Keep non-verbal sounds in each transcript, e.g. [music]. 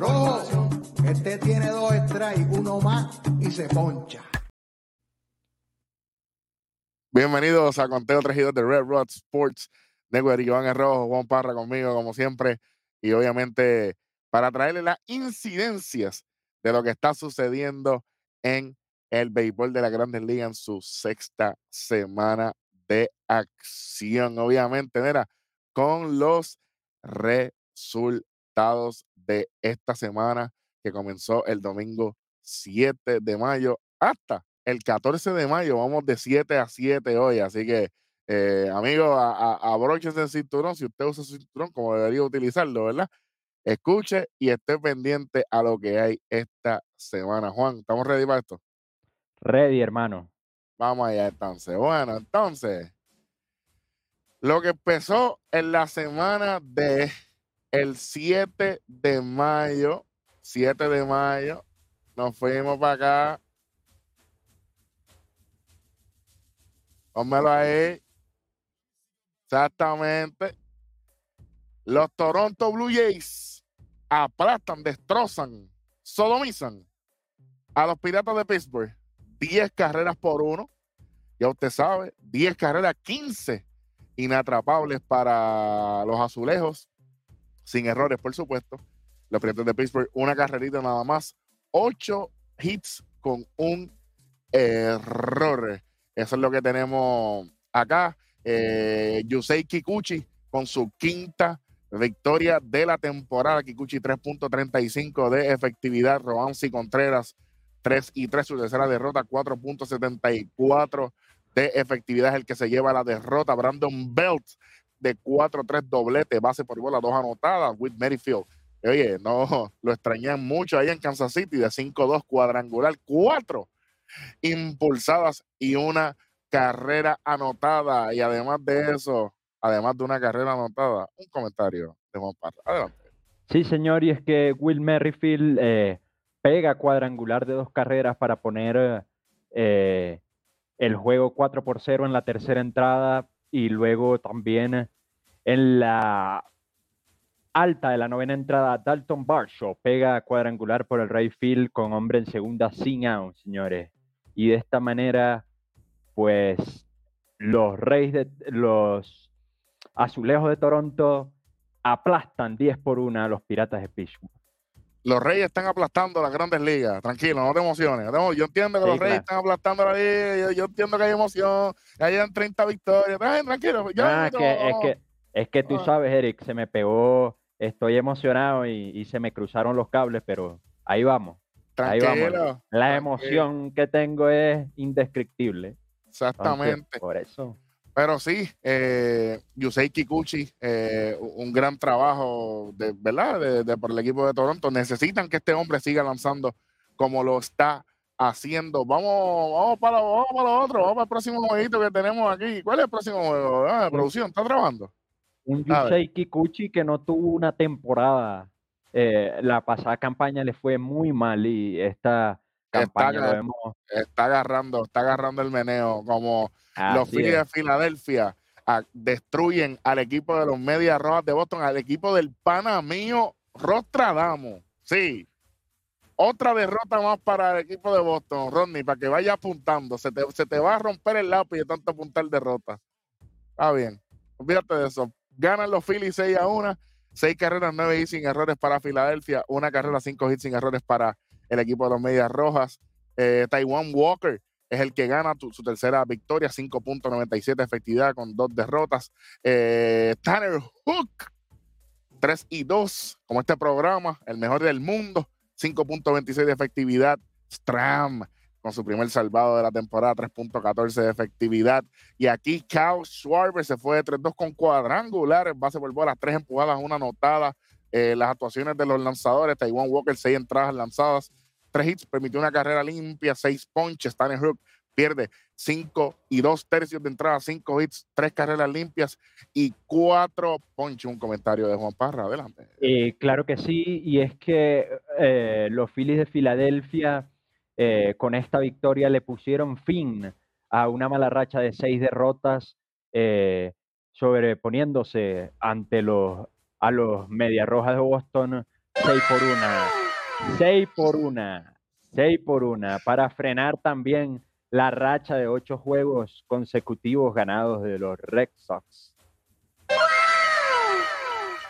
Rojo, este tiene dos strikes, uno más y se poncha. Bienvenidos a Conteo 3 de Red Rod Sports Network. Iván Rojo, Juan Parra conmigo, como siempre. Y obviamente para traerle las incidencias de lo que está sucediendo en el béisbol de la Grandes Ligas en su sexta semana de acción. Obviamente, mira, con los resultados de esta semana que comenzó el domingo 7 de mayo hasta el 14 de mayo. Vamos de 7 a 7 hoy. Así que, eh, amigos, el cinturón. Si usted usa su cinturón, como debería utilizarlo, ¿verdad? Escuche y esté pendiente a lo que hay esta semana. Juan, ¿estamos ready para esto? Ready, hermano. Vamos allá entonces. Bueno, entonces, lo que empezó en la semana de el 7 de mayo, 7 de mayo, nos fuimos para acá. Pónmelo ahí. Exactamente. Los Toronto Blue Jays aplastan, destrozan, sodomizan a los Piratas de Pittsburgh. 10 carreras por uno. Ya usted sabe, 10 carreras, 15 inatrapables para los azulejos, sin errores, por supuesto. Los Piratas de Pittsburgh, una carrerita nada más, 8 hits con un error. Eso es lo que tenemos acá. Eh, Yusei Kikuchi con su quinta victoria de la temporada. Kikuchi 3.35 de efectividad. Robansi Contreras 3 y 3. Su tercera derrota 4.74 de efectividad es el que se lleva la derrota. Brandon Belt de 4-3 doblete, base por bola, dos anotadas. With Merrifield. Oye, no, [laughs] lo extrañan mucho ahí en Kansas City de 5-2 cuadrangular, cuatro impulsadas y una carrera anotada. Y además de eso, además de una carrera anotada, un comentario de Juan Parra. Adelante. Sí, señor, y es que Will Merrifield eh, pega cuadrangular de dos carreras para poner eh, el juego 4 por 0 en la tercera entrada y luego también en la alta de la novena entrada, Dalton Barshaw pega cuadrangular por el right field con hombre en segunda sin out, señores. Y de esta manera, pues los Reyes de los Azulejos de Toronto aplastan 10 por 1 a los Piratas de Pittsburgh. Los Reyes están aplastando las grandes ligas. Tranquilo, no te emociones. Yo entiendo que los Reyes están aplastando la liga. Yo, entiendo que hay emoción. Que hayan 30 victorias. tranquilo. Ah, es, que, es, que, tú ah. sabes, Eric, se me pegó. Estoy emocionado y, se me cruzaron los cables, pero ahí vamos. ahí vamos. La emoción que tengo es indescriptible. Exactamente. por eso. Pero sí, eh, Yusei Kikuchi, eh, un gran trabajo, de, ¿verdad? De, por el equipo de Toronto. Necesitan que este hombre siga lanzando como lo está haciendo. Vamos, vamos para, vamos para lo otro, vamos para el próximo jueguito que tenemos aquí. ¿Cuál es el próximo juego? Ah, producción, ¿está trabajando? Un Yusei Kikuchi que no tuvo una temporada. Eh, la pasada campaña le fue muy mal y esta campaña está agarrando, está agarrando el meneo como los Phillies de Filadelfia destruyen al equipo de los Medias Rojas de Boston, al equipo del pana mío Rostradamo. Sí. Otra derrota más para el equipo de Boston, Rodney, para que vaya apuntando. Se te, se te va a romper el lápiz de tanto apuntar derrotas. Está bien. Olvídate de eso. Ganan los Phillies 6 a 1. 6 carreras, 9 hits sin errores para Filadelfia. Una carrera, 5 hits sin errores para el equipo de los Medias Rojas. Eh, Taiwan Walker es el que gana su tercera victoria, 5.97 efectividad con dos derrotas. Eh, Tanner Hook, 3 y 2, como este programa, el mejor del mundo, 5.26 de efectividad. Stram, con su primer salvado de la temporada, 3.14 de efectividad. Y aquí Kyle Schwarber se fue de 3-2 con cuadrangular base por bolas, tres empujadas, una anotada. Eh, las actuaciones de los lanzadores, Taiwan Walker, seis entradas lanzadas, tres hits, permitió una carrera limpia, seis ponches. Stanley Hook pierde cinco y dos tercios de entrada, cinco hits, tres carreras limpias y cuatro ponches. Un comentario de Juan Parra, adelante. Eh, claro que sí, y es que eh, los Phillies de Filadelfia eh, con esta victoria le pusieron fin a una mala racha de seis derrotas, sobreponiéndose ante los, a los Media Rojas de Boston 6 por una. 6 por una. 6 por una. Para frenar también la racha de ocho juegos consecutivos ganados de los Red Sox.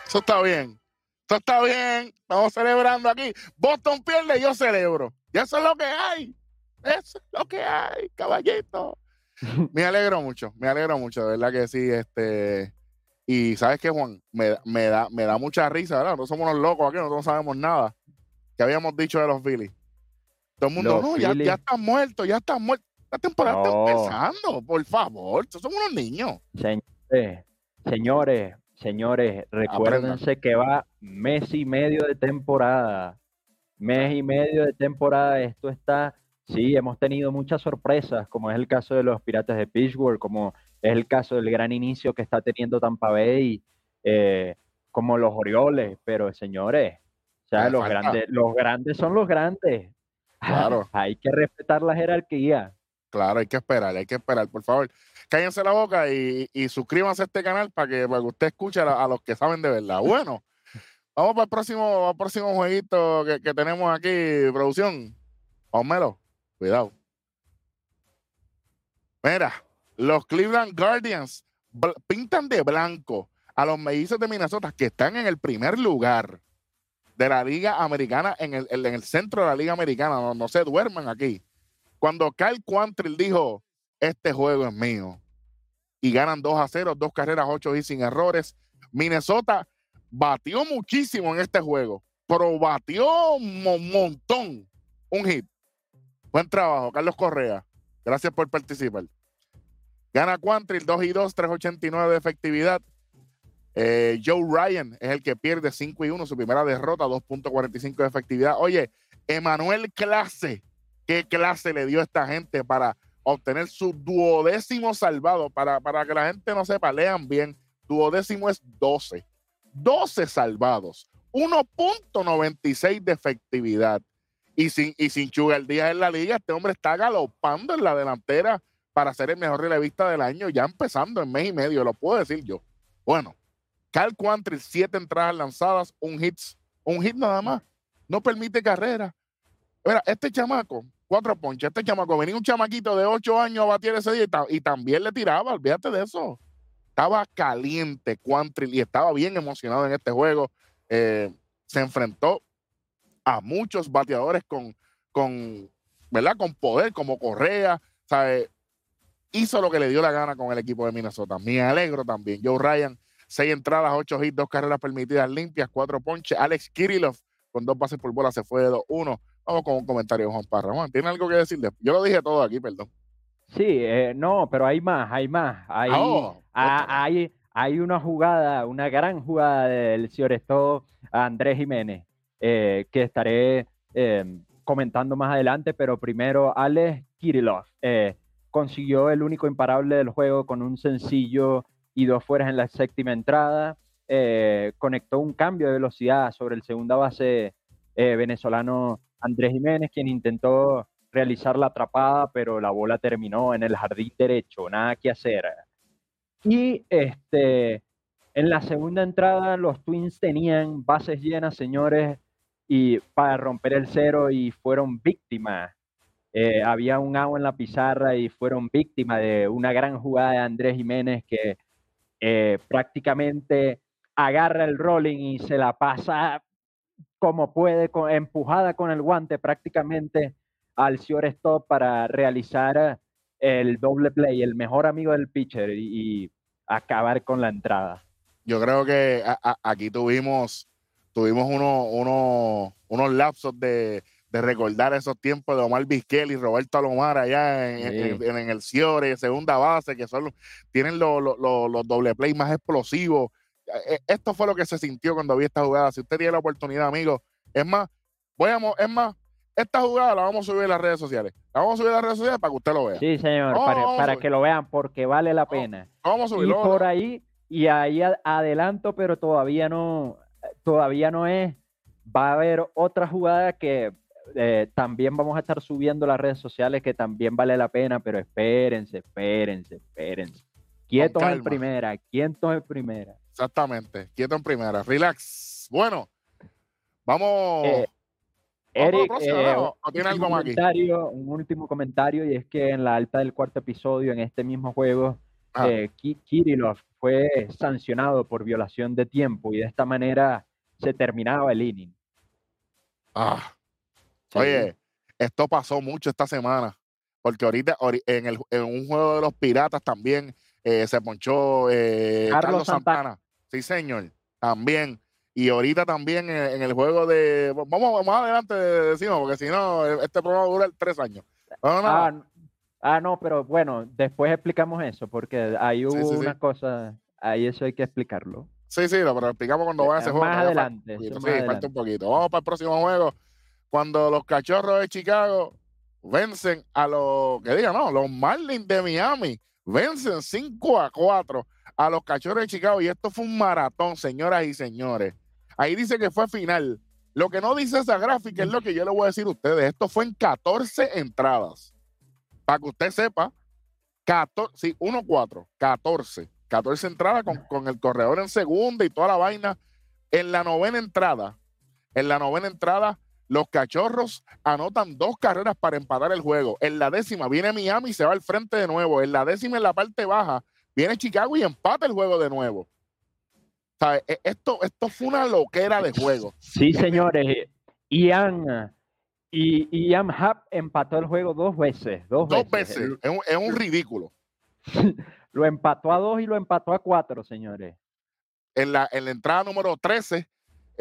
Eso está bien. Eso está bien. Estamos celebrando aquí. Boston pierde, yo celebro. Y eso es lo que hay. Eso es lo que hay, caballito. [laughs] Me alegro mucho, me alegro mucho, de verdad que sí. Este, y sabes qué, Juan, me, da, me da mucha risa, ¿verdad? No somos unos locos aquí, nosotros no sabemos nada. Que habíamos dicho de los Phillies. Todo el mundo, no, ya, ya están muertos, ya están muertos. La temporada está empezando, por favor. Somos unos niños. Señores, señores, señores, recuérdense que va mes y medio de temporada. Mes y medio de temporada. Esto está Sí, hemos tenido muchas sorpresas, como es el caso de los Piratas de Pittsburgh, como es el caso del gran inicio que está teniendo Tampa Bay, eh, como los Orioles, pero señores, sea, los grandes, los grandes son los grandes. Claro. [laughs] hay que respetar la jerarquía. Claro, hay que esperar, hay que esperar, por favor. Cállense la boca y, suscríbanse a este canal para que, usted escuche a, los que saben de verdad. [laughs] Bueno, vamos para el próximo, próximo jueguito que, que tenemos aquí, producción. Pónmelo. Cuidado. Mira, los Cleveland Guardians pintan de blanco a los mellizos de Minnesota que están en el primer lugar de la Liga Americana, en el, en el centro de la Liga Americana. No, se duerman aquí. Cuando Kyle Quantrill dijo: Este juego es mío, y ganan 2 a 0, dos carreras, 8 y sin errores. Minnesota batió muchísimo en este juego, pero batió un montón. Un hit. Buen trabajo, Carlos Correa. Gracias por participar. Gana Quantrill 2 y 2, 3.89 de efectividad. Eh, Joe Ryan es el que pierde 5 y 1, su primera derrota, 2.45 de efectividad. Oye, Emanuel Clase, ¿qué clase le dio a esta gente para obtener su duodécimo salvado? Para, para que la gente no sepa, lean bien, duodécimo es 12. 12 salvados, 1.96 de efectividad. Y sin, y sin Sugar Díaz en la liga, este hombre está galopando en la delantera para ser el mejor relevista del año, ya empezando en mes y medio, lo puedo decir yo. Bueno, Cal Quantrill, siete entradas lanzadas, un hit, un hit nada más. No permite carrera. Mira, este chamaco, cuatro ponches, este chamaco, venía un chamaquito de ocho años a batir ese día y, también le tiraba, olvídate de eso. Estaba caliente Quantrill y estaba bien emocionado en este juego. Eh, se enfrentó a muchos bateadores con, con, ¿verdad? con poder, como Correa, ¿sabe? hizo lo que le dio la gana con el equipo de Minnesota. Me alegro también. Joe Ryan, seis entradas, ocho hits, dos carreras permitidas limpias, cuatro ponches. Alex Kirillov con dos bases por bola se fue de 2-1. Vamos con un comentario de Juan Parra. Juan, ¿tiene algo que decirle? Yo lo dije todo aquí, perdón. Sí, eh, no, pero hay más, hay más. Hay, oh, hay, hay una jugada, una gran jugada del señor Andrés Jiménez. Eh, que estaré em, comentando más adelante, pero primero Alex Kirillov eh, consiguió el único imparable del juego con un sencillo y dos fueras en la séptima entrada, eh, conectó un cambio de velocidad sobre el segunda base venezolano Andrés Jiménez, quien intentó realizar la atrapada, pero la bola terminó en el jardín derecho, nada que hacer. Y este, en la segunda entrada los Twins tenían bases llenas, señores, y para romper el cero y fueron víctimas. Eh, había un agua en la pizarra y fueron víctimas de una gran jugada de Andrés Jiménez que eh, prácticamente agarra el rolling y se la pasa como puede, empujada con el guante prácticamente al stop para realizar el doble play, el mejor amigo del pitcher y, acabar con la entrada. Yo creo que aquí tuvimos tuvimos uno, uno, unos lapsos de, recordar esos tiempos de Omar Vizquel y Roberto Alomar allá en, en, el Ciore, segunda base, que son tienen los, los, doble play más explosivos. E, esto fue lo que se sintió cuando vi esta jugada. Si usted tiene la oportunidad, amigo, es más, voy a, es más, esta jugada la vamos a subir a las redes sociales. La vamos a subir a las redes sociales para que usted lo vea. Sí, señor, para, que lo vean, porque vale la pena. Vamos a subirlo. Y por ahí, y ahí adelanto, pero todavía no, todavía no es. Va a haber otra jugada que eh, también vamos a estar subiendo las redes sociales que también vale la pena, pero espérense, espérense, espérense. Quietos en primera, quietos en primera. Exactamente, quieto en primera, relax. Bueno, Vamos. Eh, Eric, eh, un último comentario y es que en la alta del cuarto episodio, en este mismo juego, ah. eh, Kirillov fue sancionado por violación de tiempo y de esta manera se terminaba el inning. Ah. Oye, esto pasó mucho esta semana, porque ahorita en, el, en un juego de los piratas también eh, se ponchó eh, Carlos, Santana. Sí, señor, también. Y ahorita también en, el juego de. Vamos más adelante decimos, porque si no, este programa dura tres años. Ah, ah, no, pero bueno, después explicamos eso, porque ahí hubo una cosa, ahí eso hay que explicarlo. Sí, sí, lo, pero explicamos cuando vaya ese juego. Más adelante. sí, falta un poquito. Vamos para el próximo juego. Cuando los cachorros de Chicago vencen a los, que digan, no, los Marlins de Miami vencen 5 a 4 a los cachorros de Chicago. Y esto fue un maratón, señoras y señores. Ahí dice que fue final. Lo que no dice esa gráfica es lo que yo le voy a decir a ustedes. Esto fue en 14 entradas. Para que usted sepa, 14, sí, 1-4, 14. 14 entradas con, con el corredor en segunda y toda la vaina. En la novena entrada, en la novena entrada, los cachorros anotan dos carreras para empatar el juego. En la décima viene Miami y se va al frente de nuevo. En la décima, en la parte baja, viene Chicago y empata el juego de nuevo. E, esto, esto fue una loquera de juego. Sí, señores. Ian, y Ian Hub empató el juego dos veces. Dos, veces. Es, un, ridículo. [laughs] lo empató a dos y lo empató a cuatro, señores. En la, en la entrada número 13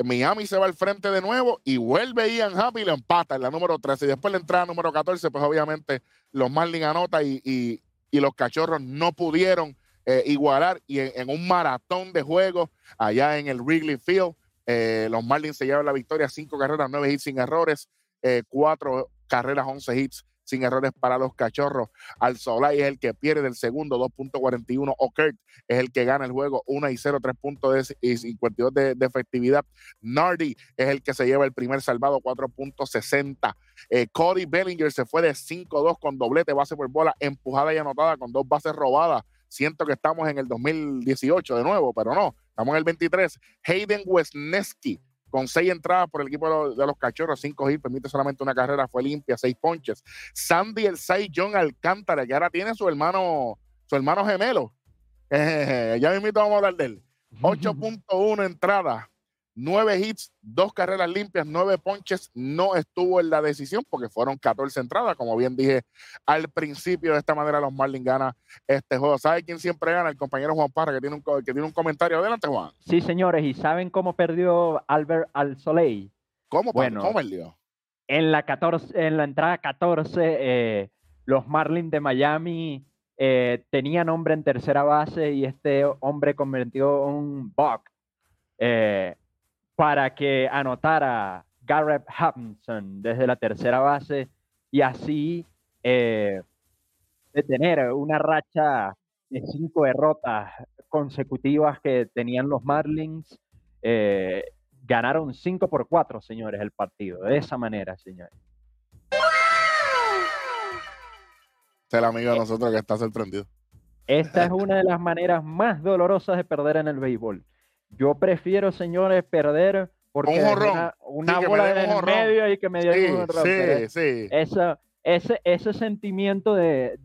Miami se va al frente de nuevo y vuelve Ian Happy y lo empata en la número 13. Y después la entrada número 14, pues obviamente los Marlins anotan y, los cachorros no pudieron eh, igualar. Y en, un maratón de juegos allá en el Wrigley Field, eh, los Marlins se llevan la victoria, cinco carreras, nueve hits sin errores, eh, cuatro carreras, once hits sin errores para los cachorros. Al Solay es el que pierde el segundo, 2.41. O'Kirk es el que gana el juego, 1 y 0, 3 puntos y 52 de, efectividad. Nardi es el que se lleva el primer salvado, 4.60. Eh, Cody Bellinger se fue de 5-2 con doblete, base por bola, empujada y anotada con dos bases robadas. Siento que estamos en el 2018 de nuevo, pero no, estamos en el 23. Hayden Wesneski con seis entradas por el equipo de los, cachorros, cinco hits, permite solamente una carrera, fue limpia, seis ponches. Sandy el 6 John Alcántara, que ahora tiene su hermano, su hermano gemelo. [laughs] ya mismo vamos a hablar de él. 8.1 entradas, nueve hits, dos carreras limpias, nueve ponches, no estuvo en la decisión porque fueron 14 entradas, como bien dije al principio, de esta manera los Marlins ganan este juego. ¿Sabe quién siempre gana? El compañero Juan Parra, que tiene un, que tiene un comentario. Adelante, Juan. Sí, señores, ¿y saben cómo perdió Albert Al Soleil? ¿Cómo, bueno, ¿cómo perdió? En la, 14, en la entrada 14, eh, los Marlins de Miami eh, tenían hombre en tercera base y este hombre convirtió un buck. Eh, para que anotara Garrett Hutchinson desde la tercera base y así eh, detener una racha de cinco derrotas consecutivas que tenían los Marlins. Eh, ganaron 5 por 4, señores, el partido. De esa manera, señores. Este es el amigo de eh, nosotros que está sorprendido. Esta es una de las maneras más dolorosas de perder en el béisbol. Yo prefiero, señores, perder porque una, bola en el medio y que me dio un Sí, sí. ese, ese sentimiento de,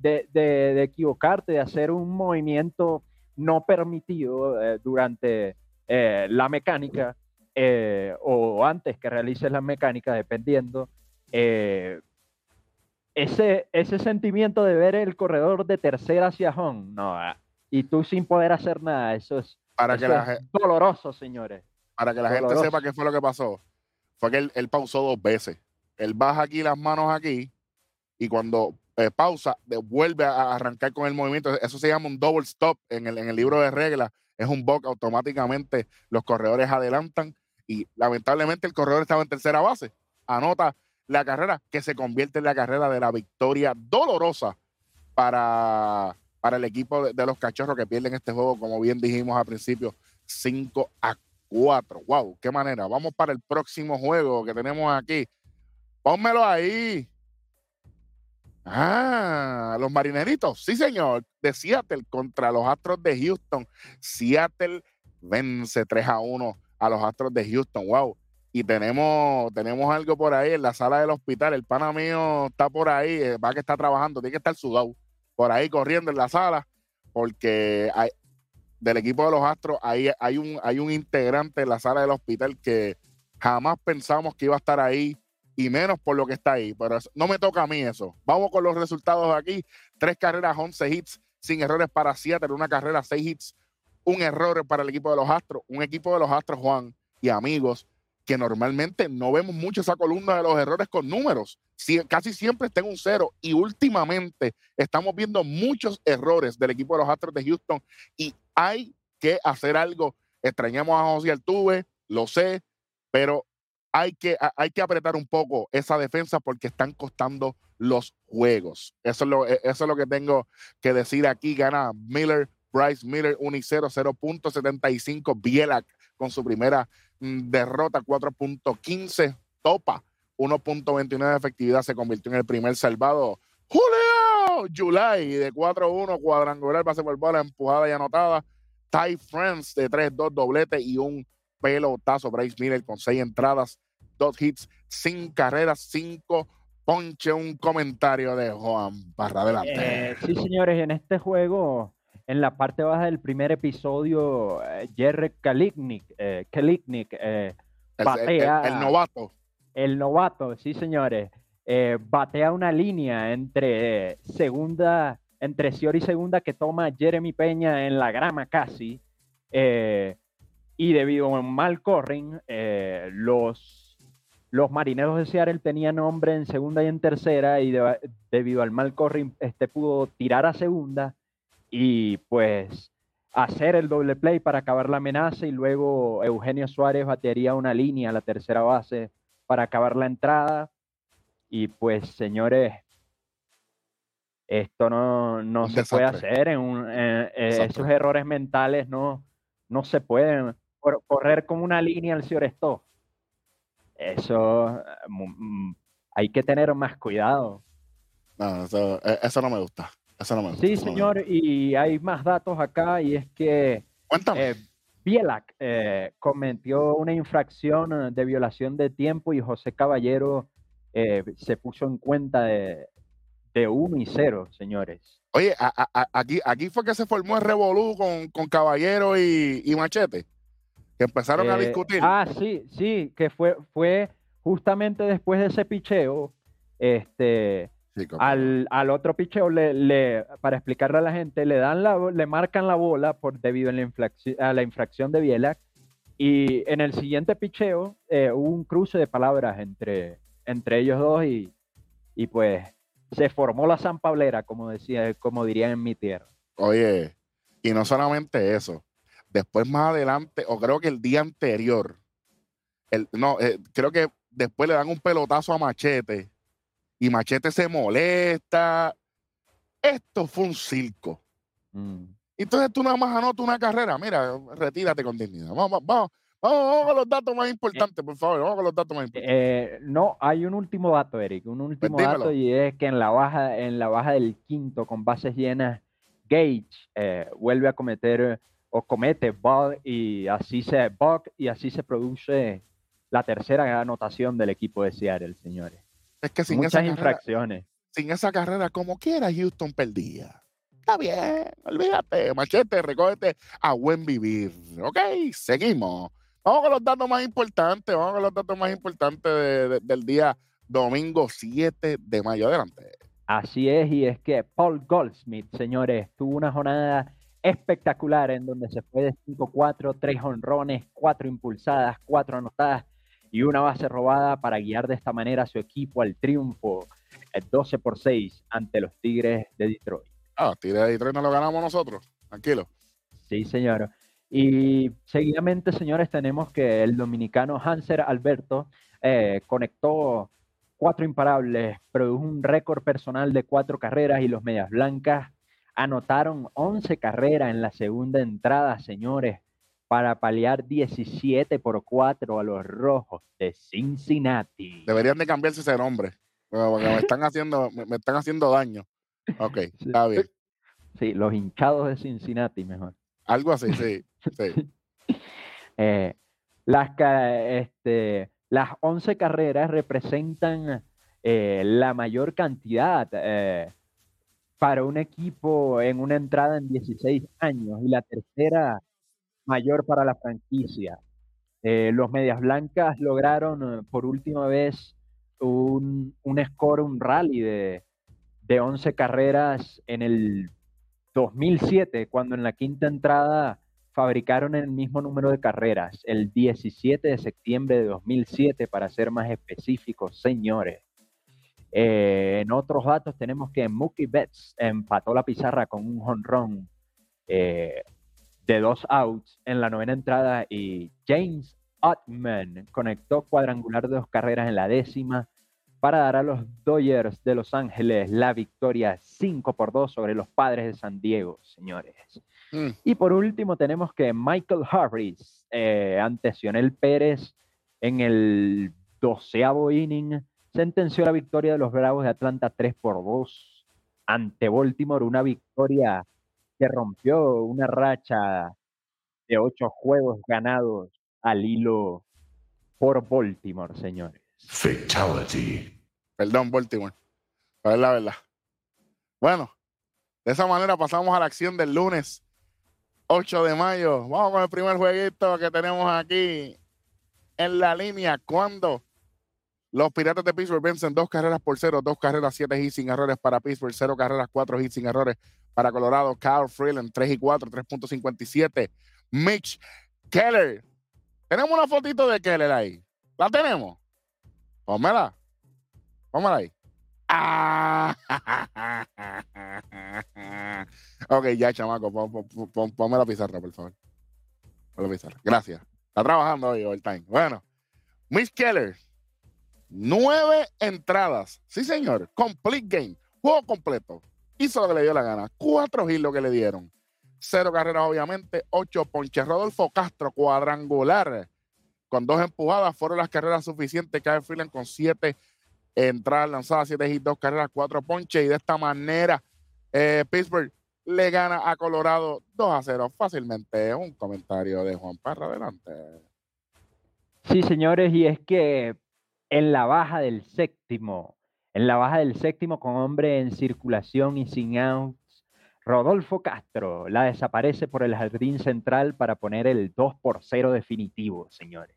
equivocarte, de hacer un movimiento no permitido eh, durante eh, la mecánica eh, o antes que realices la mecánica, dependiendo, ese, ese sentimiento de ver el corredor de tercera hacia home, no, ah, y tú sin poder hacer nada, eso es, para que la, doloroso, señores. Para que la gente sepa qué fue lo que pasó. Fue que él, pausó dos veces. Él baja aquí las manos aquí y cuando eh, pausa, vuelve a arrancar con el movimiento. Eso se llama un double stop en el, en el libro de reglas. Es un box automáticamente. Los corredores adelantan y lamentablemente el corredor estaba en tercera base. Anota la carrera que se convierte en la carrera de la victoria dolorosa para para el equipo de, los cachorros que pierden este juego, como bien dijimos al principio, 5 a 4. ¡Wow! ¡Qué manera! Vamos para el próximo juego que tenemos aquí. Pónmelo ahí. Ah, los marineritos, sí señor, de Seattle contra los Astros de Houston. Seattle vence 3 a 1 a los Astros de Houston. Wow. y tenemos, tenemos algo por ahí en la sala del hospital. El pana mío está por ahí, eh, va que está trabajando, tiene que estar sudado por ahí corriendo en la sala, porque hay, del equipo de los Astros hay, hay, un, hay un integrante en la sala del hospital que jamás pensamos que iba a estar ahí y menos por lo que está ahí. Pero no me toca a mí eso. Vamos con los resultados de aquí. Tres carreras, 11 hits, sin errores para Seattle, una carrera, seis hits, un error para el equipo de los Astros. Un equipo de los Astros, Juan y amigos, que normalmente no vemos mucho esa columna de los errores con números. casi siempre está en un cero y últimamente estamos viendo muchos errores del equipo de los Astros de Houston y hay que hacer algo. Extrañamos a José Altuve, lo sé, pero hay que, hay que apretar un poco esa defensa porque están costando los juegos. Eso es lo, e, eso es lo que tengo que decir aquí. Gana Miller, Bryce Miller 1 y 0, 0.75. Bielak con su primera mm, derrota 4.15. Topa 1.29 de efectividad. Se convirtió en el primer salvado. Julio July de 4-1 cuadrangular, base por bola, empujada y anotada. Ty Friends de 3-2 doblete y un pelotazo. Bryce Miller con seis entradas, dos hits, sin carreras, cinco ponche. Un comentario de Juan para adelante. Eh, sí, señores, en este juego, en la parte baja del primer episodio, eh, Jerry Kaliknik, eh, eh batea. El, novato. El novato, sí, señores. batea una línea entre segunda, entre Siori y segunda que toma Jeremy Peña en la grama casi. Eh, y debido a un mal corring, eh, los, los marineros de Seattle tenían nombre en segunda y en tercera y debido al mal corring este pudo tirar a segunda y pues hacer el doble play para acabar la amenaza y luego Eugenio Suárez batearía una línea a la tercera base para acabar la entrada. Y pues señores esto no, no se puede hacer en, un, esos errores mentales no no se pueden. Correr como una línea al señor Eso mm, hay que tener más cuidado. No, e, eso, no me gusta. Eso no me Sí, señor, y hay más datos acá y es que eh, Bielak eh, cometió una infracción de violación de tiempo y José Caballero eh, se puso en cuenta de, de 1 y 0, señores. Oye, aquí, aquí fue que se formó el revolú con, Caballero y Machete que empezaron a eh, discutir. Ah, sí, sí, que fue, fue justamente después de ese picheo, este, al, otro picheo, le, para explicarle a la gente, le dan la, le marcan la bola por debido a la, infracción, a la infracción de Bielak, y en el siguiente picheo eh, hubo un cruce de palabras entre, entre ellos dos y, y pues se formó la zampablera, como decía, como dirían en mi tierra. Oye, y no solamente eso, Después más adelante, o creo que el día anterior, el, no, eh, creo que después le dan un pelotazo a Machete y Machete se molesta. Esto fue un circo. Mm. Entonces tú nada más anotas una carrera. Mira, retírate con dignidad. Vamos, vamos, vamos, con los datos más importantes, por favor. Vamos con los datos más importantes. Eh, no, hay un último dato, Eric. Un último pues dato y es que en la baja, en la baja del quinto con bases llenas, Gage eh, vuelve a cometer o comete bug y así se bug y así se produce la tercera anotación del equipo de Seattle, señores. Es que sin Muchas infracciones. sin esa carrera, como quiera, Houston perdía. Está bien, olvídate, machete, recógete a buen vivir. Ok, seguimos. Vamos con los datos más importantes, vamos con los datos más importantes del día domingo 7 de mayo. Adelante. Así es, y es que Paul Goldsmith, señores, tuvo una jornada espectacular en donde se fue de 5-4, 3 honrones, 4 impulsadas, 4 anotadas y una base robada para guiar de esta manera a su equipo al triunfo, el 12 por 6 ante los Tigres de Detroit. Ah, Tigres de Detroit no lo ganamos nosotros, tranquilo. Sí, señor. Y seguidamente, señores, tenemos que el dominicano Hanser Alberto eh, conectó cuatro imparables, produjo un récord personal de cuatro carreras y los Medias Blancas Anotaron 11 carreras en la segunda entrada, señores, para paliar 17 por 4 a los rojos de Cincinnati. Deberían de cambiarse ese nombre, porque me están haciendo, me, están haciendo daño. Ok, [laughs] está bien. Sí, los hinchados de Cincinnati, mejor. Algo así, sí. [laughs] sí. Eh, las, este, las 11 carreras representan eh, la mayor cantidad eh, para un equipo en una entrada en 16 años y la tercera mayor para la franquicia. Eh, los Medias Blancas lograron por última vez un, un score, un rally de, de 11 carreras en el 2007, cuando en la quinta entrada fabricaron el mismo número de carreras, el 17 de septiembre de 2007, para ser más específicos, señores. Eh, en otros datos tenemos que Mookie Betts empató la pizarra con un honrón eh, de dos outs en la novena entrada y James Ottman conectó cuadrangular de dos carreras en la décima para dar a los Dodgers de Los Ángeles la victoria 5 por 2 sobre los Padres de San Diego, señores. Mm. Y por último tenemos que Michael Harris eh, ante Sionel Pérez en el doceavo inning sentenció la victoria de los Bravos de Atlanta 3 por 2 ante Baltimore, una victoria que rompió una racha de ocho juegos ganados al hilo por Baltimore, señores. Fatality. Perdón, Baltimore. Pero es la verdad. Bueno, de esa manera pasamos a la acción del lunes 8 de mayo. Vamos con el primer jueguito que tenemos aquí en la línea. Cuando los Piratas de Pittsburgh vencen dos carreras por cero, dos carreras, siete hits sin errores para Pittsburgh, cero carreras, cuatro hits sin errores para Colorado. Kyle Freeland, 3 y 4, 3.57. Mitch Keller. Tenemos una fotito de Keller ahí. ¿La tenemos? Pónmela. Póngala ahí. Ah. [laughs] ok, ya, chamaco, ponme la pizarra, por favor. Pon la pizarra. Gracias. Está trabajando hoy, overtime. Bueno, Miss Keller, nueve entradas. Sí, señor. Complete game. Juego completo. Hizo lo que le dio la gana. Cuatro hits lo que le dieron. Cero carreras, obviamente. Ocho ponches. Rodolfo Castro, cuadrangular. Con dos empujadas fueron las carreras suficientes. Kyle Freeland con siete entrar lanzada, 7 hits, 2 carreras, 4 ponches y de esta manera eh, Pittsburgh le gana a Colorado 2 a 0 fácilmente. Un comentario de Juan Parra, adelante. Sí, señores, y es que en la baja del séptimo, en la baja del séptimo con hombre en circulación y sin outs, Rodolfo Castro la desaparece por el jardín central para poner el 2 por 0 definitivo, señores.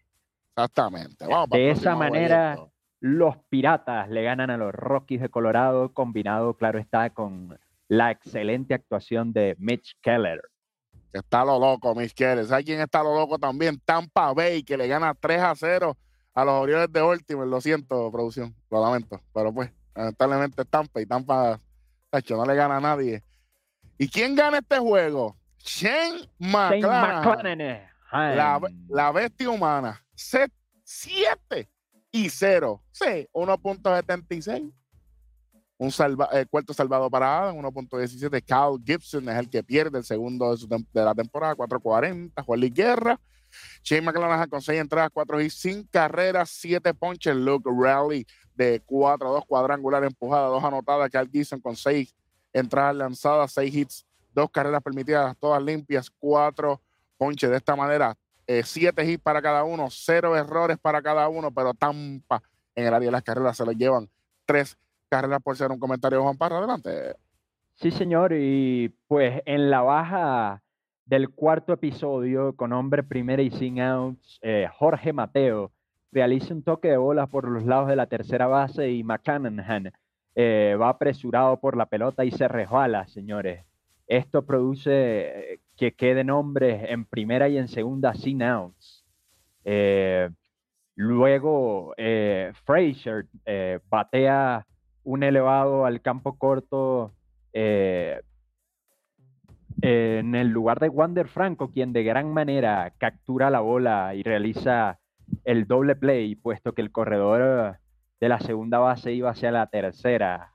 Exactamente. de esa manera, los Piratas le ganan a los Rockies de Colorado, combinado, claro está, con la excelente actuación de Mitch Keller. Está lo loco, Mitch Keller. ¿Sabes quién está lo loco también? Tampa Bay, que le gana 3 a 0 a los Orioles de Baltimore. Lo siento, producción, lo lamento. Pero pues, lamentablemente Tampa y Tampa, no le gana a nadie. ¿Y quién gana este juego? Shane McClanahan. La, la bestia humana. Set 7 y 0. Sí, 1.76. Un salva, eh, cuarto salvado para Adam, 1.17. Kyle Gibson es el que pierde el segundo de, la temporada, 4.40. Juan Luis Guerra. Shane McClanahan con 6 entradas, 4 y sin carreras, 7 ponches. Luke Rally de 4 2 cuadrangular empujada, 2 anotadas. Kyle Gibson con 6 entradas lanzadas, 6 hits, 2 carreras permitidas, todas limpias, 4 ponches. De esta manera, eh, siete hits para cada uno, cero errores para cada uno, pero Tampa en el área de las carreras se lo llevan tres carreras por ser un comentario Juan Parra. Adelante. Sí, señor, y pues en la baja del cuarto episodio, con hombre primera y sin outs, eh, Jorge Mateo realiza un toque de bola por los lados de la tercera base y McClanahan eh, va apresurado por la pelota y se resbala, señores. Esto produce que queden hombres en primera y en segunda sin outs. Eh, luego, eh, Frazier eh, batea un elevado al campo corto en el lugar de Wander Franco, quien de gran manera captura la bola y realiza el doble play, puesto que el corredor de la segunda base iba hacia la tercera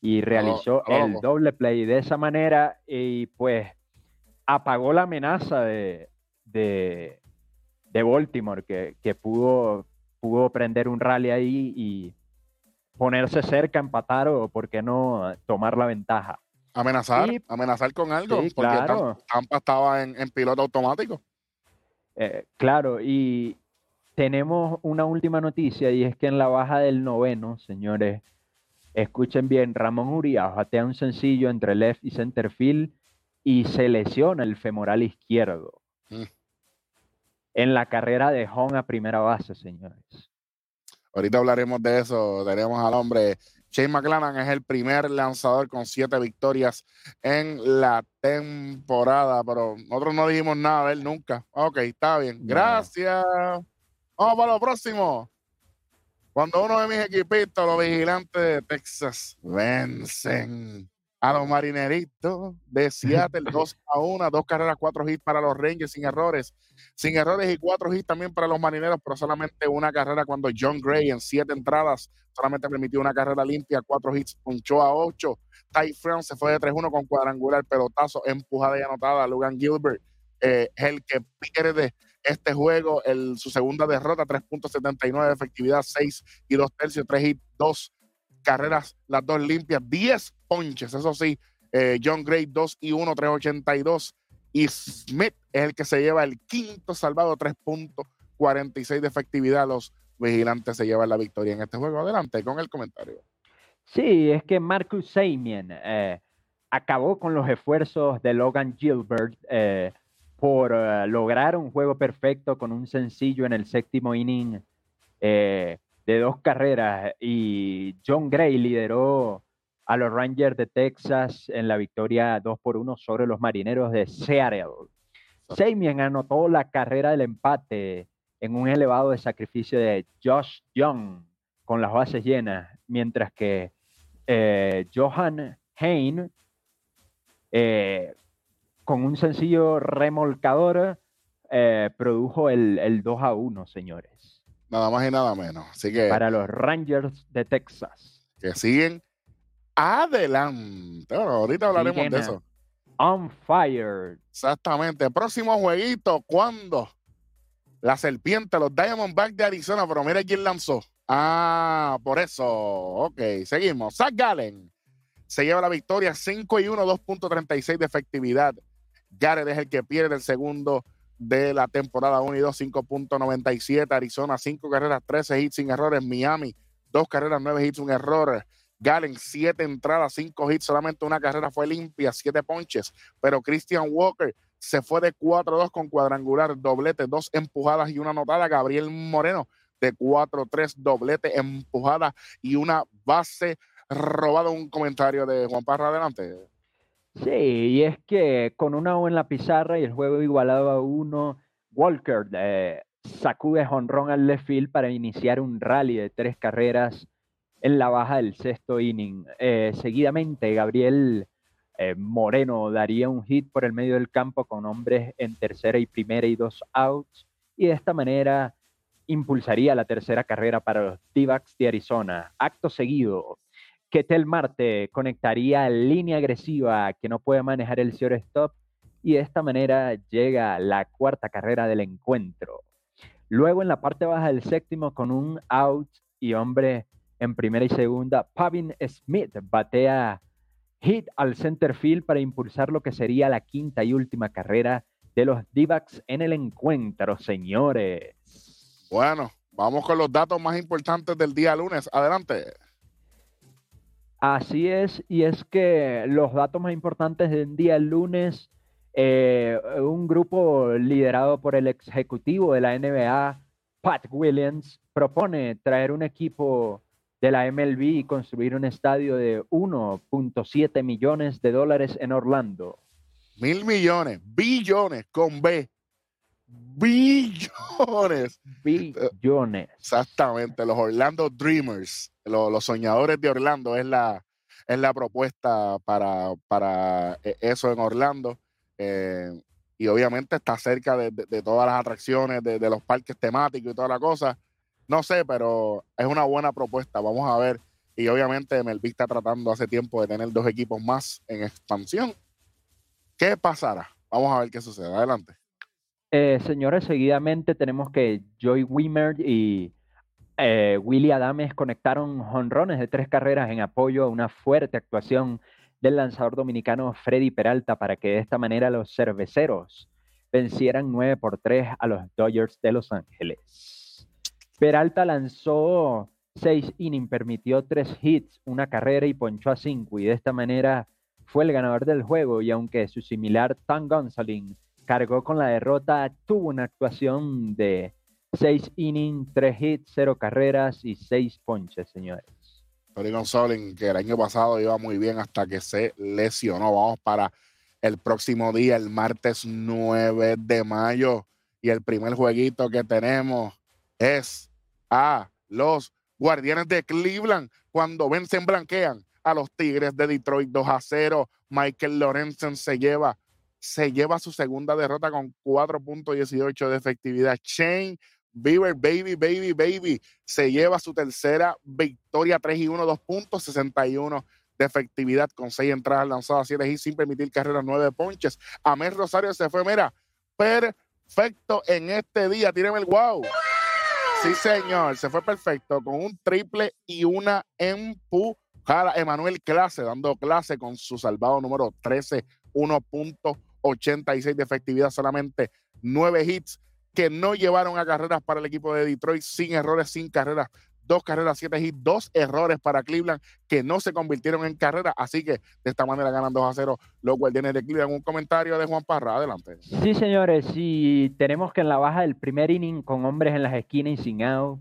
y realizó oh, el doble play de esa manera y pues apagó la amenaza de, de, Baltimore, que, pudo, pudo prender un rally ahí y ponerse cerca, empatar o, ¿por qué no, tomar la ventaja? Amenazar, amenazar con algo, porque Tampa estaba en, piloto automático. Eh, claro, y tenemos una última noticia y es que en la baja del noveno, señores, escuchen bien, Ramón Urias batea un sencillo entre left y center field y se lesiona el femoral izquierdo. Mm. En la carrera de Hong a primera base, señores. Ahorita hablaremos de eso, daremos al hombre. Shane McClanahan es el primer lanzador con siete victorias en la temporada, pero nosotros no dijimos nada de él nunca. Ok, está bien. Gracias. Vamos para lo próximo. Cuando uno de mis equipitos, los vigilantes de Texas, vencen a los marineritos de Seattle 2 a 1, dos carreras, cuatro hits para los Rangers sin errores, sin errores y cuatro hits también para los marineros, pero solamente una carrera cuando John Gray en siete entradas solamente permitió una carrera limpia, cuatro hits, punchó a ocho. Ty France se fue de 3-1 con cuadrangular, pelotazo, empujada y anotada. Logan Gilbert eh, es el que pierde este juego, el, su segunda derrota, 3.79 de efectividad, 6 y 2 tercios, 3 y 2 carreras, las dos limpias, 10 ponches, eso sí, eh, John Gray 2 y 1, 382 y Smith es el que se lleva el quinto salvado, 3.46 de efectividad, los vigilantes se llevan la victoria en este juego. Adelante con el comentario. Sí, es que Marcus Samien eh, acabó con los esfuerzos de Logan Gilbert eh, por lograr un juego perfecto con un sencillo en el séptimo inning de dos carreras y John Gray lideró a los Rangers de Texas en la victoria 2 por 1 sobre los Marineros de Seattle. Samien anotó la carrera del empate en un elevado de sacrificio de Josh Young con las bases llenas, mientras que eh, Johan Hain con un sencillo remolcador eh, produjo el, 2 a 1, señores. Nada más y nada menos. Así que. Para los Rangers de Texas. Que siguen adelante. Bueno, ahorita hablaremos de eso. On fire. Exactamente. Próximo jueguito, ¿cuándo? La serpiente, los Diamondbacks de Arizona, pero mira quién lanzó. Ah, por eso. Ok, seguimos. Zach Gallen se lleva la victoria 5 y 1, 2.36 de efectividad. Garrett es el que pierde el segundo de la temporada 1 y 2, 5.97. Arizona, 5 carreras, 13 hits sin errores. Miami, 2 carreras, 9 hits, un error. Galen, 7 entradas, 5 hits, solamente una carrera fue limpia, 7 ponches. Pero Christian Walker se fue de 4-2 con cuadrangular, doblete, 2 empujadas y una anotada. Gabriel Moreno de 4-3, doblete, empujada y una base robada. Un comentario de Juan Parra adelante. Sí, y es que con una O en la pizarra y el juego igualado a uno, Walker eh, sacude jonrón al left field para iniciar un rally de tres carreras en la baja del sexto inning. Eh, seguidamente, Gabriel eh, Moreno daría un hit por el medio del campo con hombres en tercera y primera y dos outs, y de esta manera impulsaría la tercera carrera para los d de Arizona. Acto seguido, Ketel Marte conectaría línea agresiva que no puede manejar el stop y de esta manera llega la cuarta carrera del encuentro. Luego en la parte baja del séptimo con un out y hombre en primera y segunda, Pavin Smith batea hit al center field para impulsar lo que sería la quinta y última carrera de los d en el encuentro, señores. Bueno, vamos con los datos más importantes del día lunes. Adelante. Así es, y es que los datos más importantes del día lunes, eh, un grupo liderado por el ejecutivo de la NBA, Pat Williams, propone traer un equipo de la MLB y construir un estadio de 1.7 millones de dólares en Orlando. Mil millones, billones con B. Billones. Billones. Exactamente, los Orlando Dreamers los soñadores de Orlando es la, es la propuesta para, para e, eso en Orlando. Eh, y obviamente está cerca de, todas las atracciones, de, los parques temáticos y toda la cosa. No sé, pero es una buena propuesta. Vamos a ver. Y obviamente Melví está tratando hace tiempo de tener dos equipos más en expansión. ¿Qué pasará? Vamos a ver qué sucede. Adelante. Eh, señores, seguidamente tenemos que Joy Wimmer y eh, Willy Adames conectaron jonrones de tres carreras en apoyo a una fuerte actuación del lanzador dominicano Freddy Peralta para que de esta manera los cerveceros vencieran 9 por 3 a los Dodgers de Los Ángeles. Peralta lanzó seis innings, permitió tres hits, una carrera y ponchó a cinco, y de esta manera fue el ganador del juego. Y aunque su similar Tom Gonsolin cargó con la derrota, tuvo una actuación de seis innings, tres hits, cero carreras y seis ponches, señores. Tony González, que el año pasado iba muy bien hasta que se lesionó. Vamos para el próximo día, el martes 9 de mayo. Y el primer jueguito que tenemos es a los Guardianes de Cleveland cuando vencen, blanquean a los Tigres de Detroit 2 a 0. Michael Lorenzen se lleva, se lleva su segunda derrota con 4.18 de efectividad. Shane Beaver, baby, baby, baby, se lleva su tercera victoria 3 y 1, 2.61 de efectividad con 6 entradas lanzadas, 7 y sin permitir carreras, 9 ponches. Amel Rosario se fue, mira, perfecto en este día. Tíreme el wow. Sí, señor, se fue perfecto con un triple y una empujada. Emanuel Clase dando clase con su salvado número 13, 1.86 de efectividad, solamente 9 hits que no llevaron a carreras para el equipo de Detroit sin errores, sin carreras. Dos carreras, siete y dos errores para Cleveland que no se convirtieron en carreras. Así que de esta manera ganan 2 a 0 los Guardianes de Cleveland. Un comentario de Juan Parra. Adelante. Sí, señores. Y tenemos que en la baja del primer inning con hombres en las esquinas y sin out,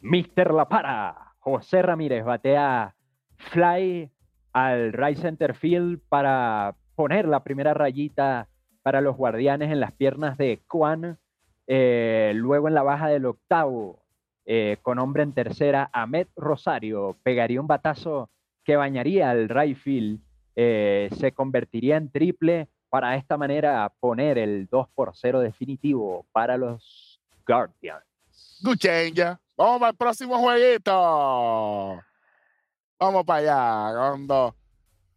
Mr. La Para, José Ramírez batea fly al right center field para poner la primera rayita para los guardianes en las piernas de Juan eh, luego en la baja del octavo, eh, con hombre en tercera, Ahmed Rosario pegaría un batazo que bañaría al right field, eh, se convertiría en triple para esta manera poner el 2 por 0 definitivo para los Guardians. Good change. Vamos el próximo jueguito. Vamos para allá. Cuando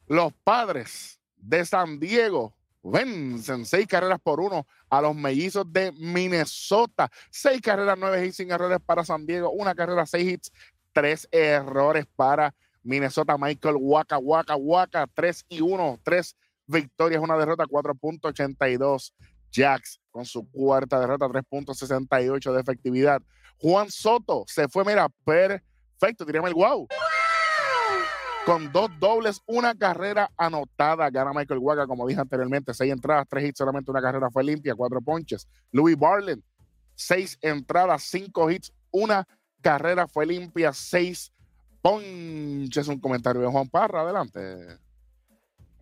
los padres de San Diego vencen seis carreras por uno a los mellizos de Minnesota. Seis carreras, nueve hits sin errores para San Diego, una carrera, seis hits, tres errores para Minnesota. Michael Waka, Waka, Waka, tres y uno, tres victorias, una derrota, 4.82. Jacks con su cuarta derrota, 3.68 de efectividad. Juan Soto se fue, mira, perfecto, diríamos el wow con dos dobles, una carrera anotada. Gana Michael Waga, como dije anteriormente, seis entradas, tres hits, solamente una carrera fue limpia, cuatro ponches. Louis Barlin, seis entradas, cinco hits, una carrera fue limpia, seis ponches. Un comentario de Juan Parra, adelante.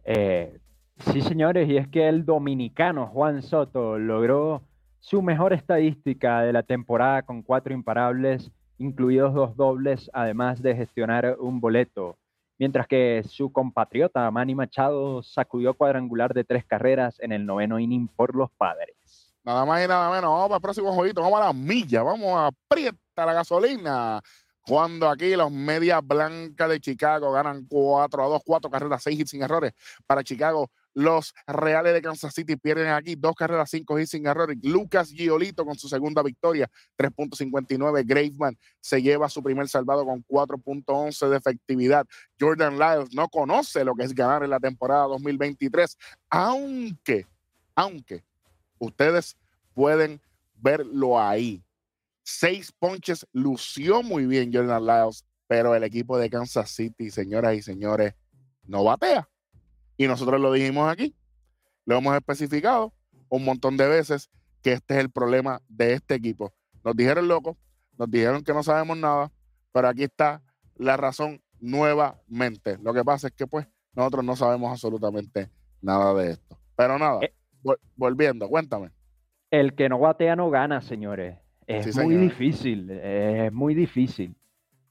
Eh, sí, señores, y es que el dominicano Juan Soto logró su mejor estadística de la temporada con cuatro imparables, incluidos dos dobles, además de gestionar un boleto mientras que su compatriota Manny Machado sacudió cuadrangular de tres carreras en el noveno inning por los padres. Nada más y nada menos, vamos para el próximo jueguito, vamos a la milla, vamos a aprieta la gasolina. Cuando aquí los medias blancas de Chicago ganan 4 a 2, 4 carreras, 6 hits sin errores para Chicago. Los Reales de Kansas City pierden aquí dos carreras, cinco hits sin errores. Lucas Giolito con su segunda victoria, 3.59. Graveman se lleva su primer salvado con 4.11 de efectividad. Jordan Lyles no conoce lo que es ganar en la temporada 2023, aunque, aunque ustedes pueden verlo ahí. Seis ponches, lució muy bien Jordan Lyles, pero el equipo de Kansas City, señoras y señores, no batea y nosotros lo dijimos aquí, lo hemos especificado un montón de veces que este es el problema de este equipo. Nos dijeron locos, nos dijeron que no sabemos nada, pero aquí está la razón nuevamente. Lo que pasa es que pues nosotros no sabemos absolutamente nada de esto. Pero nada, eh. volviendo, cuéntame. El que no batea no gana, señores. Es muy difícil, es muy difícil.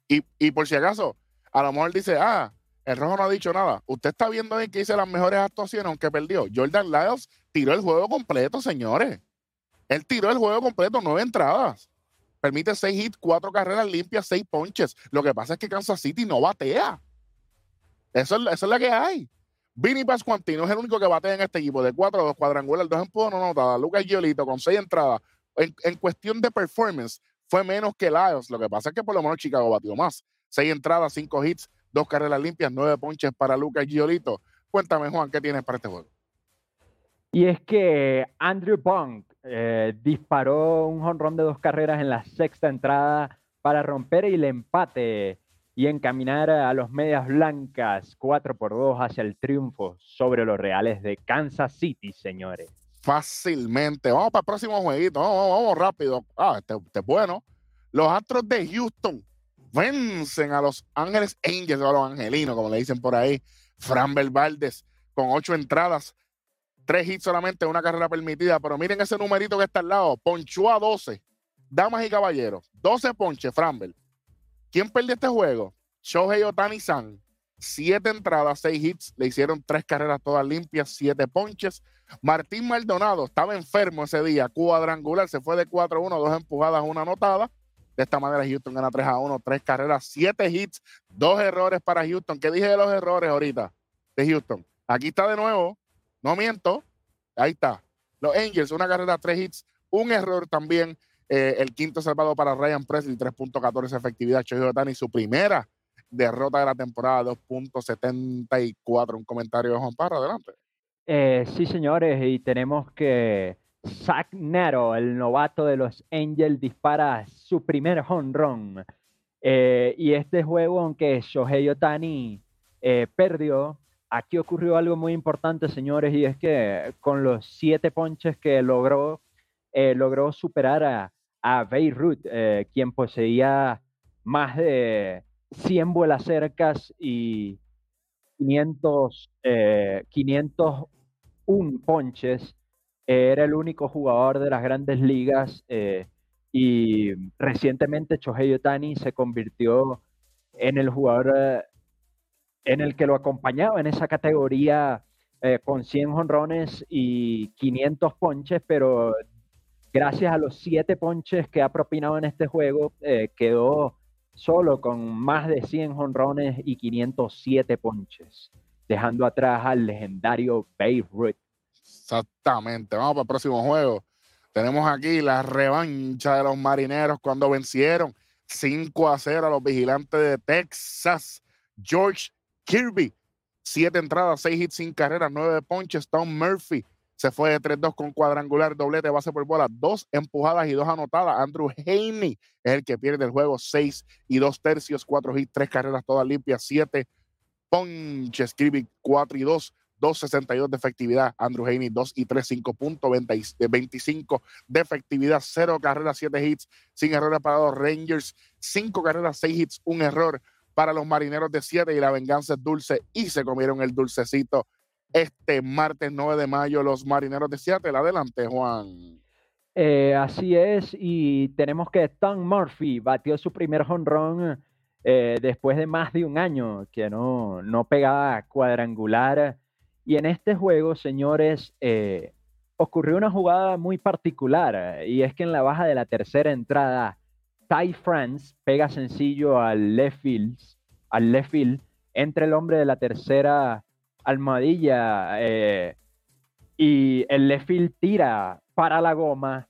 Y, y por si acaso, a lo mejor dice, ah, el rojo no ha dicho nada. Usted está viendo ahí que hice las mejores actuaciones, aunque perdió. Jordan Lyles tiró el juego completo, señores. Él tiró el juego completo, nueve entradas. Permite seis hits, cuatro carreras limpias, seis ponches. Lo que pasa es que Kansas City no batea. Eso es, eso es la que hay. Vinny Pascuantino es el único que batea en este equipo. De cuatro, dos cuadrangulares, dos en no notada. Lucas Giolito con seis entradas. En, en, cuestión de performance, fue menos que Lyles. Lo que pasa es que por lo menos Chicago batió más. Seis entradas, cinco hits, dos carreras limpias, nueve ponches para Lucas Giolito. Cuéntame, Juan, ¿qué tienes para este juego? Y es que Andrew Bunk eh, disparó un jonrón de dos carreras en la sexta entrada para romper el empate y encaminar a los medias blancas 4 por 2 hacia el triunfo sobre los Reales de Kansas City, señores. Fácilmente. Vamos para el próximo jueguito. Vamos, rápido. Ah, este, este, es bueno. Los Astros de Houston vencen a los Ángeles Angels, o a los Angelinos, como le dicen por ahí. Fran Valdez con ocho entradas, tres hits solamente, una carrera permitida. Pero miren ese numerito que está al lado. Ponchó a 12. Damas y caballeros, 12 ponches, Framber. ¿Quién perdió este juego? Shohei Otani-san. Siete entradas, seis hits, le hicieron tres carreras todas limpias, siete ponches. Martín Maldonado estaba enfermo ese día, cuadrangular, se fue de 4-1, dos empujadas, una anotada. De esta manera Houston gana 3 a 1, tres carreras, siete hits, dos errores para Houston. ¿Qué dije de los errores ahorita de Houston? Aquí está de nuevo, no miento, ahí está. Los Angels, una carrera, tres hits, un error también. Eh, el quinto salvado para Ryan Presley, 3.14 efectividad. Choyo Otani, su primera derrota de la temporada, 2.74. Un comentario de Juan Parra, adelante. Eh, sí, señores, y tenemos que Zach Nero, el novato de los Angels, dispara su primer home run. Eh, y este juego, aunque Shohei Otani eh, perdió, aquí ocurrió algo muy importante, señores, y es que con los siete ponches que logró, eh, logró superar a, a Beirut, quien poseía más de 100 vuelas cercas y 500, 501 ponches era el único jugador de las grandes ligas eh, y recientemente Chohei Otani se convirtió en el jugador eh, en el que lo acompañaba en esa categoría eh, con 100 honrones y 500 ponches, pero gracias a los 7 ponches que ha propinado en este juego, quedó solo con más de 100 honrones y 507 ponches, dejando atrás al legendario Babe Ruth. Exactamente. Vamos para el próximo juego. Tenemos aquí la revancha de los marineros cuando vencieron 5 a 0 a los vigilantes de Texas. George Kirby, siete entradas, seis hits sin carrera, nueve ponches. Tom Murphy se fue de 3-2 con cuadrangular, doblete, base por bola, dos empujadas y dos anotadas. Andrew Haney es el que pierde el juego, seis y dos tercios, cuatro hits, tres carreras todas limpias, siete ponches. Kirby, cuatro y dos. 2.62 de efectividad. Andrew Haney 2 y 3, 5.25 de efectividad. 0 carreras, 7 hits, sin errores para los Rangers. 5 carreras, 6 hits, un error para los marineros de 7 y la venganza es dulce y se comieron el dulcecito este martes 9 de mayo los marineros de Seattle. Adelante, Juan. Eh, así es, y tenemos que Tom Murphy batió su primer run eh, después de más de un año que no, no pegaba cuadrangular y en este juego, señores, eh, ocurrió una jugada muy particular, y es que en la baja de la tercera entrada, Ty France pega sencillo al left field, al left entre el hombre de la tercera almohadilla eh, y el left field tira para la goma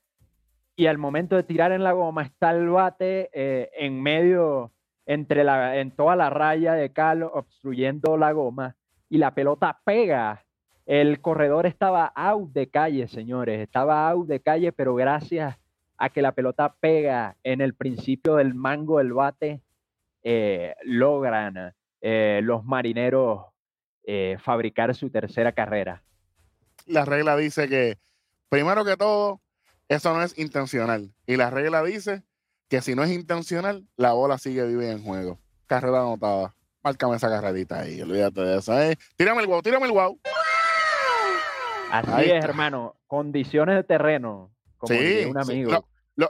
y al momento de tirar en la goma está el bate eh, en medio entre la en toda la raya de cal obstruyendo la goma y la pelota pega. El corredor estaba out de calle, señores, estaba out de calle, pero gracias a que la pelota pega en el principio del mango del bate, eh, logran eh, los marineros eh, fabricar su tercera carrera. La regla dice que, primero que todo, eso no es intencional. Y la regla dice que si no es intencional, la bola sigue vive en juego. Carrera anotada. Márcame esa carrerita ahí, olvídate de eso. ¿eh? Tírame el wow, tírame el wow. Así es, hermano. Condiciones de terreno. Como sí, un amigo.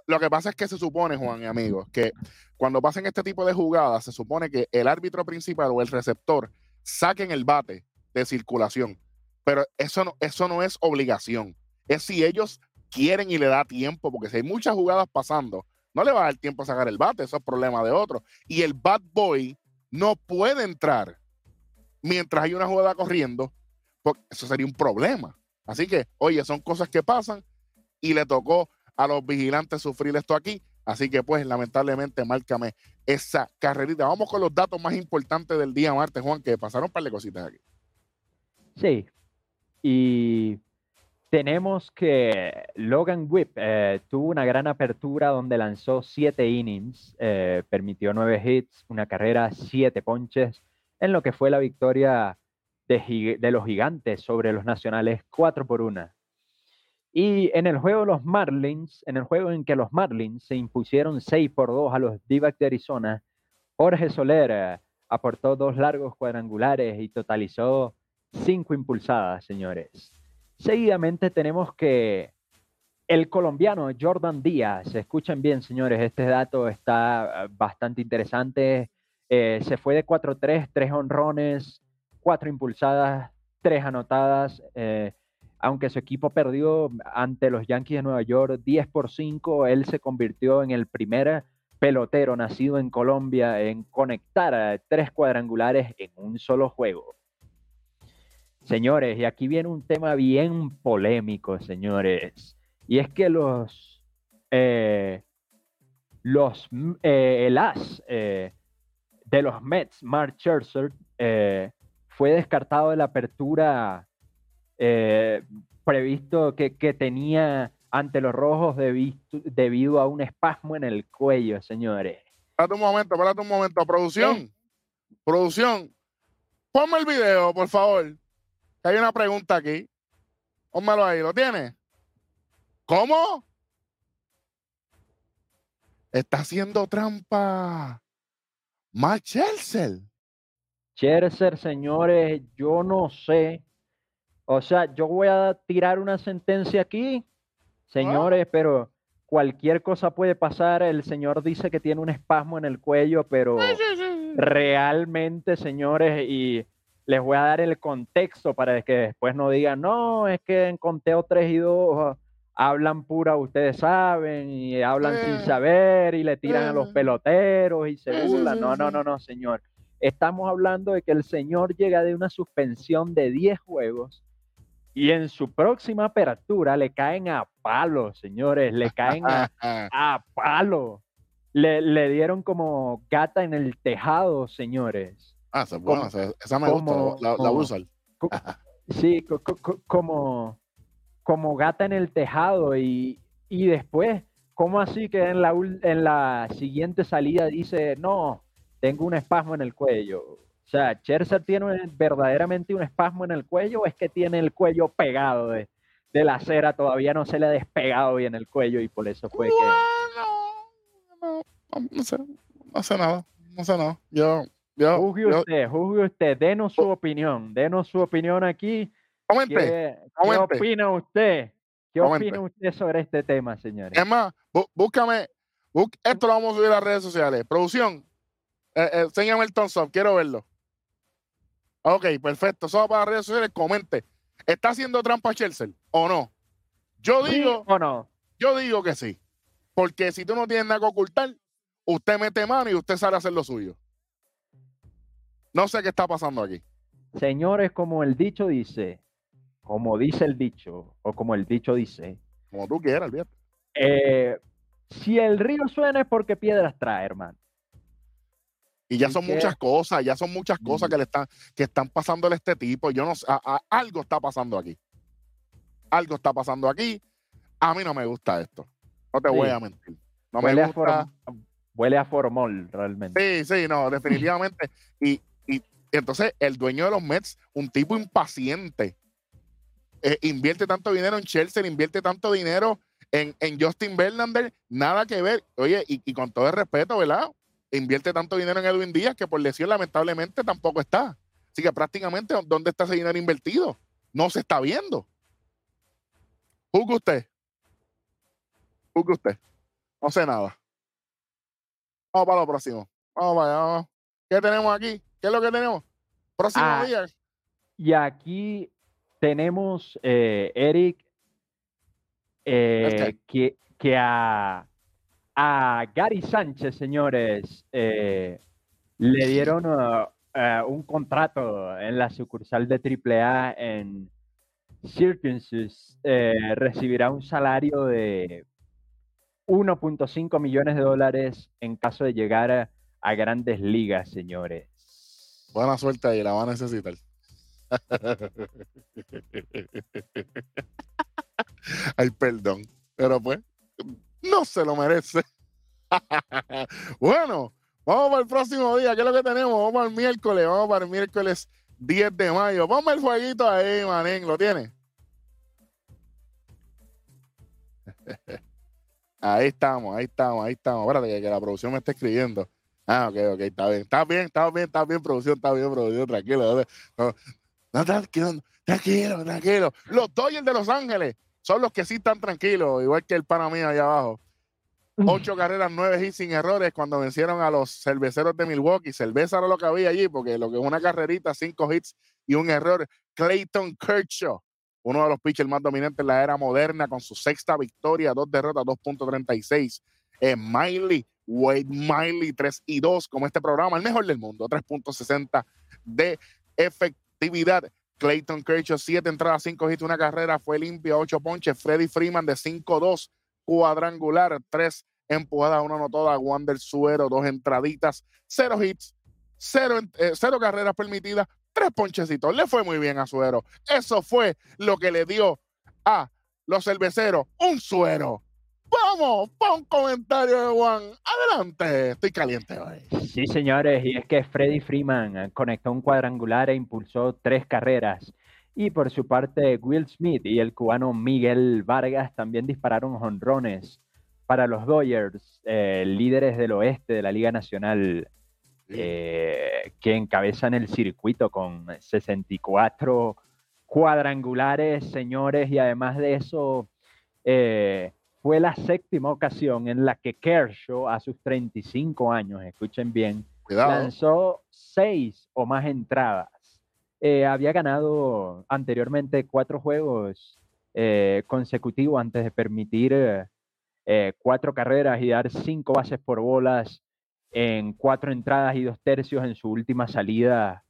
Lo, que pasa es que se supone, Juan y amigos, que cuando pasen este tipo de jugadas, se supone que el árbitro principal o el receptor saquen el bate de circulación. Pero eso no, eso no es obligación. Es si ellos quieren y le da tiempo, porque si hay muchas jugadas pasando, no le va a dar tiempo a sacar el bate, eso es problema de otro. Y el bad boy no puede entrar mientras hay una jugada corriendo, porque eso sería un problema. Así que, oye, son cosas que pasan y le tocó a los vigilantes sufrir esto aquí. Así que, pues, lamentablemente, márcame esa carrerita. Vamos con los datos más importantes del día martes, Juan, que pasaron un par de cositas aquí. Sí. Y tenemos que Logan Whip eh, tuvo una gran apertura donde lanzó siete innings, eh, permitió nueve hits, una carrera, siete ponches, en lo que fue la victoria de, de los gigantes sobre los nacionales 4 por 1. Y en el juego los Marlins, en el juego en que los Marlins se impusieron 6 por 2 a los d de Arizona, Jorge Soler eh, aportó dos largos cuadrangulares y totalizó cinco impulsadas, señores. Seguidamente tenemos que el colombiano Jordan Díaz, escuchen bien, señores, este dato está eh, bastante interesante. Eh, se fue de 4-3, 3 honrones, 4 impulsadas, 3 anotadas aunque su equipo perdió ante los Yankees de Nueva York 10 por 5, él se convirtió en el primer pelotero nacido en Colombia en conectar tres cuadrangulares en un solo juego. Señores, y aquí viene un tema bien polémico, señores, y es que los, eh, los eh, el as eh, de los Mets, Mark Scherzer, fue descartado de la apertura eh, previsto que, tenía ante los rojos debido a un espasmo en el cuello, señores. Espérate un momento, espérate un momento. Producción, producción, ponme el video, por favor. Hay una pregunta aquí. Pónmelo ahí, ¿lo tiene? ¿Cómo? Está haciendo trampa. Más Chelsea. Chelsea, señores, yo no sé o sea, yo voy a tirar una sentencia aquí, señores, pero cualquier cosa puede pasar. El señor dice que tiene un espasmo en el cuello, pero realmente, señores, y les voy a dar el contexto para que después no digan, no, es que en conteo 3 y 2 hablan pura, ustedes saben, y hablan sin saber, y le tiran a los peloteros y se burlan. No, no, no, no, señor. Estamos hablando de que el señor llega de una suspensión de 10 juegos y en su próxima apertura le caen a palo, señores, le caen a, [laughs] palo. Le, dieron como gata en el tejado, señores. Ah, esa, bueno, esa me gusta, la, usan. sí, como, como gata en el tejado y, y después, ¿cómo así que en la, en la siguiente salida dice, no, tengo un espasmo en el cuello? O sea, Scherzer tiene verdaderamente un espasmo en el cuello o es que tiene el cuello pegado de, la cera, todavía no se le ha despegado bien el cuello y por eso fue que... No, no, sé, no sé nada, no sé nada. Yo, yo, juzgue usted, juzgue usted, denos su opinión, denos su opinión aquí. Comente, ¿Qué, opina usted? ¿Qué opina usted sobre este tema, señores? Es más, búscame, esto lo vamos a subir a las redes sociales. Producción, eh, eh, enséñame el thumbs quiero verlo. Ok, perfecto. Eso para las redes sociales. Comente. ¿Está haciendo trampa Chelsea o no? Yo digo. o no? Yo digo que sí. Porque si tú no tienes nada que ocultar, usted mete mano y usted sale a hacer lo suyo. No sé qué está pasando aquí. Señores, como el dicho dice, como dice el dicho, o como el dicho dice. Como tú quieras, eh, si el río suena es porque piedras trae, hermano. Y ya son muchas cosas, ya son muchas cosas que le están, que están pasando a este tipo. Yo no sé, algo está pasando aquí. Algo está pasando aquí. A mí no me gusta esto. No te voy a mentir. No huele me gusta. A huele a formol, realmente. Sí, sí, no, definitivamente. [clears throat] y entonces el dueño de los Mets, un tipo impaciente, eh, invierte tanto dinero en Chelsea, invierte tanto dinero en, en Justin Verlander, nada que ver. Oye, y, con todo el respeto, ¿verdad? invierte tanto dinero en Edwin Díaz que por lesión lamentablemente tampoco está. Así que prácticamente, ¿dónde está ese dinero invertido? No se está viendo. Juzgue usted. Juzgue usted. No sé nada. Vamos para lo próximo. Vamos para allá. ¿Qué tenemos aquí? ¿Qué es lo que tenemos? Próximo ah, día. Y aquí tenemos, eh, Eric, eh, que, que a a Gary Sánchez, señores, eh, le dieron uh, uh, un contrato en la sucursal de AAA en Circunstances. Recibirá un salario de 1.5 millones de dólares en caso de llegar a, grandes ligas, señores. Buena suerte ahí, la va a necesitar. Ay, perdón. Pero pues, no se lo merece. bueno, vamos para el próximo día. ¿Qué es lo que tenemos? Vamos para el miércoles. Vamos para el miércoles 10 de mayo. Vamos el jueguito ahí, manín. ¿Lo tiene? [laughs] ahí estamos, ahí estamos, ahí estamos. Espérate que, la producción me está escribiendo. Ah, ok, ok, está bien. Está bien, está bien, está bien, producción, está bien, producción, tranquilo. No, tranquilo, tranquilo, tranquilo. Los Dodgers de Los Ángeles son los que sí están tranquilos, igual que el Panamá allá abajo. Ocho carreras, nueve hits sin errores cuando vencieron a los cerveceros de Milwaukee. Cerveza era lo que había allí, porque lo que es una carrerita, cinco hits y un error. Clayton Kershaw, uno de los pitchers más dominantes en la era moderna, con su sexta victoria, dos derrotas, 2.36. Eh, Miley, Wade Miley, 3 y 2, como este programa, el mejor del mundo, 3.60 de efectividad. Clayton Kershaw, 7 entradas, 5 hits, una carrera, fue limpia, 8 ponches. Freddy Freeman de 5-2, cuadrangular, 3 empujadas, una toda Wander Suero, dos entraditas, 0 hits, 0 eh, carreras permitidas, tres ponchecitos. Le fue muy bien a Suero. Eso fue lo que le dio a los cerveceros un suero. Vamos, pon un comentario de Juan. Adelante, estoy caliente hoy. Sí, señores, y es que Freddy Freeman conectó un cuadrangular e impulsó tres carreras. Y por su parte, Will Smith y el cubano Miguel Vargas también dispararon jonrones para los Dodgers, eh, líderes del oeste de la Liga Nacional eh, que encabezan el circuito con 64 cuadrangulares, señores, y además de eso, eh, fue la séptima ocasión en la que Kershaw, a sus 35 años, escuchen bien, lanzó seis o más entradas. Eh, había ganado anteriormente cuatro juegos consecutivos antes de permitir cuatro carreras y dar cinco bases por bolas en cuatro entradas y dos tercios en su última salida,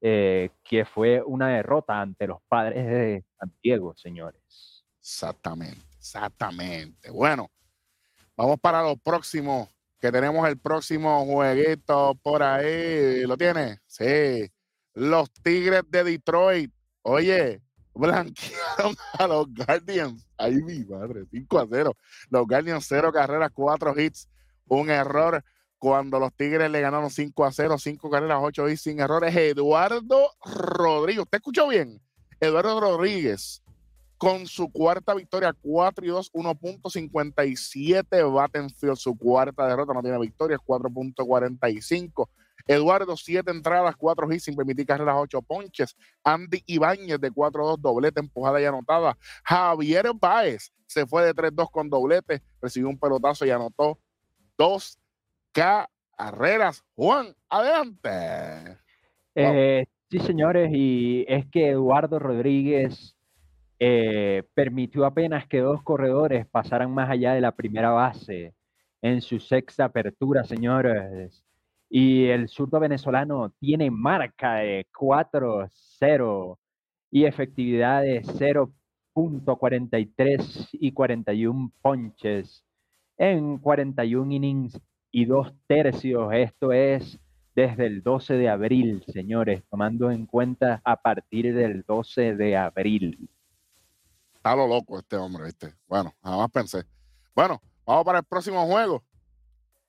eh, que fue una derrota ante los padres de Santiago, señores. Exactamente, exactamente. Bueno, vamos para los próximos, que tenemos el próximo jueguito por ahí. ¿Lo tiene? Sí. Los Tigres de Detroit. Oye, blanquearon a los Guardians. Ahí mi madre, 5 a 0. Los Guardians, 0 carreras, 4 hits, un error cuando los Tigres le ganaron 5 a 0, 5 carreras, 8 y sin errores. Eduardo Rodríguez, ¿usted escuchó bien? Eduardo Rodríguez con su cuarta victoria, 4 y 2, 1.57 Battenfield, su cuarta derrota, no tiene victorias, 4.45. Eduardo, 7 entradas, 4 hits sin permitir carreras, 8 ponches. Andy Ibáñez de 4-2, doblete, empujada y anotada. Javier Báez se fue de 3-2 con doblete, recibió un pelotazo y anotó dos carreras. Juan, adelante. Eh, sí, señores, y es que Eduardo Rodríguez eh, permitió apenas que dos corredores pasaran más allá de la primera base en su sexta apertura, señores. Y el surdo venezolano tiene marca de 4-0 y efectividad de 0.43 y 41 ponches en 41 innings y dos tercios. Esto es desde el 12 de abril, señores, tomando en cuenta a partir del 12 de abril. Está lo loco este hombre, ¿viste? Bueno, nada más pensé. Bueno, vamos para el próximo juego.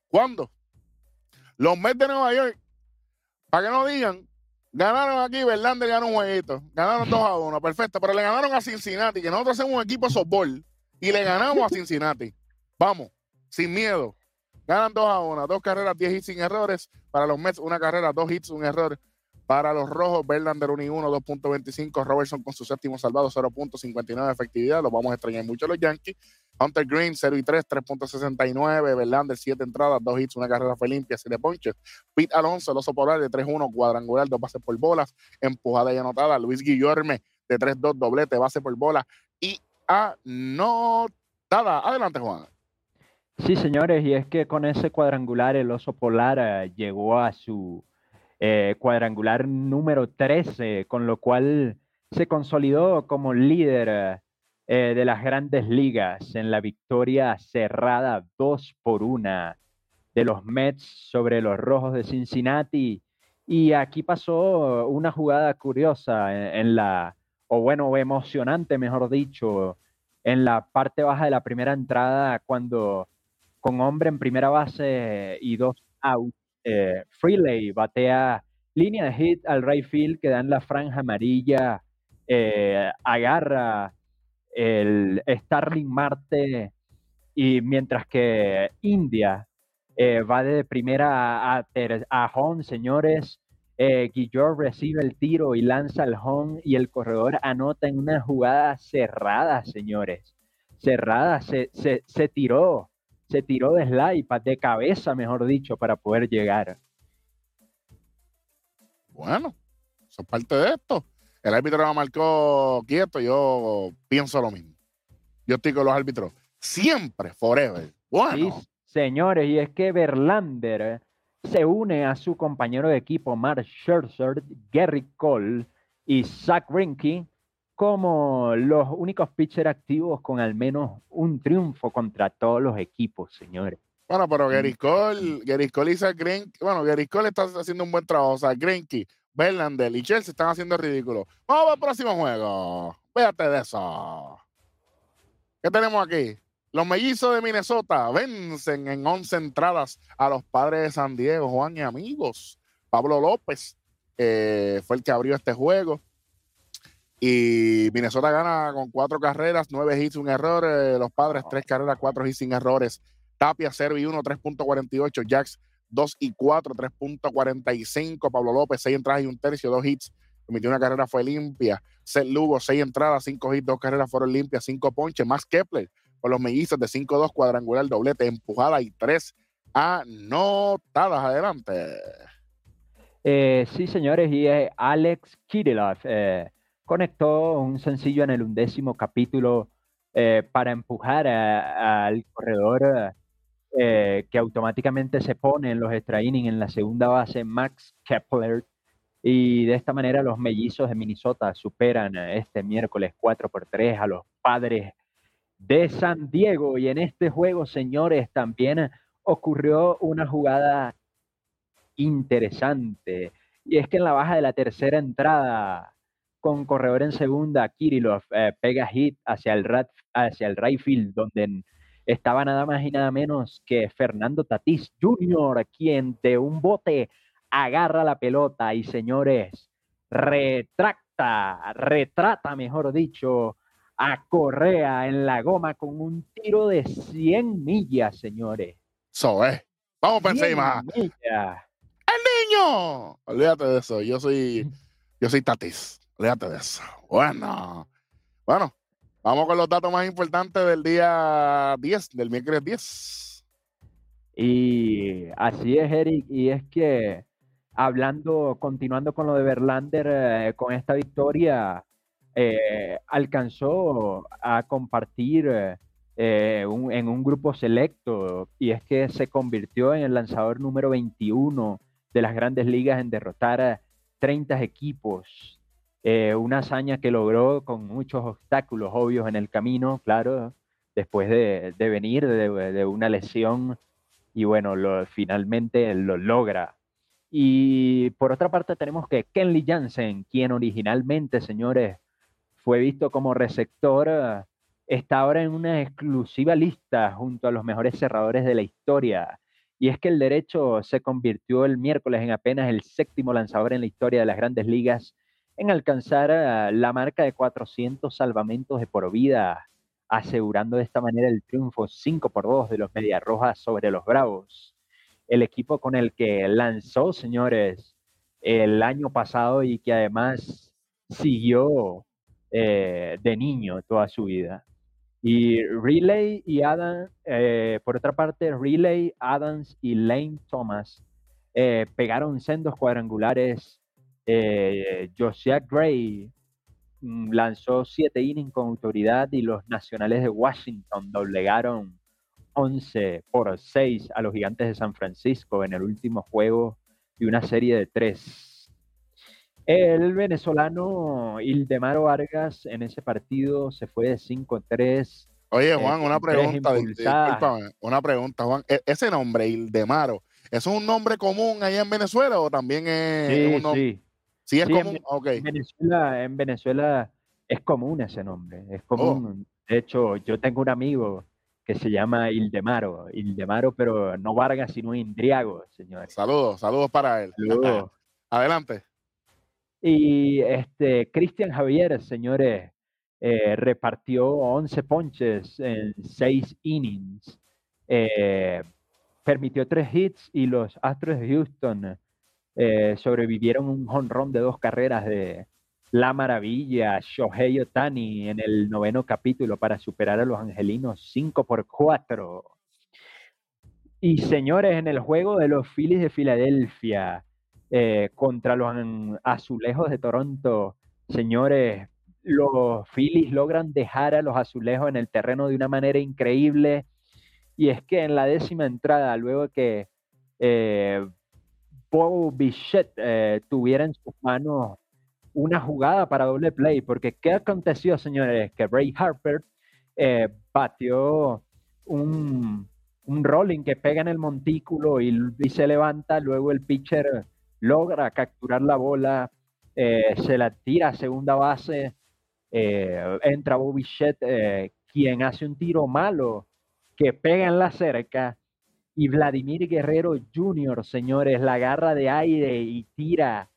¿Cuándo? Los Mets de Nueva York. Para que no digan, ganaron aquí, Verlander ganó un jueguito. Ganaron 2 a 1, perfecto. Pero le ganaron a Cincinnati, que nosotros hacemos un equipo softball. Y le ganamos a Cincinnati. Vamos, sin miedo. Ganan 2 a 1, dos carreras, 10 hits sin errores. Para los Mets, una carrera, dos hits, un error. Para los rojos, Verlander 1 y 1, 2.25. Robertson con su séptimo salvado, 0.59 de efectividad. Los vamos a extrañar mucho los Yankees. Hunter Green, 0 y 3, 3.69. Verlander, 7 entradas, 2 hits, una carrera fue limpia, 7 ponches. Pete Alonso, el oso polar de 3-1, cuadrangular, 2 bases por bolas, empujada y anotada. Luis Guillorme, de 3-2, doblete, base por bola y anotada. Adelante, Juan. Sí, señores, y es que con ese cuadrangular el oso polar eh, llegó a su eh, cuadrangular número 13, con lo cual se consolidó como líder eh, de las grandes ligas en la victoria cerrada 2 por 1 de los Mets sobre los Rojos de Cincinnati. Y aquí pasó una jugada curiosa en la, o bueno, emocionante, mejor dicho, en la parte baja de la primera entrada cuando con hombre en primera base y dos out, eh, Freeley batea línea de hit al right field que dan la franja amarilla, eh, agarra el Starling Marte y mientras que India eh, va de primera a, home, señores, eh, recibe el tiro y lanza el home y el corredor anota en una jugada cerrada, señores. Cerrada, se, se, se tiró, se tiró de slide, de cabeza, mejor dicho, para poder llegar. Bueno, eso es parte de esto. El árbitro lo marcó quieto, yo pienso lo mismo. Yo estoy con los árbitros. Siempre, forever. Bueno. señores, y es que Verlander se une a su compañero de equipo Mark Scherzer, Gary Cole y Zach Greinke como los únicos pitchers activos con al menos un triunfo contra todos los equipos, señores. Bueno, pero Gary Cole, Gary Cole y Zach Greinke, bueno, Gary Cole está haciendo un buen trabajo, o sea, Greinke, Verlander y Chelsea están haciendo ridículo. Vamos al próximo juego. Véate de eso. ¿Qué tenemos aquí? Los mellizos de Minnesota vencen en 11 entradas a los padres de San Diego, Juan y amigos. Pablo López eh, fue el que abrió este juego. Y Minnesota gana con cuatro carreras, nueve hits, un error. Eh, los padres, tres carreras, cuatro hits sin errores. Tapia, 0 y 1, 3.48. Jacks, 2 y 4, 3.45. Pablo López, seis entradas y un tercio, dos hits. Emitió una carrera, fue limpia. Seth Lugo, seis entradas, cinco hits, dos carreras fueron limpias, cinco ponches. Más Kepler, con los mellizos de 5-2, cuadrangular, doblete, empujada y tres anotadas. Adelante. Eh, sí, señores, y Alex Kirillov eh, conectó un sencillo en el undécimo capítulo eh, para empujar al corredor que automáticamente se pone en los extra innings en la segunda base, Max Kepler. Y de esta manera los mellizos de Minnesota superan este miércoles 4 por 3 a los padres de San Diego. Y en este juego, señores, también ocurrió una jugada interesante. Y es que en la baja de la tercera entrada, con corredor en segunda, Kirillov eh, pega hit hacia el, hacia el right field, donde estaba nada más y nada menos que Fernando Tatís Jr., quien de un bote agarra la pelota y señores, retracta, retrata, mejor dicho, a Correa en la goma con un tiro de 100 millas, señores. Eso es. Vamos para encima. ¡El niño! Olvídate de eso. Yo soy, yo soy Tatis. Olvídate de eso. Bueno. Bueno, vamos con los datos más importantes del día 10, del miércoles 10. Y así es, Eric. Y es que hablando, continuando con lo de Verlander, eh, con esta victoria, eh, alcanzó a compartir eh, en un grupo selecto y es que se convirtió en el lanzador número 21 de las grandes ligas en derrotar a 30 equipos. Eh, una hazaña que logró con muchos obstáculos obvios en el camino, claro, después de, venir de, una lesión y bueno, finalmente lo logra. Y por otra parte tenemos que Kenley Jansen, quien originalmente, señores, fue visto como receptor, está ahora en una exclusiva lista junto a los mejores cerradores de la historia. Y es que el derecho se convirtió el miércoles en apenas el séptimo lanzador en la historia de las grandes ligas en alcanzar eh, la marca de 400 salvamentos de por vida, asegurando de esta manera el triunfo 5 por 2 de los Medias Rojas sobre los Bravos. El equipo con el que lanzó, señores, el año pasado y que además siguió eh, de niño toda su vida. Y Relay y Adam, eh, por otra parte, Relay, Adams y Lane Thomas eh, pegaron sendos cuadrangulares. Josiah Gray mm, lanzó siete innings con autoridad y los nacionales de Washington doblegaron 11 por 6 a los gigantes de San Francisco en el último juego de una serie de tres. El venezolano Ildemaro Vargas en ese partido se fue de 5-3. Oye, Juan, una pregunta, discúlpame, una pregunta, Juan. E, ese nombre, Ildemaro, ¿eso es un nombre común allá en Venezuela o también es sí, un nombre? Sí, sí. es común, en, Venezuela, en Venezuela es común ese nombre, es común. De hecho, yo tengo un amigo que se llama Ildemaro, Ildemaro, pero no Vargas, sino Indriago, señores. Saludos, saludos para él. Saludos. Adelante. Y este Cristian Javier, señores, eh, repartió 11 ponches en 6 innings. Eh, permitió 3 hits y los Astros de Houston eh, sobrevivieron un jonrón de dos carreras de la maravilla Shohei Otani en el noveno capítulo para superar a los angelinos 5 por 4. Y señores, en el juego de los Phillies de Filadelfia contra los Azulejos de Toronto, señores, los Phillies logran dejar a los azulejos en el terreno de una manera increíble. Y es que en la décima entrada, luego que eh, Bo Bichette eh, tuviera en sus manos una jugada para doble play, porque ¿qué aconteció, señores? Que Ray Harper eh, batió un, rolling que pega en el montículo y, y, se levanta, luego el pitcher logra capturar la bola, eh, se la tira a segunda base, eh, entra Bobby eh, quien hace un tiro malo que pega en la cerca. Y Vladimir Guerrero Jr., señores, la agarra de aire y tira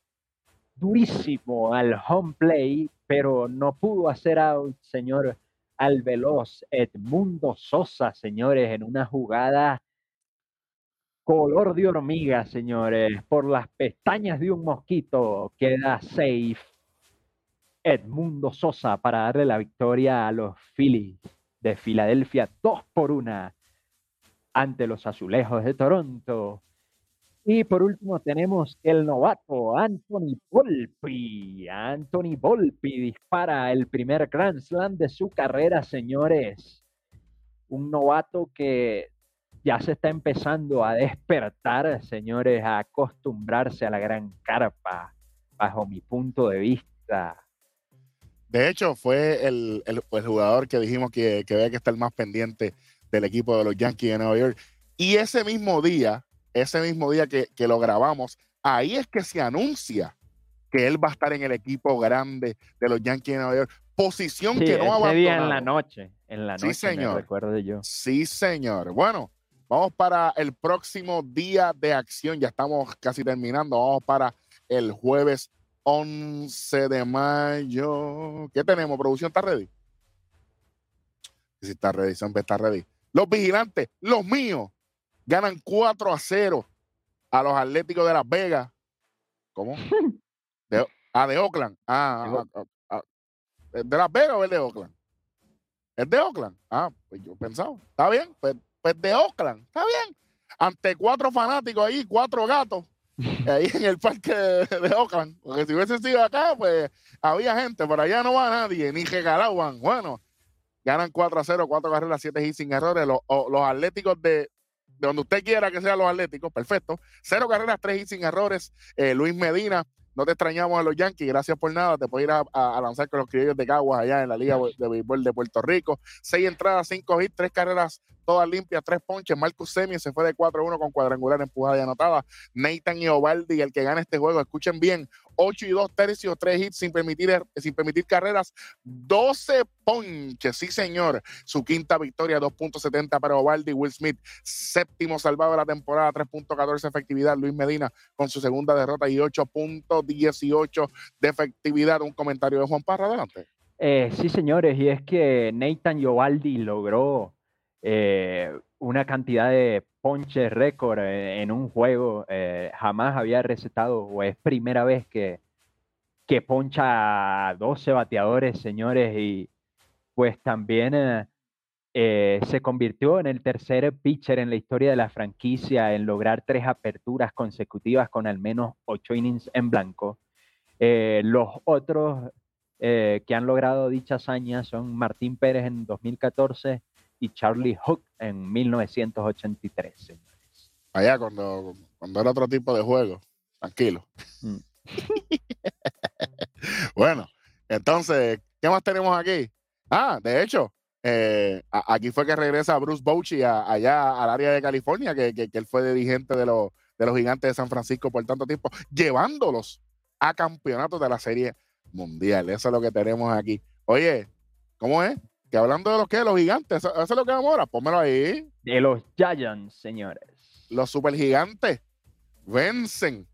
durísimo al home play, pero no pudo hacer out, señor, al veloz Edmundo Sosa, señores, en una jugada color de hormiga, señores, por las pestañas de un mosquito, queda safe Edmundo Sosa para darle la victoria a los Phillies de Filadelfia 2 por 1 ante los Azulejos de Toronto. Y por último tenemos el novato Anthony Volpi. Anthony Volpi dispara el primer Grand Slam de su carrera, señores. Un novato que ya se está empezando a despertar, señores, a acostumbrarse a la gran carpa, bajo mi punto de vista. De hecho, fue el, jugador que dijimos que, que había que estar más pendiente del equipo de los Yankees de Nueva York. Y ese mismo día, ese mismo día que, lo grabamos, ahí es que se anuncia que él va a estar en el equipo grande de los Yankees de Nueva York. Posición que no abandonado. día en la noche, en la noche, sí, señor. recuerdo yo. Sí, señor. Bueno, vamos para el próximo día de acción. Ya estamos casi terminando. Vamos para el jueves 11 de mayo. ¿Qué tenemos? ¿Producción está ready? Si está ready, siempre está ready. Los vigilantes, los míos, ganan 4 a 0 a los Atléticos de Las Vegas. ¿Cómo? [laughs] De, ah, de Oakland. Ah, ah, ah, ¿de Las Vegas o es de Oakland? ¿Es de Oakland? Ah, pues yo pensaba. ¿Está bien? Pues, pues de Oakland. ¿Está bien? Ante cuatro fanáticos ahí, cuatro gatos [laughs] ahí en el parque de, Oakland. Porque si hubiese sido acá, pues había gente, por allá no va nadie, ni regalaban. Bueno, ganan 4 a 0, 4 carreras, 7 y sin errores. Los, los Atléticos de, de donde usted quiera que sean los Atléticos, perfecto. 0 carreras, 3 y sin errores. Eh, Luis Medina, no te extrañamos a los Yankees, gracias por nada. Te puedes ir a, lanzar con los criollos de Caguas allá en la Liga de Béisbol de Puerto Rico. Seis entradas, cinco hits, tres carreras todas limpias, tres ponches. Marcus Semi se fue de 4-1 con cuadrangular empujada y anotada. Nathan y Ovaldi, el que gana este juego, escuchen bien, 8 y 2 tercios, 3 hits sin permitir, sin permitir carreras, 12 ponches, sí señor. Su quinta victoria, 2.70 para Ovaldi, Will Smith, séptimo salvado de la temporada, 3.14 efectividad. Luis Medina con su segunda derrota y 8.18 de efectividad. Un comentario de Juan Parra, adelante. Eh, sí, señores, y es que Nathan Yovaldi logró eh, una cantidad de ponches récord eh, en un juego. Eh, jamás había recetado, o es primera vez que, que poncha a 12 bateadores, señores, y pues también se convirtió en el tercer pitcher en la historia de la franquicia en lograr tres aperturas consecutivas con al menos ocho innings en blanco. los otros que han logrado dicha hazaña son Martín Pérez en 2014, y Charlie Hook en 1983, señores. Allá cuando, cuando era otro tipo de juego, tranquilo. Mm. [laughs] bueno, entonces, ¿qué más tenemos aquí? Ah, de hecho, eh, aquí fue que regresa Bruce Bochy allá al área de California, que, que, él fue dirigente de, los, de los gigantes de San Francisco por tanto tiempo, llevándolos a campeonatos de la Serie Mundial. Eso es lo que tenemos aquí. Oye, ¿cómo es? Que hablando de los que, los gigantes, ¿eso, es lo que vamos ahora? Pónmelo ahí. De los Giants, señores. Los supergigantes vencen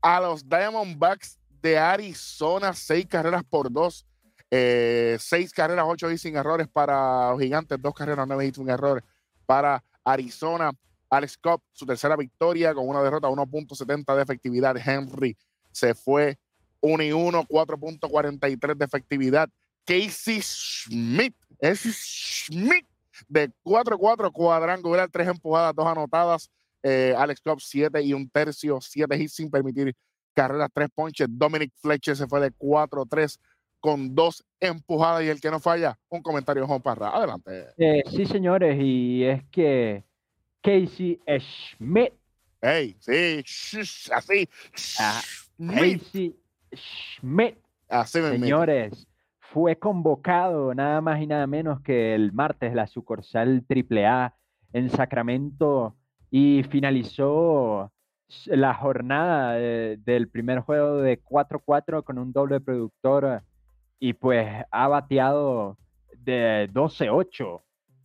a los Diamondbacks de Arizona, seis carreras por dos. Eh, seis carreras, ocho y sin errores para los gigantes, dos carreras, nueve y sin errores para Arizona. Alex Cobb, su tercera victoria con una derrota, 1.70 de efectividad. Henry se fue 1 y 1, 4.43 de efectividad. Casey Schmidt, es Schmidt de 4-4 cuadrangular, tres empujadas, dos anotadas. Eh, Alex Cobb, 7 y un tercio, 7 hits sin permitir carreras, tres ponches. Dominic Fletcher se fue de 4-3 con dos empujadas y el que no falla, un comentario Juan Parra. Adelante. Eh, sí, señores, y es que Casey Schmidt. Hey, sí, así. Ah, Casey Schmidt. Así Señores, fue convocado nada más y nada menos que el martes la sucursal AAA en Sacramento y finalizó la jornada del primer juego de 4-4 con un doble productor y pues ha bateado de 12-8.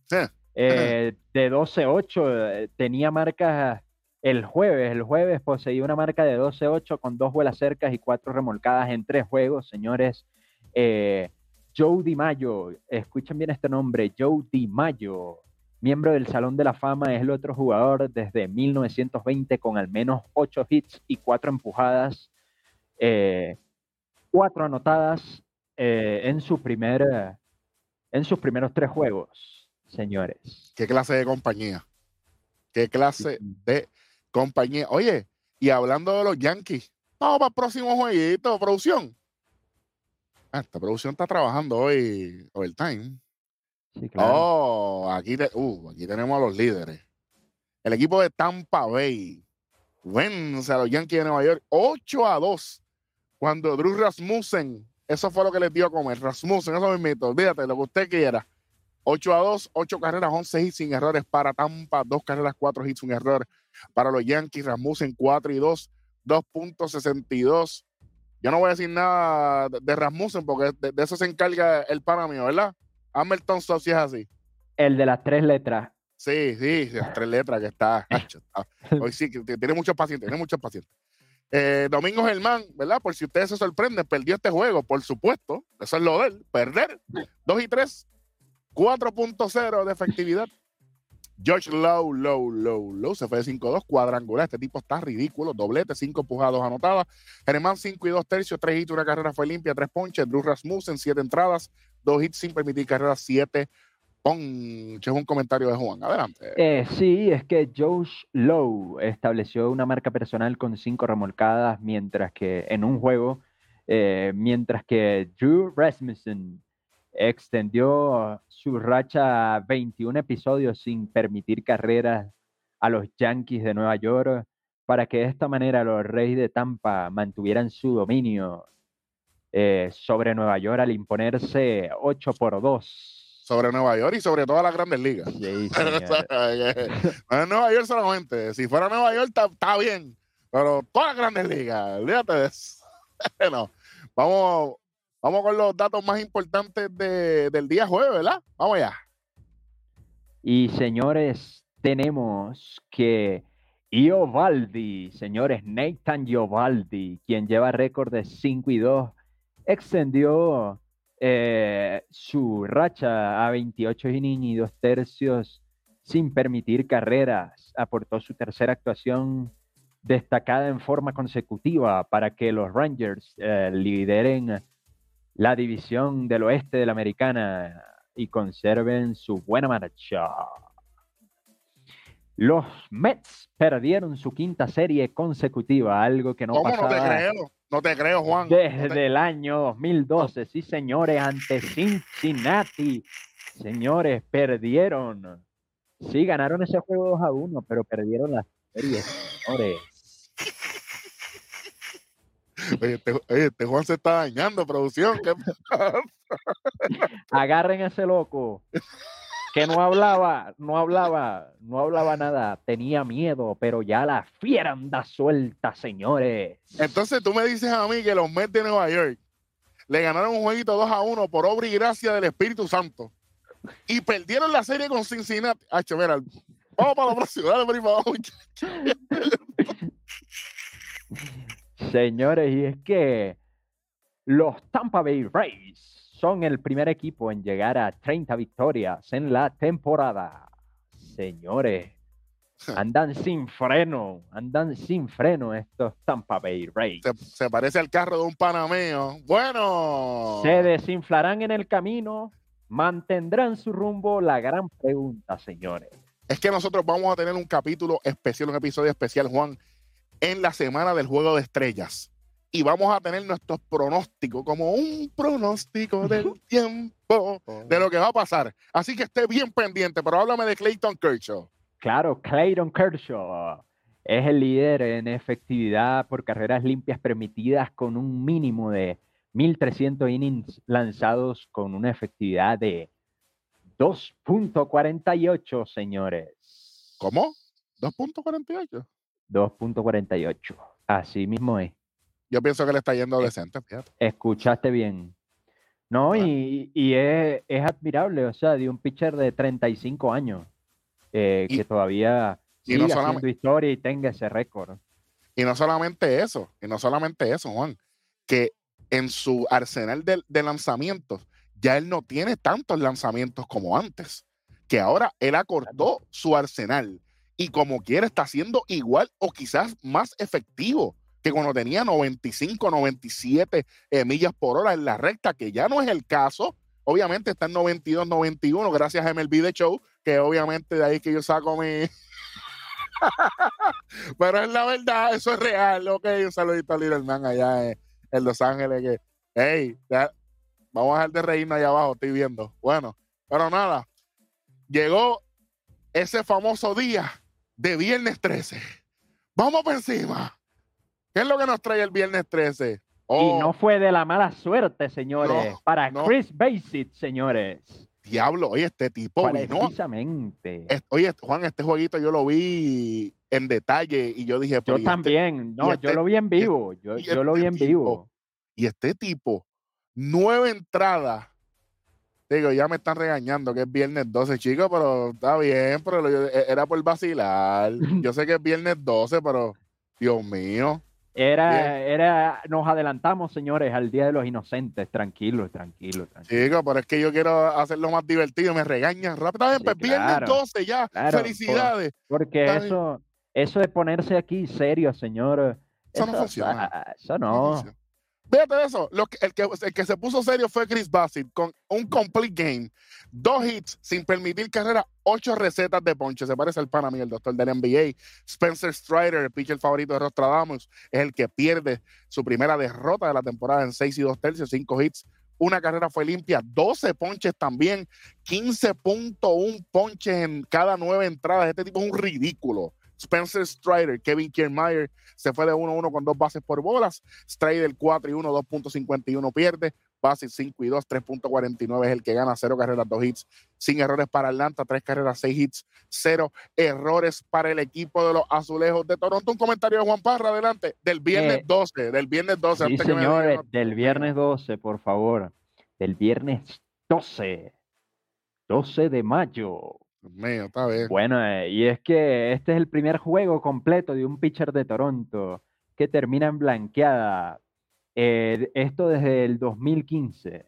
Sí. Eh, de 12-8 eh, tenía marcas el jueves. El jueves poseía una marca de 12-8 con dos vuelas cercas y cuatro remolcadas en tres juegos, señores. Eh, Joe DiMaggio, escuchen bien este nombre, Joe DiMaggio, miembro del Salón de la Fama, es el otro jugador desde 1920 con al menos ocho hits y cuatro empujadas, cuatro anotadas en, su primer, en sus primeros tres juegos señores. ¿Qué clase de compañía? ¿Qué clase de compañía? Oye, y hablando de los Yankees, vamos para el próximo jueguito, producción. Ah, esta producción está trabajando hoy overtime. Sí, claro. Oh, aquí, uh, aquí tenemos a los líderes. El equipo de Tampa Bay vence a los Yankees de Nueva York 8 a 2. Cuando Drew Rasmussen, eso fue lo que les dio a comer. Rasmussen, eso me invito. Olvídate lo que usted quiera. 8 a 2, 8 carreras, 11 hits sin errores para Tampa, 2 carreras, 4 hits sin error para los Yankees, Rasmussen 4 y 2, 2.62. Yo no voy a decir nada de, Rasmussen porque de, eso se encarga el pana mío, ¿verdad? Hamilton si es así. El de las tres letras. Sí, sí, las tres letras que está. [laughs] hoy sí, tiene muchos pacientes, tiene muchos pacientes. Eh, Domingo Germán, ¿verdad? Por si ustedes se sorprenden, perdió este juego, por supuesto. Eso es lo de él, perder. 2 y 3, 4.0 de efectividad. George Low, Low, Low, Low se fue de 5-2, cuadrangular. Este tipo está ridículo. Doblete, 5 empujados anotadas. Germán, 5 y 2 tercios, 3 hits, una carrera fue limpia, 3 ponches. Drew Rasmussen, 7 entradas, 2 hits sin permitir carrera, 7 ponches. Un comentario de Juan. Adelante. Eh, sí, es que Josh Low estableció una marca personal con 5 remolcadas, mientras que en un juego, eh, mientras que Drew Rasmussen extendió su racha a 21 episodios sin permitir carreras a los Yankees de Nueva York para que de esta manera los Reyes de Tampa mantuvieran su dominio eh, sobre Nueva York al imponerse 8 por 2. Sobre Nueva York y sobre todas las grandes ligas. Sí, [laughs] no es Nueva York solamente. Si fuera Nueva York está bien, pero todas las grandes ligas, olvídate de eso. [laughs] no, vamos, Vamos con los datos más importantes del día jueves, ¿verdad? Vamos allá. Y señores, tenemos que Iovaldi, señores, Nathan Iovaldi, quien lleva récord de 5 y 2, extendió eh, su racha a 28 innings y 2 tercios sin permitir carreras. Aportó su tercera actuación destacada en forma consecutiva para que los Rangers eh, lideren la división del oeste de la americana y conserven su buena marcha. Los Mets perdieron su quinta serie consecutiva, algo que no ¿Cómo pasaba. No te creo, no te creo, Juan. Desde el año 2012, sí, señores, ante Cincinnati. Señores, perdieron. Sí, ganaron ese juego 2 a 1, pero perdieron la serie, señores. Oye este, este, Juan se está dañando, producción. ¿Qué Agarren a ese loco. Que no hablaba, no hablaba, no hablaba nada. Tenía miedo, pero ya la fiera anda suelta, señores. Entonces tú me dices a mí que los Mets de Nueva York le ganaron un jueguito 2 a 1 por obra y gracia del Espíritu Santo. y perdieron la serie con Cincinnati. Hacho, mira, vamos para la próxima, dale por [laughs] Señores, y es que los Tampa Bay Rays son el primer equipo en llegar a 30 victorias en la temporada. Señores, andan sin freno, andan sin freno estos Tampa Bay Rays. Se, parece al carro de un panameo. Bueno. Se desinflarán en el camino, mantendrán su rumbo. La gran pregunta, señores. Es que nosotros vamos a tener un capítulo especial, un episodio especial, Juan, en la semana del Juego de Estrellas. Y vamos a tener nuestros pronósticos, como un pronóstico del tiempo de lo que va a pasar. Así que esté bien pendiente, pero háblame de Clayton Kershaw. Claro, Clayton Kershaw es el líder en efectividad por carreras limpias permitidas con un mínimo de 1.300 innings lanzados con una efectividad de 2.48, señores. ¿Cómo? ¿2.48? 2.48. Así mismo es. Yo pienso que le está yendo decente, Escuchaste bien. No, y, es, admirable, o sea, de un pitcher de 35 años eh, que todavía sigue haciendo historia y tenga ese récord. Y no solamente eso, y no solamente eso, Juan, que en su arsenal de, de lanzamientos ya él no tiene tantos lanzamientos como antes, que ahora él acortó su arsenal y como quiera está siendo igual o quizás más efectivo que cuando tenía 95, 97 eh, millas por hora en la recta, que ya no es el caso. Obviamente está en 92, 91, gracias a MLB The Show, que obviamente de ahí que yo saco mi... [laughs] Pero es la verdad, eso es real, ok. Un saludito a Little Man allá en, Los Ángeles, que, hey, vamos a dejar de reírnos allá abajo, estoy viendo. Bueno, pero nada, llegó ese famoso día de viernes 13. Vamos por encima. ¿Qué es lo que nos trae el viernes 13? y oh. no fue de la mala suerte, señores. para Chris Basic, señores. Diablo, oye, este tipo Precisamente. oye, Juan, este jueguito yo lo vi en detalle y yo dije. Yo este también, no, yo este lo vi en vivo. yo, lo vi en vivo. Y este tipo, nueve entradas. Digo, ya me están regañando que es viernes 12, chicos, pero está bien, pero e, era por vacilar. [laughs] Yo sé que es viernes 12, pero Dios mío. Era, era, nos adelantamos, señores, al Día de los Inocentes. Tranquilo, tranquilo, tranquilo. Chico, pero es que yo quiero hacerlo más divertido. Me regañan rápidamente. Sí, viernes 12 ya. Felicidades. porque eso, eso de ponerse aquí serio, señor. Eso, no funciona. Eso no. Fíjate eso. El, que, el que se puso serio fue Chris Bassett con un complete game, dos hits sin permitir carrera, ocho recetas de ponche. Se parece al pana el doctor del NBA. Spencer Strider, el pitcher favorito de Rostradamus, es el que pierde su primera derrota de la temporada en seis y dos tercios, cinco hits. Una carrera fue limpia, 12 ponches también, 15.1 ponches en cada nueve entradas. Este tipo es un ridículo. Spencer Strider, Kevin Kiermaier se fue de 1-1 con dos bases por bolas. Strider 4 y 1, 2.51 pierde. Bases 5 y 2, 3.49 es el que gana, 0 carreras, 2 hits, sin errores para Atlanta, 3 carreras, 6 hits, 0 errores para el equipo de los Azulejos de Toronto. Un comentario de Juan Parra, adelante, del viernes 12, eh, del viernes 12. Sí, señores, del viernes 12, por favor, del viernes 12, 12 de mayo. Mío, está bien. Bueno, eh, y es que este es el primer juego completo de un pitcher de Toronto que termina en blanqueada. Eh, esto desde el 2015.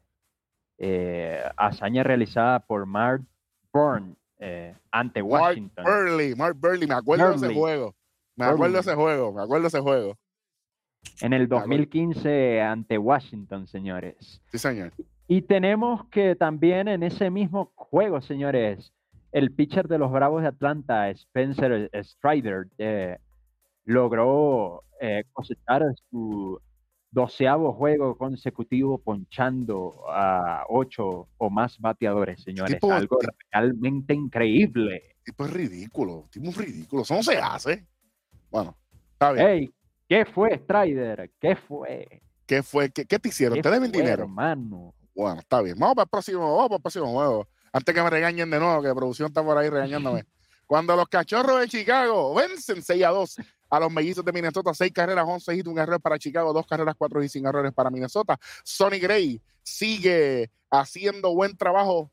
Eh, hazaña realizada por Mark Bourne ante Washington. Mark Burley, Mark Burley, me acuerdo de ese juego. Me acuerdo de ese juego, me acuerdo de ese juego. En el 2015 ante Washington, señores. Sí, señor. Y tenemos que también en ese mismo juego, señores, el pitcher de los Bravos de Atlanta, Spencer Strider, eh, logró eh, cosechar su doceavo juego consecutivo ponchando a ocho o más bateadores, señores. Algo realmente increíble. Tipo es ridículo, tipo es ridículo. Eso no se hace. Bueno, está bien. Hey, ¿qué fue, Strider? ¿Qué fue? ¿Qué fue? ¿Qué, te hicieron? ¿Te deben dinero? Hermano. Bueno, está bien. Vamos para el próximo, vamos para el próximo juego. Antes que me regañen de nuevo, que la producción está por ahí regañándome. Cuando los cachorros de Chicago vencen 6 a 2 a los mellizos de Minnesota, 6 carreras, 11 hits, un error para Chicago, 2 carreras, 4 y sin errores para Minnesota. Sonny Gray sigue haciendo buen trabajo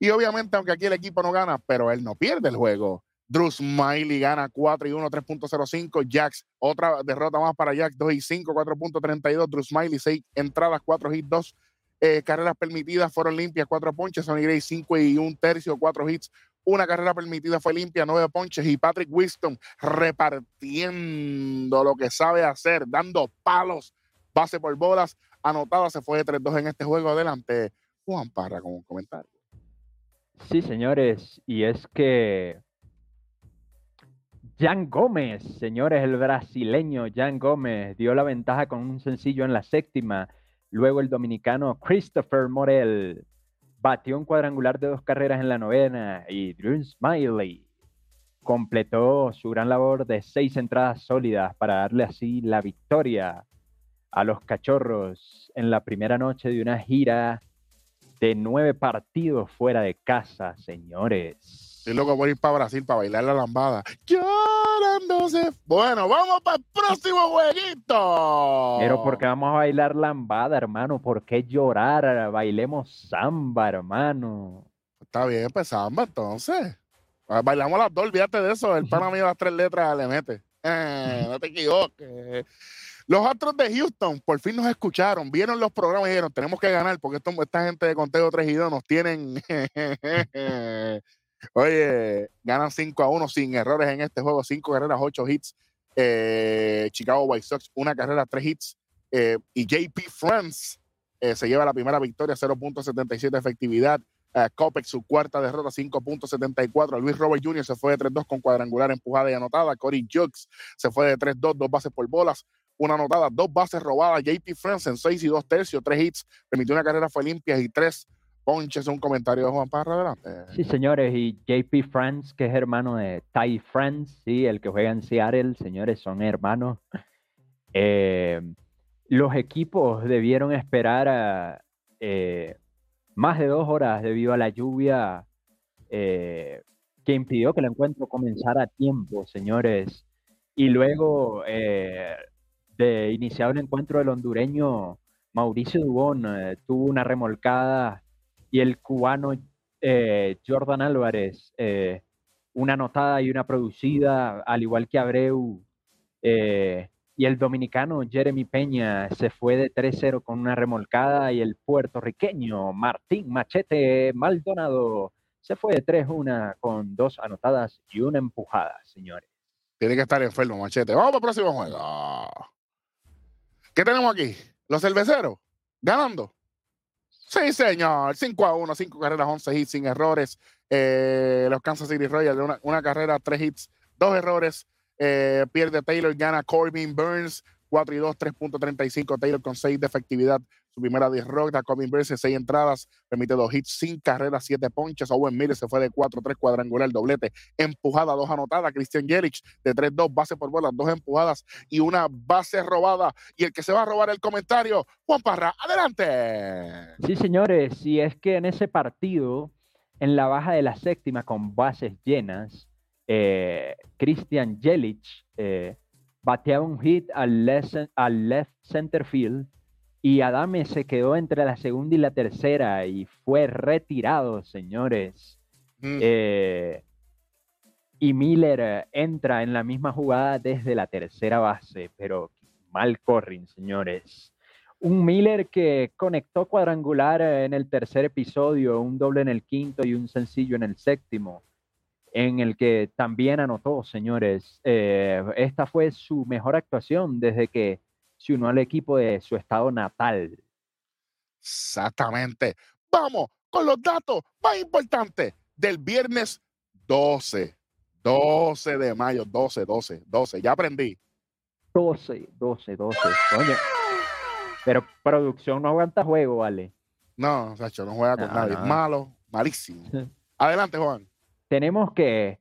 Y obviamente, aunque aquí el equipo no gana, pero él no pierde el juego. Drew Smiley gana 4 y 1, 3.05. Jax, otra derrota más para Jax, 2 y 5, 4.32. Drew Smiley, 6 entradas, 4 hits, 2 eh, carreras permitidas fueron limpias, 4 ponches. Sonny Gray, 5 y 1 tercio, 4 hits. Una carrera permitida fue limpia, 9 ponches. Y Patrick Winston repartiendo lo que sabe hacer, dando palos, base por bolas. Anotada, se fue de 3-2 en este juego. Adelante, Juan Parra, con un comentario. Sí, señores, y es que Jan Gómez, señores, el brasileño Jan Gómez dio la ventaja con un sencillo en la séptima. Luego el dominicano Christopher Morel batió un cuadrangular de dos carreras en la novena y Drew Smiley completó su gran labor de seis entradas sólidas para darle así la victoria a los cachorros en la primera noche de una gira de nueve partidos fuera de casa, señores. Estoy loco por ir para Brasil para bailar la lambada. Llorándose. Bueno, vamos para el próximo jueguito. Pero porque vamos a bailar lambada, hermano. ¿Por qué llorar? Bailemos samba, hermano. Está bien, pues samba entonces. Ah, bailamos las dos, olvídate de eso. El pana [laughs] mío las tres letras le mete. Eh, no te equivoques. Los Astros de Houston por fin nos escucharon, vieron los programas y dijeron, tenemos que ganar porque esta gente de Conteo 3 y 2 nos tienen Oye, ganan 5 a 1 sin errores en este juego, 5 carreras, 8 hits. Eh, Chicago White Sox, una carrera, 3 hits. Eh, y JP France eh, se lleva la primera victoria, 0.77 efectividad. Copex, su cuarta derrota, 5.74. Luis Robert Jr. se fue de 3-2 con cuadrangular empujada y anotada. Corey Jukes se fue de 3-2, dos bases por bolas, una anotada, dos bases robadas. JP France en 6 y 2 tercios, 3 hits. Permitió una carrera, fue limpia y 3 Ponches, un comentario de Juan Parra adelante. Sí, señores, y JP France, que es hermano de Ty France, sí, el que juega en Seattle, señores, son hermanos. Eh, los equipos debieron esperar eh, más de dos horas debido a la lluvia eh, que impidió que el encuentro comenzara a tiempo, señores. Y luego de iniciar el encuentro, el hondureño Mauricio Dubón tuvo una remolcada y el cubano eh, Jordan Álvarez, eh, una anotada y una producida, al igual que Abreu. Eh, y el dominicano Jeremy Peña se fue de 3-0 con una remolcada y el puertorriqueño Martín Machete Maldonado se fue de 3-1 con dos anotadas y una empujada, señores. Tiene que estar enfermo, Machete. Vamos para el próximo juego. ¿Qué tenemos aquí? Los cerveceros ganando. Sí, señor. 5 a 1, 5 carreras, 11 hits sin errores. Eh, los Kansas City Royals, una, una carrera, 3 hits, 2 errores. Eh, pierde Taylor, gana Corbin Burns, 4 y 2, 3.35. Taylor con 6 de efectividad. Su primera derrota, Burns en 6 entradas, permite 2 hits, sin carreras, 7 ponches. Owen Miller se fue de 4-3 cuadrangular, doblete, empujada, 2 anotadas. Christian Jerich de 3-2, base por bola, 2 empujadas y una base robada. Y el que se va a robar el comentario, Juan Parra, adelante. Sí, señores, si es que en ese partido, en la baja de la séptima con bases llenas, eh, Christian Jelich eh, bateaba un hit al left, al left center field y Adame se quedó entre la segunda y la tercera y fue retirado, señores. Mm. Eh, y Miller entra en la misma jugada desde la tercera base, pero mal corren, señores. Un Miller que conectó cuadrangular en el tercer episodio, un doble en el quinto y un sencillo en el séptimo en el que también anotó, señores. Eh, esta fue su mejor actuación desde que se unió al equipo de su estado natal. Exactamente. Vamos con los datos más importantes del viernes 12. 12 de mayo, 12, 12, 12. Ya aprendí. 12, 12, 12. Pero producción no aguanta juego, ¿vale? No, Sacho, no juega con nadie. Malo, malísimo. [laughs] Adelante, Juan tenemos que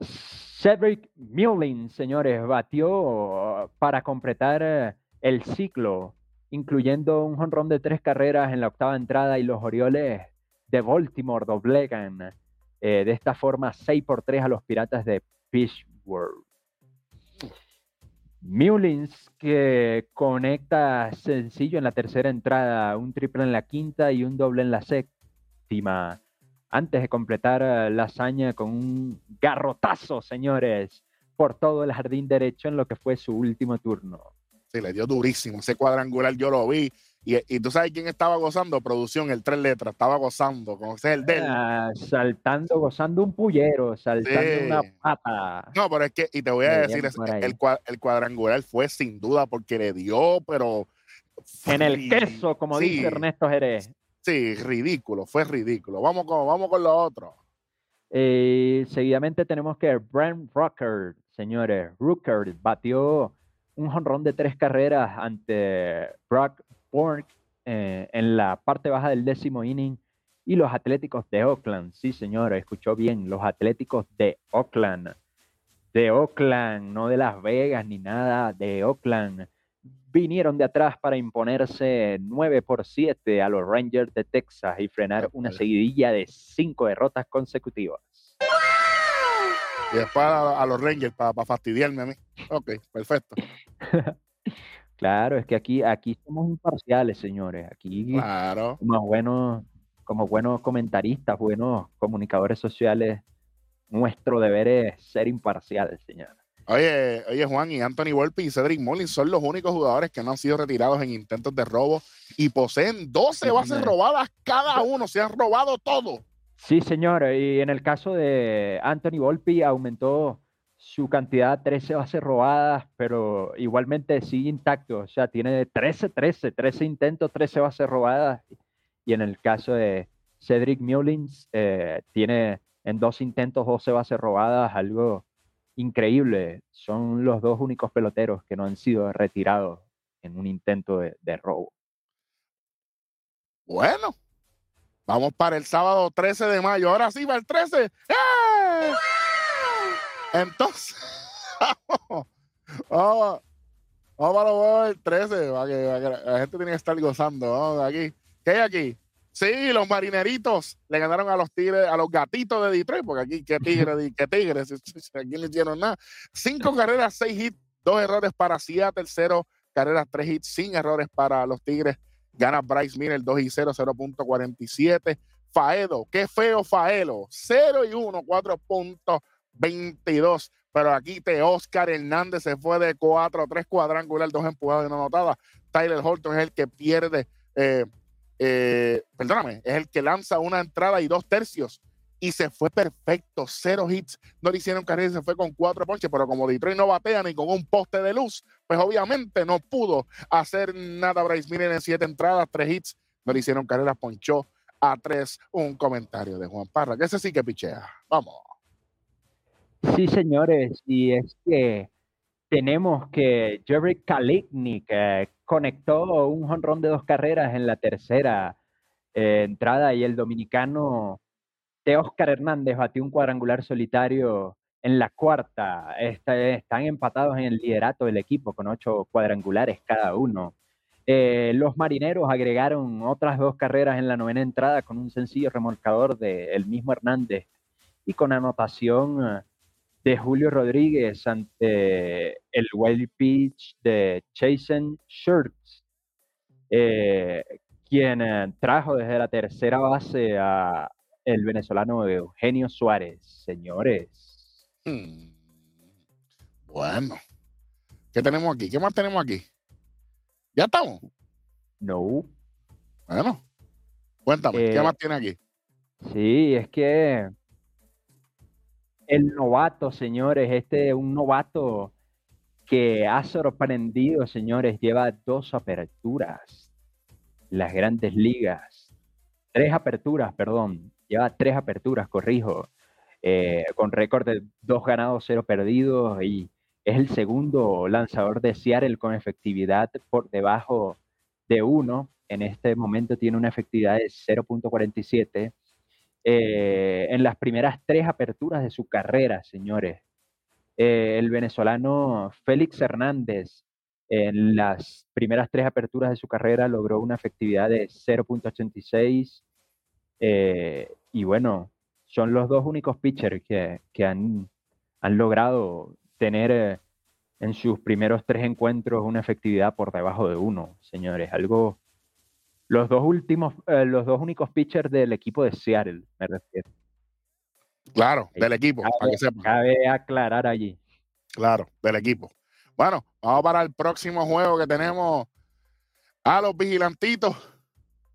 Cedric Mullins, señores, batió para completar eh, el ciclo, incluyendo un jonrón de tres carreras en la octava entrada y los Orioles de Baltimore doblegan eh, de esta forma 6 por 3 a los Piratas de Pittsburgh. Mullins que conecta sencillo en la tercera entrada, un triple en la quinta y un doble en la séptima antes de completar eh, la hazaña con un garrotazo, señores, por todo el jardín derecho en lo que fue su último turno. Sí, le dio durísimo. Ese cuadrangular yo lo vi. Y, tú sabes quién estaba gozando, producción, el tres letras, estaba gozando, como ese es el del. Ah, saltando, gozando un pullero, saltando una pata. No, pero es que, y te voy a decir, el, el, cuadrangular fue sin duda porque le dio, pero. En el queso, como dice Ernesto Jerez. Sí, ridículo, fue ridículo. Vamos con, vamos con lo otro. Eh, seguidamente tenemos que Brent Rucker, señores. Rucker batió un jonrón de tres carreras ante Brock Borg eh, en la parte baja del décimo inning y los Atléticos de Oakland. Sí, señora, escuchó bien, los Atléticos de Oakland. De Oakland, no de Las Vegas ni nada, de Oakland. Vinieron de atrás para imponerse 9 por 7 a los Rangers de Texas y frenar una seguidilla de cinco derrotas consecutivas. Y después a, los Rangers para, fastidiarme a mí. Ok, perfecto. [laughs] claro, es que aquí, aquí somos imparciales, señores. Aquí claro. como buenos, como buenos comentaristas, buenos comunicadores sociales, nuestro deber es ser imparciales, señores. Oye, oye, Juan, y Anthony Volpe y Cedric Mullins son los únicos jugadores que no han sido retirados en intentos de robo y poseen 12 bases robadas cada uno. Se han robado todo. Sí, señor. Y en el caso de Anthony Volpi aumentó su cantidad a 13 bases robadas, pero igualmente sigue intacto. O sea, tiene 13, 13, 13 intentos, 13 bases robadas. Y en el caso de Cedric Mullins, eh, tiene en dos intentos 12 bases robadas, algo increíble. Son los dos únicos peloteros que no han sido retirados en un intento de robo. Bueno, Vamos para el sábado 13 de mayo. Ahora sí, va el 13. ¡Eh! Entonces, [laughs] vamos, vamos, vamos el 13. la gente tiene que estar gozando. aquí. ¿Qué hay aquí? Sí, los marineritos le ganaron a los tigres, a los gatitos de Detroit, porque aquí, ¿qué tigres? ¿Qué tigres? Aquí no hicieron nada. Cinco [laughs] carreras, seis hits, dos errores para Seattle, cero carreras, tres hits, sin errores para los tigres Gana Bryce Miller 2 y 0, 0.47. Faedo, qué feo Faelo, 0 y 1, 4.22. Pero aquí te Oscar Hernández se fue de 4 3 cuadrangular, 2 empujados y una anotada. Tyler Holton es el que pierde, eh, eh, perdóname, es el que lanza una entrada y dos tercios y se fue perfecto, cero hits, no le hicieron carrera y se fue con cuatro ponches, pero como Detroit no batea ni con un poste de luz, pues obviamente no pudo hacer nada Bryce Miller en siete entradas, tres hits, no le hicieron carreras, ponchó a tres, un comentario de Juan Parra, que ese sí que pichea, vamos. Sí, señores, y es que tenemos que Jerry Kaliknik eh, conectó un jonrón de dos carreras en la tercera eh, entrada y el dominicano de Oscar Hernández batió un cuadrangular solitario en la cuarta. están empatados en el liderato del equipo con ocho cuadrangulares cada uno. Eh, los marineros agregaron otras dos carreras en la novena entrada con un sencillo remolcador de el mismo Hernández y con anotación de Julio Rodríguez ante el wild pitch de Jason Shirts, eh, quien trajo desde la tercera base a, el venezolano Eugenio Suárez. Señores. Hmm. Bueno. ¿Qué tenemos aquí? ¿Qué más tenemos aquí? ¿Ya estamos? No. Bueno. Cuéntame, ¿qué eh, más tiene aquí? Sí, es que el novato, señores, este es un novato que ha sorprendido, señores, lleva dos aperturas. Las grandes ligas. Tres aperturas, perdón lleva tres aperturas, corrijo, eh, con récord de dos ganados, cero perdidos y es el segundo lanzador de Seattle con efectividad por debajo de uno. En este momento tiene una efectividad de 0.47. Eh, en las primeras tres aperturas de su carrera, señores. Eh, el venezolano Félix Hernández en las primeras tres aperturas de su carrera logró una efectividad de 0.86 y bueno, son los dos únicos pitchers que, han, han, logrado tener eh, en sus primeros tres encuentros una efectividad por debajo de uno, señores. Algo Los dos últimos, eh, los dos únicos pitchers del equipo de Seattle, me refiero. Claro, del equipo, cabe, para que sepan. Cabe aclarar allí. Claro, del equipo. Bueno, vamos para el próximo juego que tenemos a los vigilantitos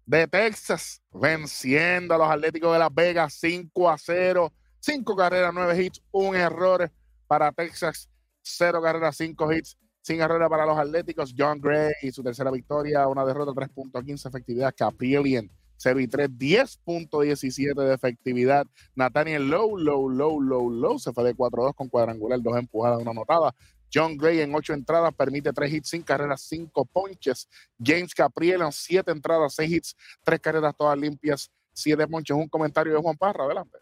de Texas venciendo a los Atléticos de Las Vegas 5 a 0. 5 carreras, 9 hits, un error para Texas, 0 carreras, 5 hits, sin errores para los Atléticos. John Gray y su tercera victoria, una derrota 3.15 efectividad. Capillian 0 y 3, 10.17 de efectividad. Nathaniel Low, Low, Low, Low, Low se fue de 4-2 con cuadrangular, dos empujadas, una anotada. John Gray en ocho entradas permite tres hits, sin carreras, cinco ponches. James Capriel en siete entradas, seis hits, tres carreras todas limpias, siete ponches. Un comentario de Juan Parra, adelante.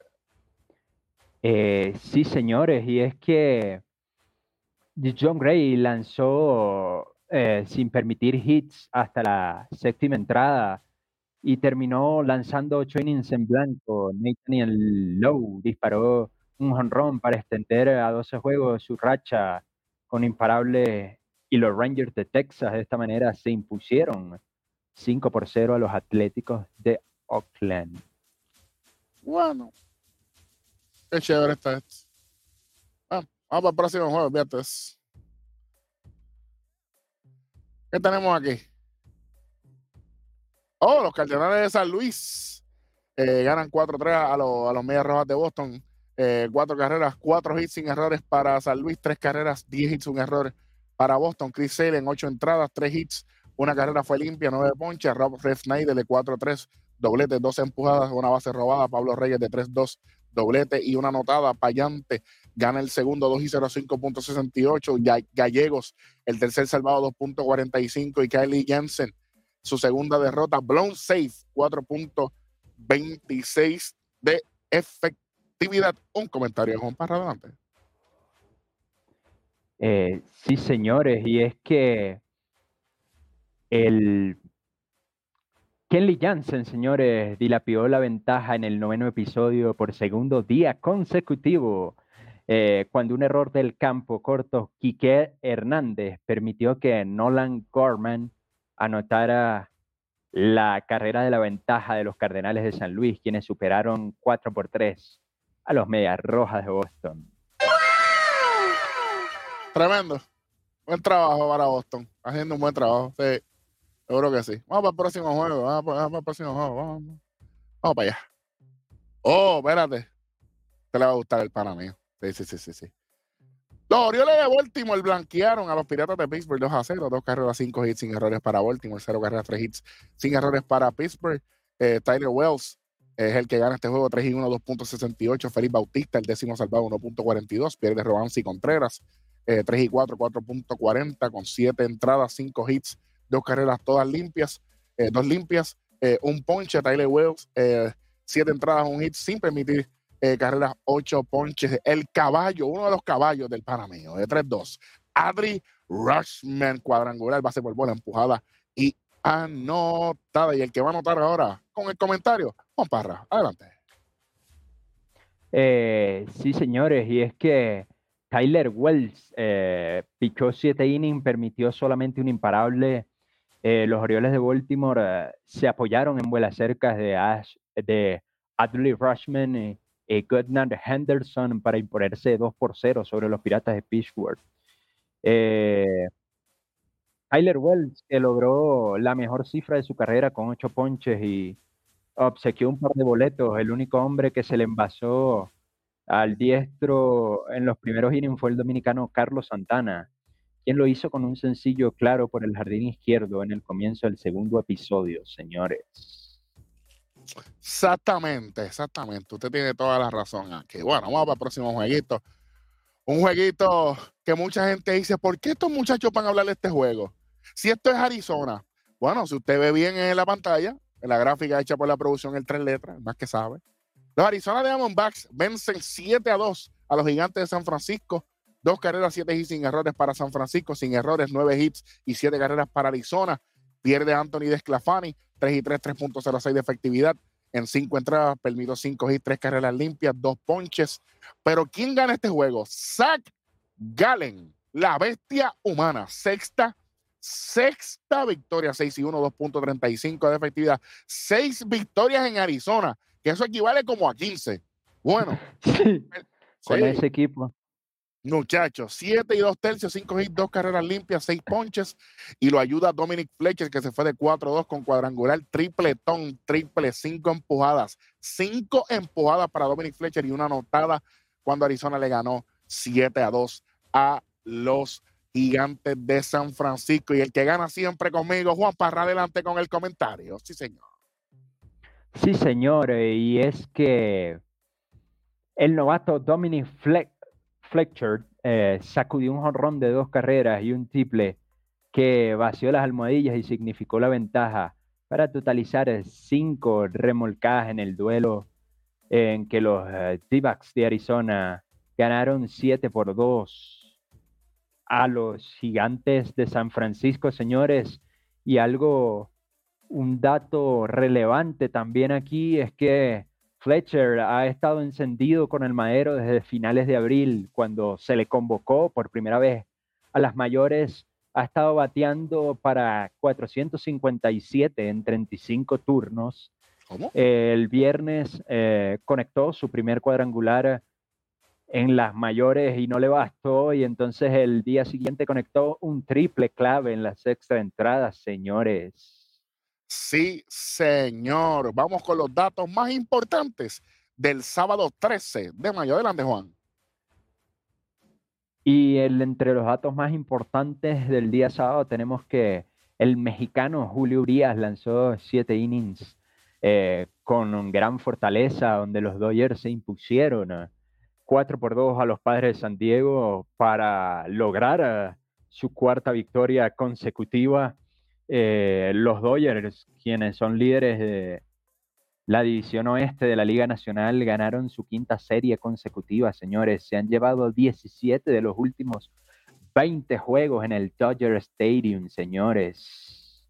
Eh, sí, señores, y es que John Gray lanzó eh, sin permitir hits hasta la séptima entrada y terminó lanzando ocho innings en blanco. Nathaniel Lowe disparó un honrón para extender a 12 juegos su racha con imparable y los Rangers de Texas de esta manera se impusieron 5 por 0 a los Atléticos de Oakland. Bueno, qué chévere está esto. Vamos para el próximo juego, fíjate. ¿Qué tenemos aquí? Oh, los Cardenales de San Luis eh, ganan 4-3 a, los, a los Medias Rojas de Boston. Eh, cuatro carreras, cuatro hits sin errores para San Luis, tres carreras, diez hits sin errores para Boston. Chris Sale en ocho entradas, tres hits, una carrera fue limpia, nueve ponches. Rob Refsnyder de 4-3, doblete, dos empujadas, una base robada. Pablo Reyes de 3-2, doblete y una anotada. Payante gana el segundo 2 y 0, 5.68. Gallegos, el tercer salvado 2.45. Y Kylie Jensen su segunda derrota, blown safe, 4.26 de efectividad. Un comentario, Juan, para adelante. Eh, sí, señores, y es que el Kelly Jansen, señores, dilapió la ventaja en el noveno episodio por segundo día consecutivo, eh, cuando un error del campo corto, Quique Hernández, permitió que Nolan Gorman anotara la carrera de la ventaja de los Cardenales de San Luis, quienes superaron 4 por 3 a los Medias Rojas de Boston. Tremendo. Buen trabajo para Boston. Haciendo un buen trabajo. Sí. Seguro que sí. Vamos para el próximo juego. Vamos para, el próximo juego. Vamos. Vamos para allá. Oh, espérate. Te le va a gustar el pana mío. Sí, sí, sí, sí. Los Orioles de Baltimore blanquearon a los Piratas de Pittsburgh 2 a 0, dos carreras, cinco hits sin errores para Baltimore, cero carreras, tres hits sin errores para Pittsburgh. Eh, Tyler Wells es el que gana este juego 3 y 1, 2.68. Felipe Bautista, el décimo salvado, 1.42. Pierde Robansi Contreras, 3 eh, y 4, 4.40, con 7 entradas, 5 hits, dos carreras todas limpias, eh, dos limpias, un ponche. Tyler Wells, 7 entradas, un hit sin permitir eh, carreras, 8 ponches. El caballo, uno de los caballos del Panameo, de 3-2. Adri Rushman, cuadrangular, base por bola, empujada y anotada. Y el que va a anotar ahora con el comentario, Juan adelante. Eh, sí, señores, y es que Tyler Wells eh, pichó 7 innings, permitió solamente un imparable. Eh, los Orioles de Baltimore se apoyaron en vuelas cercas de, Ash, de Adley Rushman y eh, Henderson para imponerse 2 por 0 sobre los Piratas de Pittsburgh. Eh, Tyler Wells, que logró la mejor cifra de su carrera con 8 ponches y obsequió un par de boletos. El único hombre que se le envasó al diestro en los primeros innings fue el dominicano Carlos Santana, quien lo hizo con un sencillo claro por el jardín izquierdo en el comienzo del segundo episodio, señores. Exactamente, exactamente. Usted tiene toda la razón aquí. Bueno, vamos para el próximo jueguito. Un jueguito que mucha gente dice, ¿por qué estos muchachos van a hablar de este juego? Si esto es Arizona, bueno, si usted ve bien en la pantalla, en la gráfica hecha por la producción, el tres letras, más que sabe. Los Arizona Diamondbacks vencen 7 a 2 a los gigantes de San Francisco. Dos carreras, siete hits sin errores para San Francisco, sin errores, nueve hits y siete carreras para Arizona. Pierde Anthony Desclafani, 3 y 3, 3.06 de efectividad. En cinco entradas, permitió cinco hits, tres carreras limpias, dos ponches. Pero ¿quién gana este juego? Zach Gallen, la bestia humana. Sexta sexta victoria, 6 y 1, 2.35 de efectividad. Seis victorias en Arizona, que eso equivale como a 15. Bueno, [laughs] con ese equipo. Muchachos, 7 y 2 tercios, 5 hits, 2 carreras limpias, 6 ponches. Y lo ayuda Dominic Fletcher, que se fue de 4-2 con cuadrangular, triple ton, triple, 5 empujadas. 5 empujadas para Dominic Fletcher y una anotada cuando Arizona le ganó 7 a 2 a los gigantes de San Francisco. Y el que gana siempre conmigo, Juan Parra, adelante con el comentario. Sí, señor. Sí, señor. Y es que el novato Dominic Fletcher Fletcher eh, sacudió un jonrón de dos carreras y un triple que vació las almohadillas y significó la ventaja para totalizar cinco remolcadas en el duelo en que los uh, de Arizona ganaron 7 por 2 a los gigantes de San Francisco, señores. Y algo, un dato relevante también aquí es que Fletcher ha estado encendido con el madero desde finales de abril, cuando se le convocó por primera vez a las mayores. Ha estado bateando para 457 en 35 turnos. ¿Cómo? el viernes eh, conectó su primer cuadrangular en las mayores y no le bastó y entonces el día siguiente conectó un triple clave en la sexta entrada, señores. Sí, señor. Vamos con los datos más importantes del sábado 13 de mayo. Adelante, Juan. Y el, entre los datos más importantes del día sábado tenemos que el mexicano Julio Urias lanzó siete innings eh, con gran fortaleza, donde los Dodgers se impusieron 4 por 2 a los padres de San Diego para lograr eh, su cuarta victoria consecutiva eh, los Dodgers, quienes son líderes de la división oeste de la Liga Nacional, ganaron su quinta serie consecutiva, señores. Se han llevado 17 de los últimos 20 juegos en el Dodger Stadium, señores.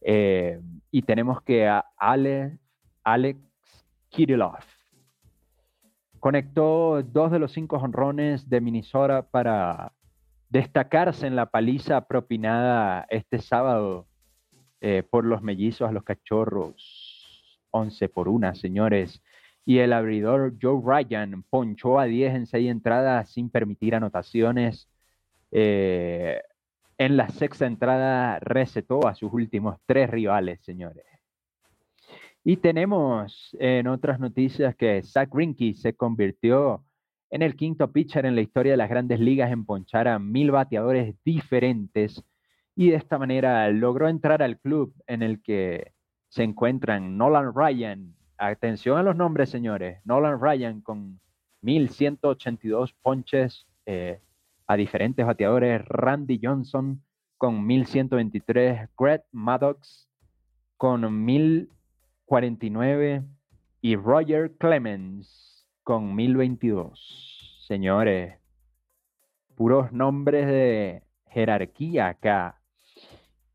Eh, y tenemos que a Ale, Alex Kirillov conectó dos de los cinco honrones de Minnesota para destacarse en la paliza propinada este sábado eh, por los mellizos a los cachorros. 11 por una, señores. Y el abridor Joe Ryan ponchó a 10 en 6 entradas sin permitir anotaciones. Eh, en la sexta entrada recetó a sus últimos tres rivales, señores. Y tenemos en otras noticias que Zach Greinke se convirtió en el quinto pitcher en la historia de las grandes ligas en ponchar a mil bateadores diferentes y de esta manera logró entrar al club en el que se encuentran Nolan Ryan. Atención a los nombres, señores. Nolan Ryan con 1182 ponches eh, a diferentes bateadores. Randy Johnson con 1123. Greg Maddox con 1049. Y Roger Clemens con 1022. Señores, puros nombres de jerarquía acá.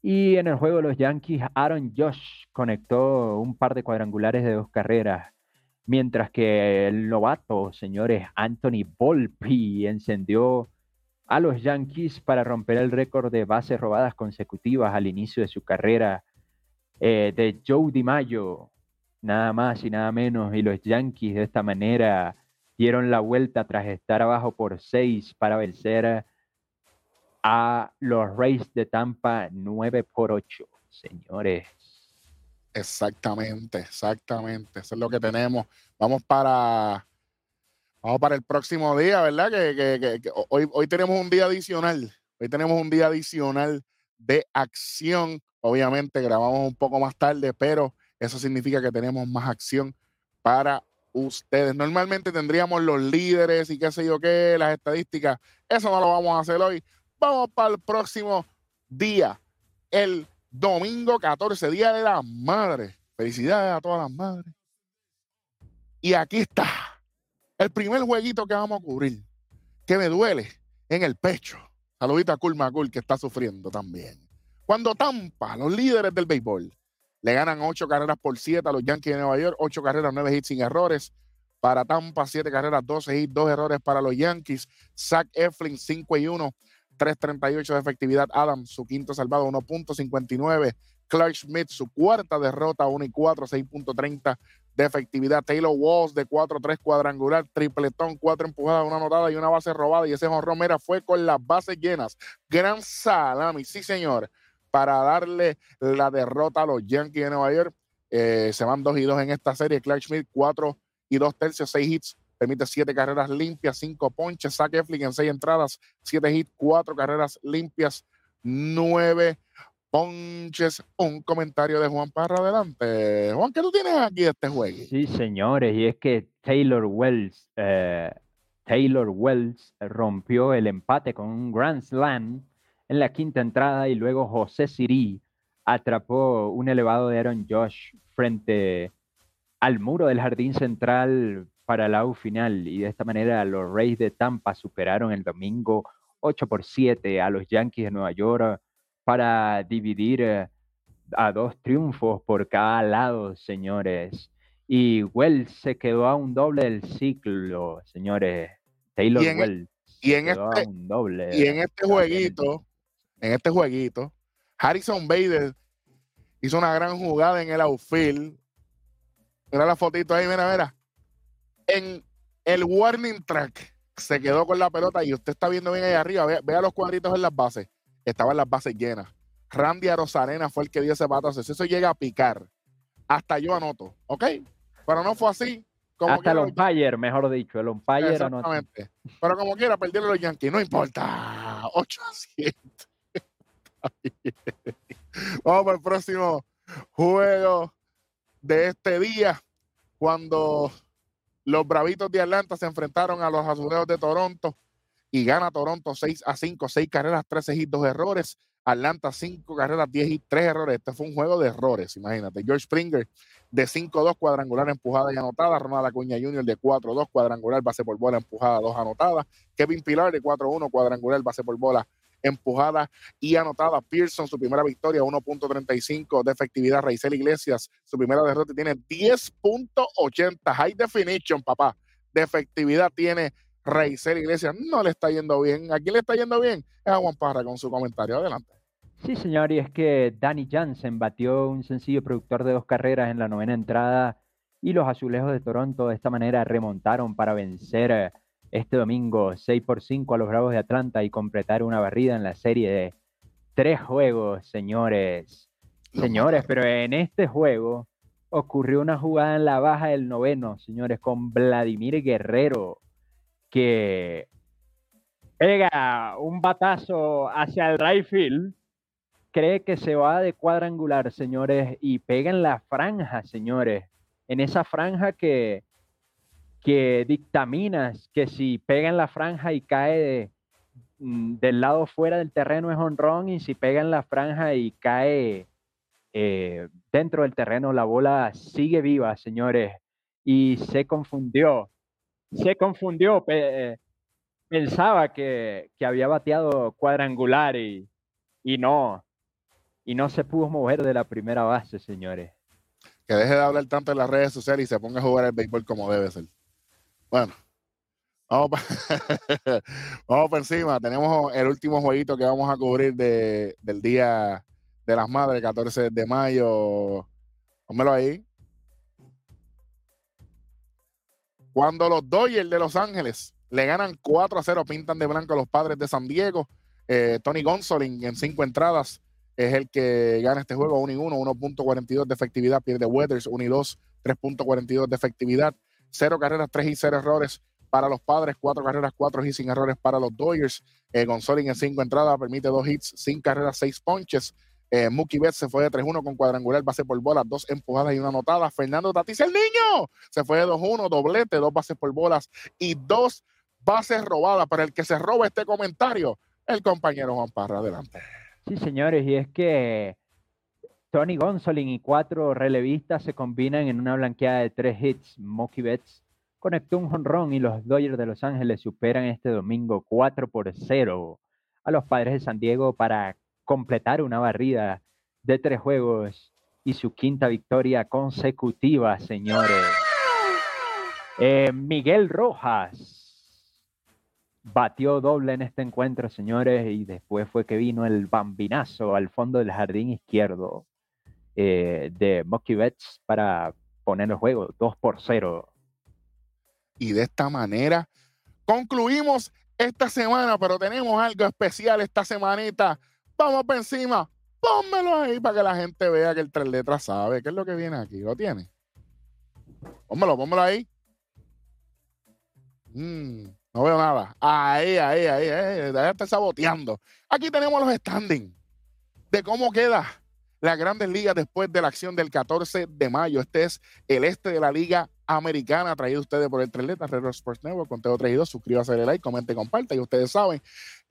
Y en el juego de los Yankees, Aaron Josh conectó un par de cuadrangulares de dos carreras, mientras que el novato, señores, Anthony Volpi encendió a los Yankees para romper el récord de bases robadas consecutivas al inicio de su carrera eh, de Joe DiMaggio, nada más y nada menos, y los Yankees de esta manera dieron la vuelta tras estar abajo por seis para vencer a los Rays de Tampa 9 por 8, señores. Exactamente, exactamente. Eso es lo que tenemos. Vamos para, vamos para el próximo día, ¿verdad? Que, hoy, hoy tenemos un día adicional. Hoy tenemos un día adicional de acción. Obviamente grabamos un poco más tarde, pero eso significa que tenemos más acción para ustedes. Normalmente tendríamos los líderes y qué sé yo qué, las estadísticas. Eso no lo vamos a hacer hoy. Vamos para el próximo día, el domingo 14, Día de las Madres. Felicidades a todas las madres. Y aquí está el primer jueguito que vamos a cubrir, que me duele en el pecho. Saludito a Cool que está sufriendo también. Cuando Tampa, los líderes del béisbol, le ganan ocho carreras por siete a los Yankees de Nueva York, ocho carreras, nueve hits sin errores. Para Tampa, siete carreras, 12 hits, dos errores para los Yankees. Zach Eflin, 5 y 1 3.38 de efectividad. Adam, su quinto salvado, 1.59. Clark Smith, su cuarta derrota, 1 y 4, 6.30 de efectividad. Taylor Walls de 4-3 cuadrangular, tripletón, 4 empujadas, una anotada y una base robada. Y ese Juan Romera fue con las bases llenas. Gran salami, sí señor, para darle la derrota a los Yankees de Nueva York. Eh, se van 2 y 2 en esta serie. Clark Schmidt, 4 y 2 tercios, 6 hits, permite 7 carreras limpias, 5 ponches. Zach Eflin en 6 entradas, 7 hits, 4 carreras limpias, 9 ponches. Un comentario de Juan Parra adelante. Juan, ¿qué tú tienes aquí de este juego? Sí, señores, y es que Taylor Wells, eh, Taylor Wells rompió el empate con un Grand Slam en la quinta entrada y luego José Siri atrapó un elevado de Aaron Josh frente al muro del jardín central para la U final y de esta manera los Rays de Tampa superaron el domingo 8 por 7 a los Yankees de Nueva York para dividir eh, a dos triunfos por cada lado, señores. Y Wells se quedó a un doble del ciclo, señores. Taylor Wells. Y en, este, doble y en este jueguito, en este jueguito, Harrison Bader hizo una gran jugada en el outfield. Mira la fotito ahí, mira, mira. En el warning track se quedó con la pelota y usted está viendo bien ahí arriba. vea los cuadritos en las bases estaban las bases llenas. Randy Rosarena fue el que dio ese batazo. Si eso llega a picar, hasta yo anoto, ¿ok? Pero no fue así. Como hasta el umpire, mejor dicho, el umpire Exactamente. Pero como quiera, perdieron los Yankees, no importa. 8 a 7. [laughs] Vamos para el próximo juego de este día, cuando los Bravitos de Atlanta se enfrentaron a los Azulejos de Toronto y gana Toronto 6 a 5, 6 carreras, 13 hits, 2 errores. Atlanta 5 carreras, 10 hits, 3 errores. Este fue un juego de errores, imagínate. George Springer de 5-2 cuadrangular empujada y anotada. Ronald Acuña Jr. de 4-2 cuadrangular base por bola empujada, 2 anotadas. Kevin Pilar de 4-1 cuadrangular base por bola empujada y anotada. Pearson, su primera victoria, 1.35 de efectividad. Raizel Iglesias, su primera derrota, tiene 10.80. High definition, papá. De efectividad tiene Reiser Iglesias no le está yendo bien. ¿A quién le está yendo bien? Es a Juan Parra con su comentario. Adelante. Sí, señor, y es que Danny Jansen batió un sencillo productor de dos carreras en la novena entrada y los azulejos de Toronto de esta manera remontaron para vencer este domingo 6 por 5 a los Bravos de Atlanta y completar una barrida en la serie de tres juegos, señores. Señores, pero en este juego ocurrió una jugada en la baja del noveno, señores, con Vladimir Guerrero que pega un batazo hacia el right field, cree que se va de cuadrangular, señores, y pega en la franja, señores, en esa franja que, que dictaminas que si pega en la franja y cae mm, del lado fuera del terreno es honrón y si pega en la franja y cae eh, dentro del terreno la bola sigue viva, señores, y se confundió se confundió, eh, pensaba que, había bateado cuadrangular y, y no, y no se pudo mover de la primera base, señores. Que deje de hablar tanto en las redes sociales y se ponga a jugar el béisbol como debe ser. Bueno, vamos para, [laughs] vamos encima. Tenemos el último jueguito que vamos a cubrir de, del Día de las Madres, 14 de mayo. Pónmelo ahí. Cuando los Dodgers de Los Ángeles le ganan 4 a 0, pintan de blanco a los padres de San Diego. Eh, Tony Gonsolin en cinco entradas es el que gana este juego 1 y 1, 1.42 de efectividad, pierde Weathers 1 y 2, 3.42 de efectividad, 0 carreras, 3 y 0 errores para los padres, 4 carreras, 4 y sin errores para los Dodgers. Eh, en cinco entradas permite 2 hits, 5 carreras, 6 ponches. Eh, Mookie Betts se fue de 3-1 con cuadrangular, base por bola, dos empujadas y una anotada. Fernando Tatis, el niño, se fue de 2-1, doblete, dos bases por bolas y dos bases robadas. Para el que se roba este comentario, el compañero Juan Parra, adelante. Sí, señores, y es que Tony Gonsolin y cuatro relevistas se combinan en una blanqueada de tres hits. Mookie Betts conectó un jonrón y los Dodgers de Los Ángeles superan este domingo 4 por 0 a los padres de San Diego para completar una barrida de tres juegos y su quinta victoria consecutiva, señores. Eh, Miguel Rojas batió doble en este encuentro, señores, y después fue que vino el bambinazo al fondo del jardín izquierdo eh, de Mocky Betts para poner el juego 2 por 0. Y de esta manera concluimos esta semana, pero tenemos algo especial esta semanita. Vamos para encima, pónmelo ahí para que la gente vea que el tres letras sabe qué es lo que viene aquí. ¿Lo tiene? Pónmelo, pónmelo ahí. Mm, no veo nada. Ahí, ahí, ahí, ahí. Ya está saboteando. Aquí tenemos los standings de cómo queda las grandes ligas después de la acción del 14 de mayo. Este es el este de la Liga Americana, traído ustedes por el Treleta, Red Sports Network, Conteo 3 y 2. Suscríbase, dale like, comente, comparta. Y ustedes saben,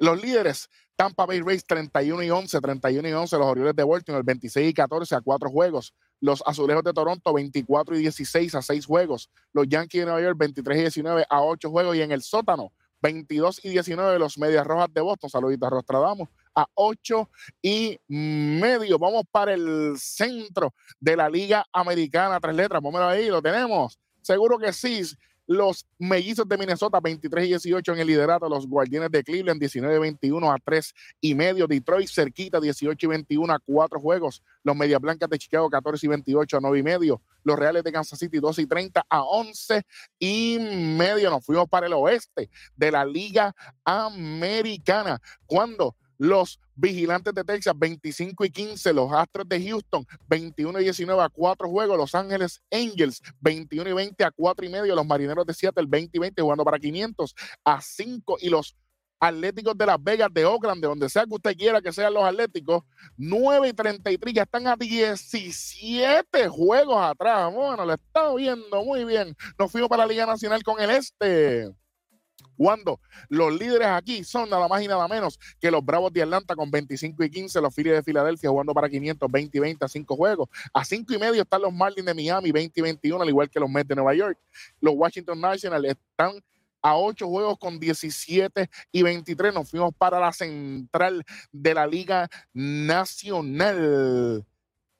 los líderes, Tampa Bay Rays 31 y 11, 31 y 11, los Orioles de Baltimore 26 y 14 a 4 juegos. Los Azulejos de Toronto 24 y 16 a 6 juegos. Los Yankees de Nueva York 23 y 19 a 8 juegos. Y en el sótano, 22 y 19 los Medias Rojas de Boston. Saluditos a Rostradamos a 8 y medio. Vamos para el centro de la Liga Americana. Tres letras, póngalo ahí, lo tenemos. Seguro que sí. Los mellizos de Minnesota 23 y 18 en el liderato. Los guardianes de Cleveland 19 y 21 a 3 y medio. Detroit cerquita 18 y 21 a 4 juegos. Los Medias Blancas de Chicago 14 y 28 a 9 y medio. Los Reales de Kansas City 12 y 30 a 11 y medio. Nos fuimos para el oeste de la Liga Americana. Cuando los Vigilantes de Texas 25 y 15, los Astros de Houston 21 y 19 a 4 juegos, Los Ángeles Angels 21 y 20 a 4 y medio, los Marineros de Seattle 20 y 20 jugando para 500 a 5 y los Atléticos de Las Vegas de Oakland, de donde sea que usted quiera que sean los Atléticos, 9 y 33, ya están a 17 juegos atrás. Bueno, lo está viendo muy bien. Nos fuimos para la Liga Nacional con el Este cuando los líderes aquí son nada más y nada menos que los Bravos de Atlanta con 25 y 15, los Phillies de Filadelfia jugando para 500, 20 y 20 a 5 juegos. A 5 y medio están los Marlins de Miami, 20 y 21, al igual que los Mets de Nueva York. Los Washington Nationals están a 8 juegos con 17 y 23. Nos fuimos para la central de la Liga Nacional.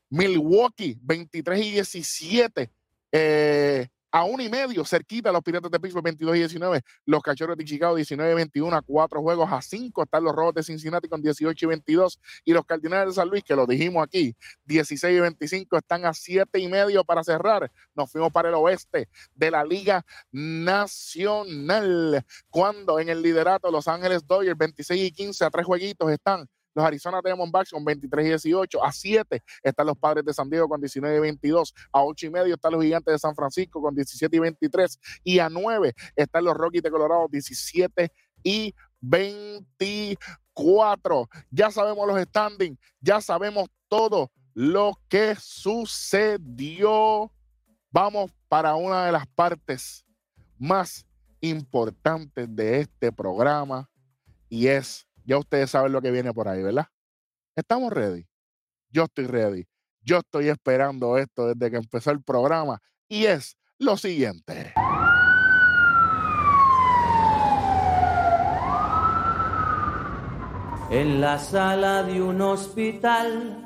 Milwaukee, 23 y 17. Eh, a uno y medio, cerquita los Piratas de Pittsburgh 22 y 19, los Cachorros de Chicago 19 y 21 a cuatro juegos a cinco, están los Rojos de Cincinnati con 18 y 22 y los Cardinales de San Luis, que lo dijimos aquí, 16 y 25 están a siete y medio para cerrar. Nos fuimos para el oeste de la Liga Nacional, cuando en el liderato Los Ángeles Dodgers 26 y 15 a tres jueguitos están los Arizona Diamondbacks con 23 y 18. A 7 están los Padres de San Diego con 19 y 22. A 8 y medio están los Gigantes de San Francisco con 17 y 23. Y a 9 están los Rockies de Colorado 17 y 24. Ya sabemos los standings, ya sabemos todo lo que sucedió. Vamos para una de las partes más importantes de este programa y es ya ustedes saben lo que viene por ahí, ¿verdad? Estamos ready. Yo estoy ready. Yo estoy esperando esto desde que empezó el programa y es lo siguiente. En la sala de un hospital.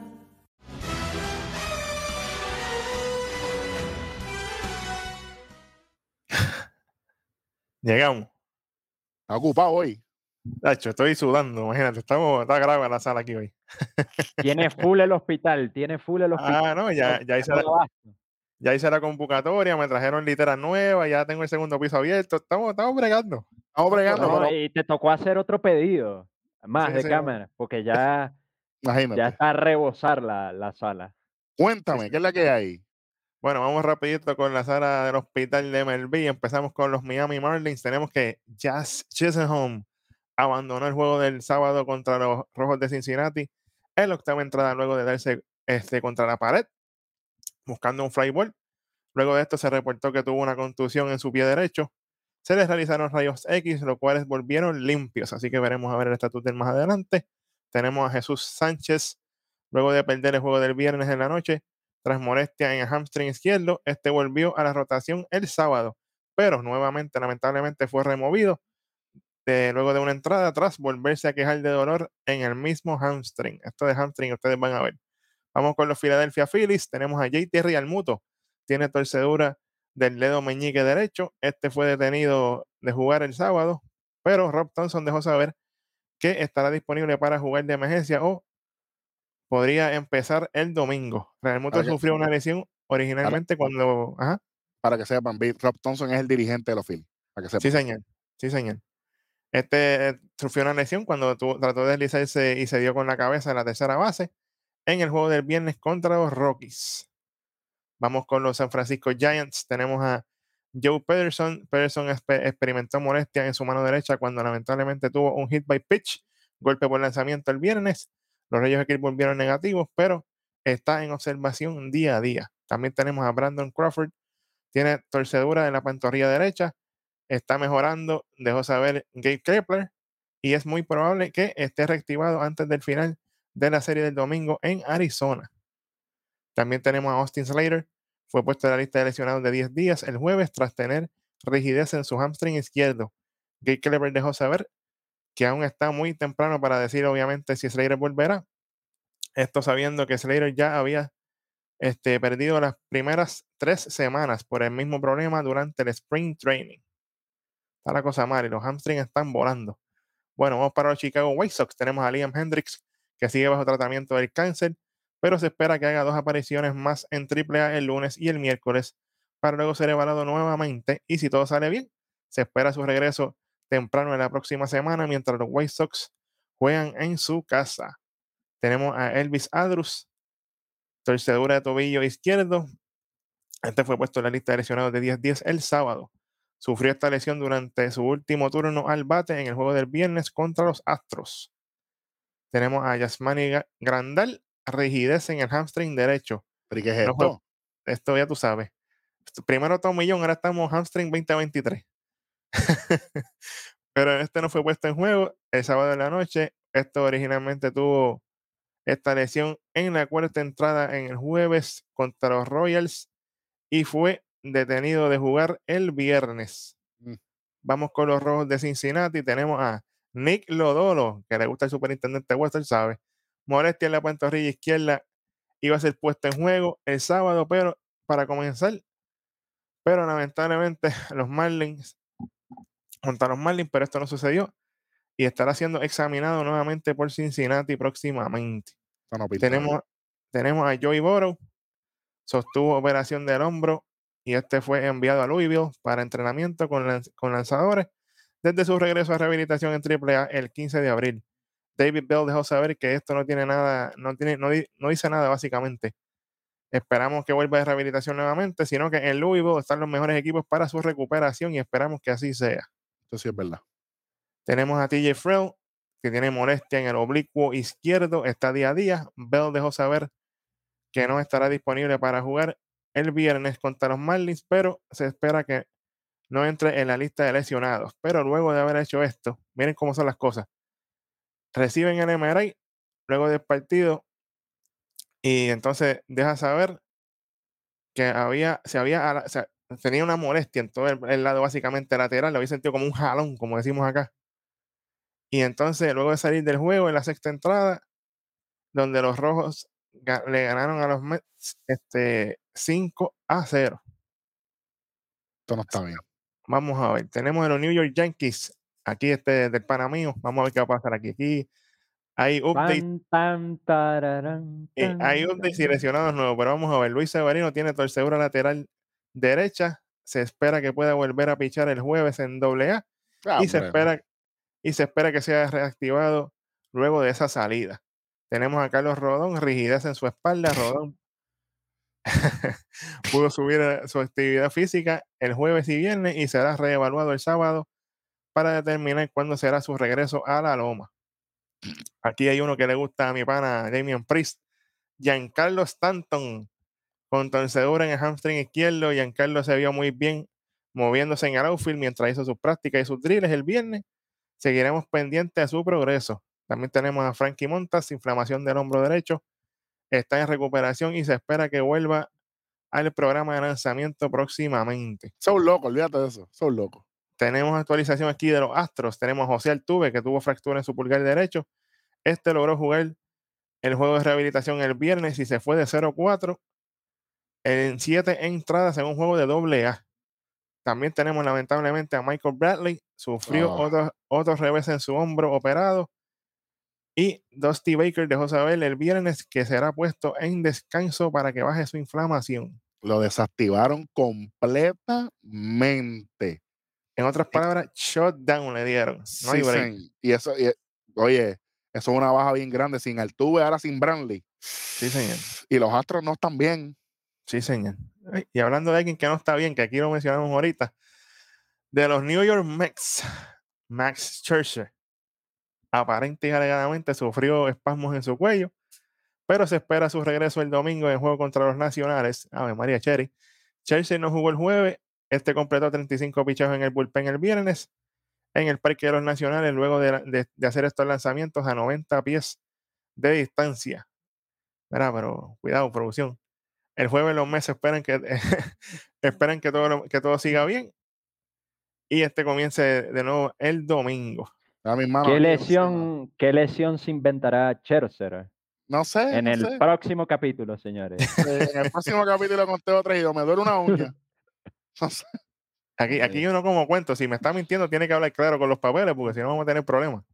[laughs] Llegamos. Está ocupado hoy. Nacho, estoy sudando, imagínate, estamos, está grave la sala aquí hoy. Tiene full el hospital, tiene full el hospital. Ah, no, ya, ya hice la, ya hice la convocatoria, me trajeron literas nuevas, ya tengo el segundo piso abierto, estamos, estamos bregando. Estamos bregando. Y te tocó hacer otro pedido, más de cámara, porque ya, [laughs] ya está a rebosar la, la sala. Cuéntame, ¿qué es la que hay? Bueno, vamos rapidito con la sala del hospital de MLB. Empezamos con los Miami Marlins. Tenemos que Jazz Chisholm abandonó el juego del sábado contra los Rojos de Cincinnati en la octava entrada luego de darse este, contra la pared buscando un fly ball. Luego de esto se reportó que tuvo una contusión en su pie derecho. Se les realizaron rayos X, los cuales volvieron limpios. Así que veremos a ver el estatuto más adelante. Tenemos a Jesús Sánchez, luego de perder el juego del viernes en la noche, tras molestia en el hamstring izquierdo, este volvió a la rotación el sábado, pero nuevamente, lamentablemente, fue removido luego de una entrada tras volverse a quejar de dolor en el mismo hamstring. Esto de hamstring ustedes van a ver. Vamos con los Philadelphia Phillies. Tenemos a JT Realmuto. Tiene torcedura del dedo meñique derecho. Este fue detenido de jugar el sábado, pero Rob Thompson dejó saber que estará disponible para jugar de emergencia o podría empezar el domingo. Real sufrió una lesión originalmente cuando. Para que sepan, Rob Thompson es el dirigente de los Phillies. Sí, señor. Sí, señor. Este eh, sufrió una lesión cuando trató de deslizarse y se dio con la cabeza en la tercera base en el juego del viernes contra los Rockies. Vamos con los San Francisco Giants. Tenemos a Joe Pederson. Pederson experimentó molestia en su mano derecha cuando lamentablemente tuvo un hit by pitch, golpe por lanzamiento el viernes. Los Reyes aquí volvieron negativos, pero está en observación día a día. También tenemos a Brandon Crawford. Tiene torcedura en la pantorrilla derecha. Está mejorando, dejó saber Gabe Kepler. Y es muy probable que esté reactivado antes del final de la serie del domingo en Arizona. También tenemos a Austin Slater. Fue puesto en la lista de lesionados de 10 días el jueves tras tener rigidez en su hamstring izquierdo. Gabe Kepler dejó saber que aún está muy temprano para decir, obviamente, si Slater volverá. Esto sabiendo que Slater ya había este, perdido las primeras tres semanas por el mismo problema durante el Spring Training. La cosa mal y los hamstrings están volando. Bueno, vamos para los Chicago White Sox. Tenemos a Liam Hendricks, que sigue bajo tratamiento del cáncer, pero se espera que haga dos apariciones más en AAA el lunes y el miércoles para luego ser evaluado nuevamente. Y si todo sale bien, se espera su regreso temprano en la próxima semana mientras los White Sox juegan en su casa. Tenemos a Elvis Adrus, torcedura de tobillo izquierdo. Este fue puesto en la lista de lesionados de 10-10 el sábado. Sufrió esta lesión durante su último turno al bate en el juego del viernes contra los Astros. Tenemos a Yasmani Grandal, rigidez en el hamstring derecho. ¿Pero qué es esto? esto ya tú sabes. Primero Tomillón, ahora estamos hamstring 2023. [laughs] Pero este no fue puesto en juego el sábado de la noche. Esto originalmente tuvo esta lesión en la cuarta entrada en el jueves contra los Royals y fue detenido de jugar el viernes. Mm. Vamos con los rojos de Cincinnati. Tenemos a Nick Lodolo, que le gusta el superintendente Wester, sabe. Molestia en la pantorrilla izquierda iba a ser puesto en juego el sábado, pero para comenzar. Pero lamentablemente [laughs] los Marlins contra los Marlins, pero esto no sucedió. Y estará siendo examinado nuevamente por Cincinnati próximamente. tenemos, tenemos a Joey Borough, sostuvo operación del hombro y este fue enviado a Louisville para entrenamiento con, con lanzadores desde su regreso a rehabilitación en AAA el 15 de abril. David Bell dejó saber que esto no tiene nada, no, tiene, no, no dice nada básicamente. Esperamos que vuelva de rehabilitación nuevamente, sino que en Louisville están los mejores equipos para su recuperación y esperamos que así sea. Eso sí es verdad. Tenemos a TJ Frell, que tiene molestia en el oblicuo izquierdo, está día a día. Bell dejó saber que no estará disponible para jugar el viernes contra los Marlins, pero se espera que no entre en la lista de lesionados. Pero luego de haber hecho esto, miren cómo son las cosas. Reciben el MRI luego del partido y entonces deja saber que había, se había, tenía una molestia en todo el, lado básicamente lateral, lo había sentido como un jalón, como decimos acá. Y entonces, luego de salir del juego en la sexta entrada, donde los rojos le ganaron a los Mets este, 5 a 0. Esto no está bien. Vamos a ver, tenemos a los New York Yankees, aquí este del Panamío, vamos a ver qué va a pasar aquí. Aquí hay updates. Eh, hay updates y lesionados nuevos, pero vamos a ver, Luis Severino tiene torcedura lateral derecha. Se espera que pueda volver a pichar el jueves en AA ah, y, se espera, y se espera que sea reactivado luego de esa salida. Tenemos a Carlos Rodón, rigidez en su espalda. [laughs] Rodón pudo subir su actividad física el jueves y viernes y será reevaluado el sábado para determinar cuándo será su regreso a la loma. Aquí hay uno que le gusta a mi pana Damian Priest, Giancarlo Stanton, con torcedura en el hamstring izquierdo. Giancarlo se vio muy bien moviéndose en el outfield mientras hizo sus prácticas y sus drills el viernes. Seguiremos pendientes de su progreso. También tenemos a Frankie Montas, inflamación del hombro derecho. Está en recuperación y se espera que vuelva al programa de lanzamiento próximamente. Son locos, olvídate de eso. Son locos. Tenemos actualización aquí de los Astros. Tenemos a José Altuve, que tuvo fractura en su pulgar derecho. Este logró jugar el juego de rehabilitación el viernes y se fue de 0-4 en siete entradas en un juego de doble A. También tenemos lamentablemente a Michael Bradley, sufrió otro, otro revés en su hombro operado. Y Dusty Baker dejó saber el viernes que será puesto en descanso para que baje su inflamación. Lo desactivaron completamente. En otras palabras, shutdown le dieron. No hay break. Y eso, oye, eso es una baja bien grande. Sin Altuve, ahora sin Brantley. Sí, señor. Y los Astros no están bien. Sí, señor. Y hablando de alguien que no está bien, que aquí lo mencionamos ahorita, de los New York Mets, Max Scherzer, aparente y alegadamente sufrió espasmos en su cuello, pero se espera su regreso el domingo en juego contra los Nacionales. A ver, María Cherry. Scherzer no jugó el jueves este completó 35 pichos en el bullpen el viernes en el Parque de los Nacionales luego de, hacer estos lanzamientos a 90 pies de distancia. pero cuidado, producción. El jueves los meses esperan que, [laughs] que, todo, que todo siga bien y este comience de nuevo el domingo. ¿Qué, lesión, ¿Qué lesión se inventará Cherser? No sé. En el próximo capítulo, señores. en el próximo capítulo conté otra y me duele una uña. Aquí, aquí uno como cuento, si me está mintiendo, tiene que hablar claro con los papeles, porque si no vamos a tener problemas.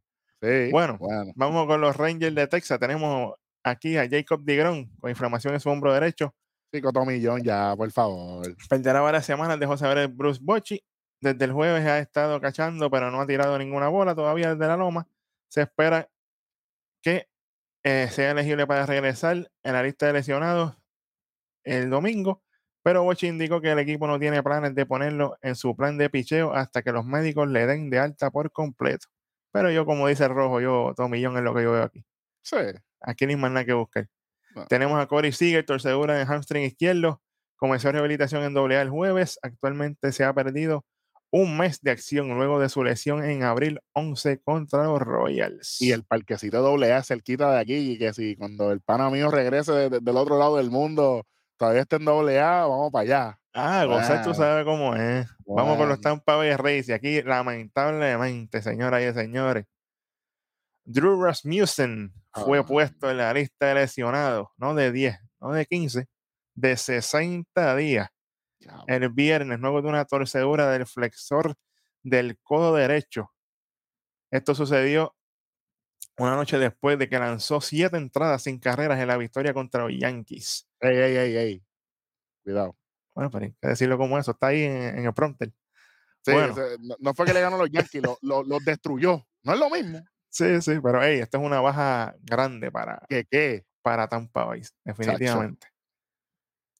bueno, vamos con los Rangers de Texas. Tenemos aquí a Jacob Digron con inflamación en su hombro derecho. Cinco millón ya, por favor. Perderá varias semanas, dejó saber el Bruce Bochy. Desde el jueves ha estado cachando, pero no ha tirado ninguna bola todavía desde la loma. Se espera que eh, sea elegible para regresar en la lista de lesionados el domingo pero Bochi indicó que el equipo no tiene planes de ponerlo en su plan de picheo hasta que los médicos le den de alta por completo. Pero yo, como dice el Rojo, yo, todo millón es lo que yo veo aquí. Sí. Aquí ni más nada que buscar. Tenemos a Corey Seager, torcedura en hamstring izquierdo. Comenzó rehabilitación en AA el jueves. Actualmente se ha perdido un mes de acción luego de su lesión en abril 11 contra los Royals. Y el parquecito AA cerquita de aquí, y que si cuando el pana mío regrese del otro lado del mundo todavía está en doble A, vamos para allá. Ah, Gonzalo, tú sabes cómo es. Vamos con los Tampa Bay Rays. Y aquí, lamentablemente, señoras y señores, Drew Rasmussen fue ah. puesto en la lista de lesionados, no de 10, no de 15, de 60 días. El viernes, luego de una torcedura del flexor del codo derecho. Esto sucedió una noche después de que lanzó siete entradas sin carreras en la victoria contra los Yankees. Ey, ey, ey, ey. Cuidado. Bueno, pero hay que decirlo como eso. Está ahí en, el prompter. Sí, no, fue que le ganó los Yankees, los lo, destruyó. No es lo mismo. Sí, sí, pero hey, esta es una baja grande para, ¿Qué, qué? para Tampa Bay, definitivamente.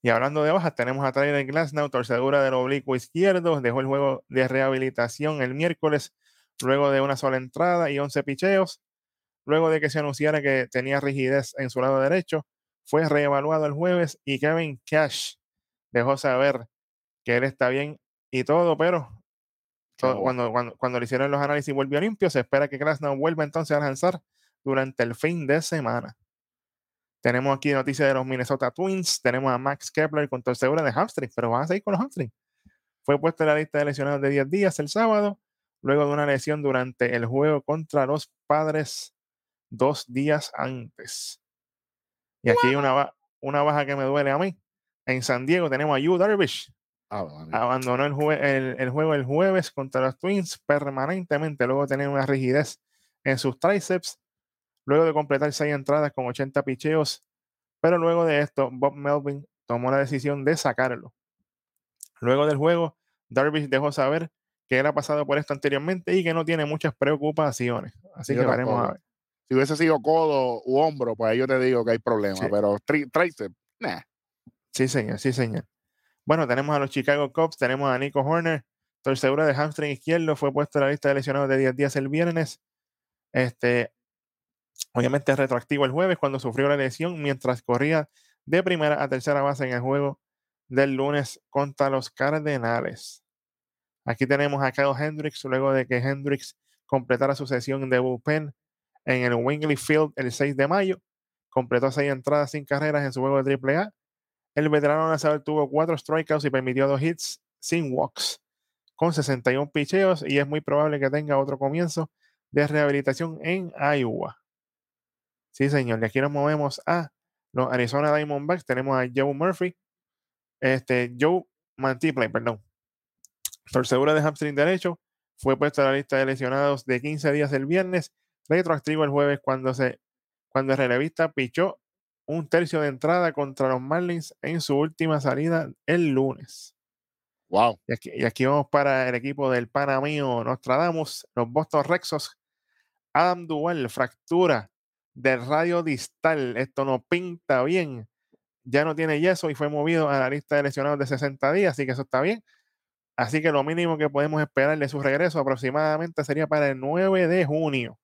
Y hablando de bajas, tenemos a Tyler Glasnow, torcedura del oblicuo izquierdo, dejó el juego de rehabilitación el miércoles luego de una sola entrada y 11 picheos. Luego de que se anunciara que tenía rigidez en su lado derecho, fue reevaluado el jueves y Kevin Cash dejó saber que él está bien y todo, pero cuando, cuando, le hicieron los análisis volvió limpio, se espera que no vuelva entonces a lanzar durante el fin de semana. Tenemos aquí noticias de los Minnesota Twins, tenemos a Max Kepler con torcedura de hamstring, pero van a seguir con los hamstring. Fue puesto en la lista de lesionados de 10 días el sábado, luego de una lesión durante el juego contra los padres dos días antes. Y aquí hay una, una baja que me duele a mí. En San Diego tenemos a Yu Darvish. Ah, Abandonó el, el, juego el jueves contra los Twins permanentemente, luego de tener una rigidez en sus tríceps, luego de completar seis entradas con 80 picheos. Pero luego de esto, Bob Melvin tomó la decisión de sacarlo. Luego del juego, Darvish dejó saber que él ha pasado por esto anteriormente y que no tiene muchas preocupaciones. Así que veremos a ver. Si hubiese sido codo u hombro, pues ahí yo te digo que hay problemas, pero tríceps, nah. Sí, señor, sí, señor. Bueno, tenemos a los Chicago Cubs, tenemos a Nico Horner, torcedura de hamstring izquierdo, fue puesto en la lista de lesionados de 10 días el viernes. Este, obviamente retroactivo el jueves cuando sufrió la lesión mientras corría de primera a tercera base en el juego del lunes contra los Cardenales. Aquí tenemos a Kyle Hendricks luego de que Hendricks completara su sesión de bullpen en el Wingley Field el 6 de mayo. Completó seis entradas sin carreras en su juego de AAA. El veterano lanzador tuvo cuatro strikeouts y permitió dos hits sin walks, con 61 picheos y es muy probable que tenga otro comienzo de rehabilitación en Iowa. Sí, señor. Y aquí nos movemos a los Arizona Diamondbacks. Tenemos a Joe Murphy, este, Joe Mantiplay, perdón. Torcedura de hamstring derecho, fue puesto a la lista de lesionados de 15 días el viernes, retroactivo el jueves cuando, se, cuando el relevista pichó un tercio de entrada contra los Marlins en su última salida el lunes. Wow. Y aquí, vamos para el equipo del Panamío Nostradamus, los Boston Rexos. Adam Duval, fractura del radio distal. Esto no pinta bien. Ya no tiene yeso y fue movido a la lista de lesionados de 60 días, así que eso está bien. Así que lo mínimo que podemos esperar de su regreso aproximadamente sería para el 9 de junio.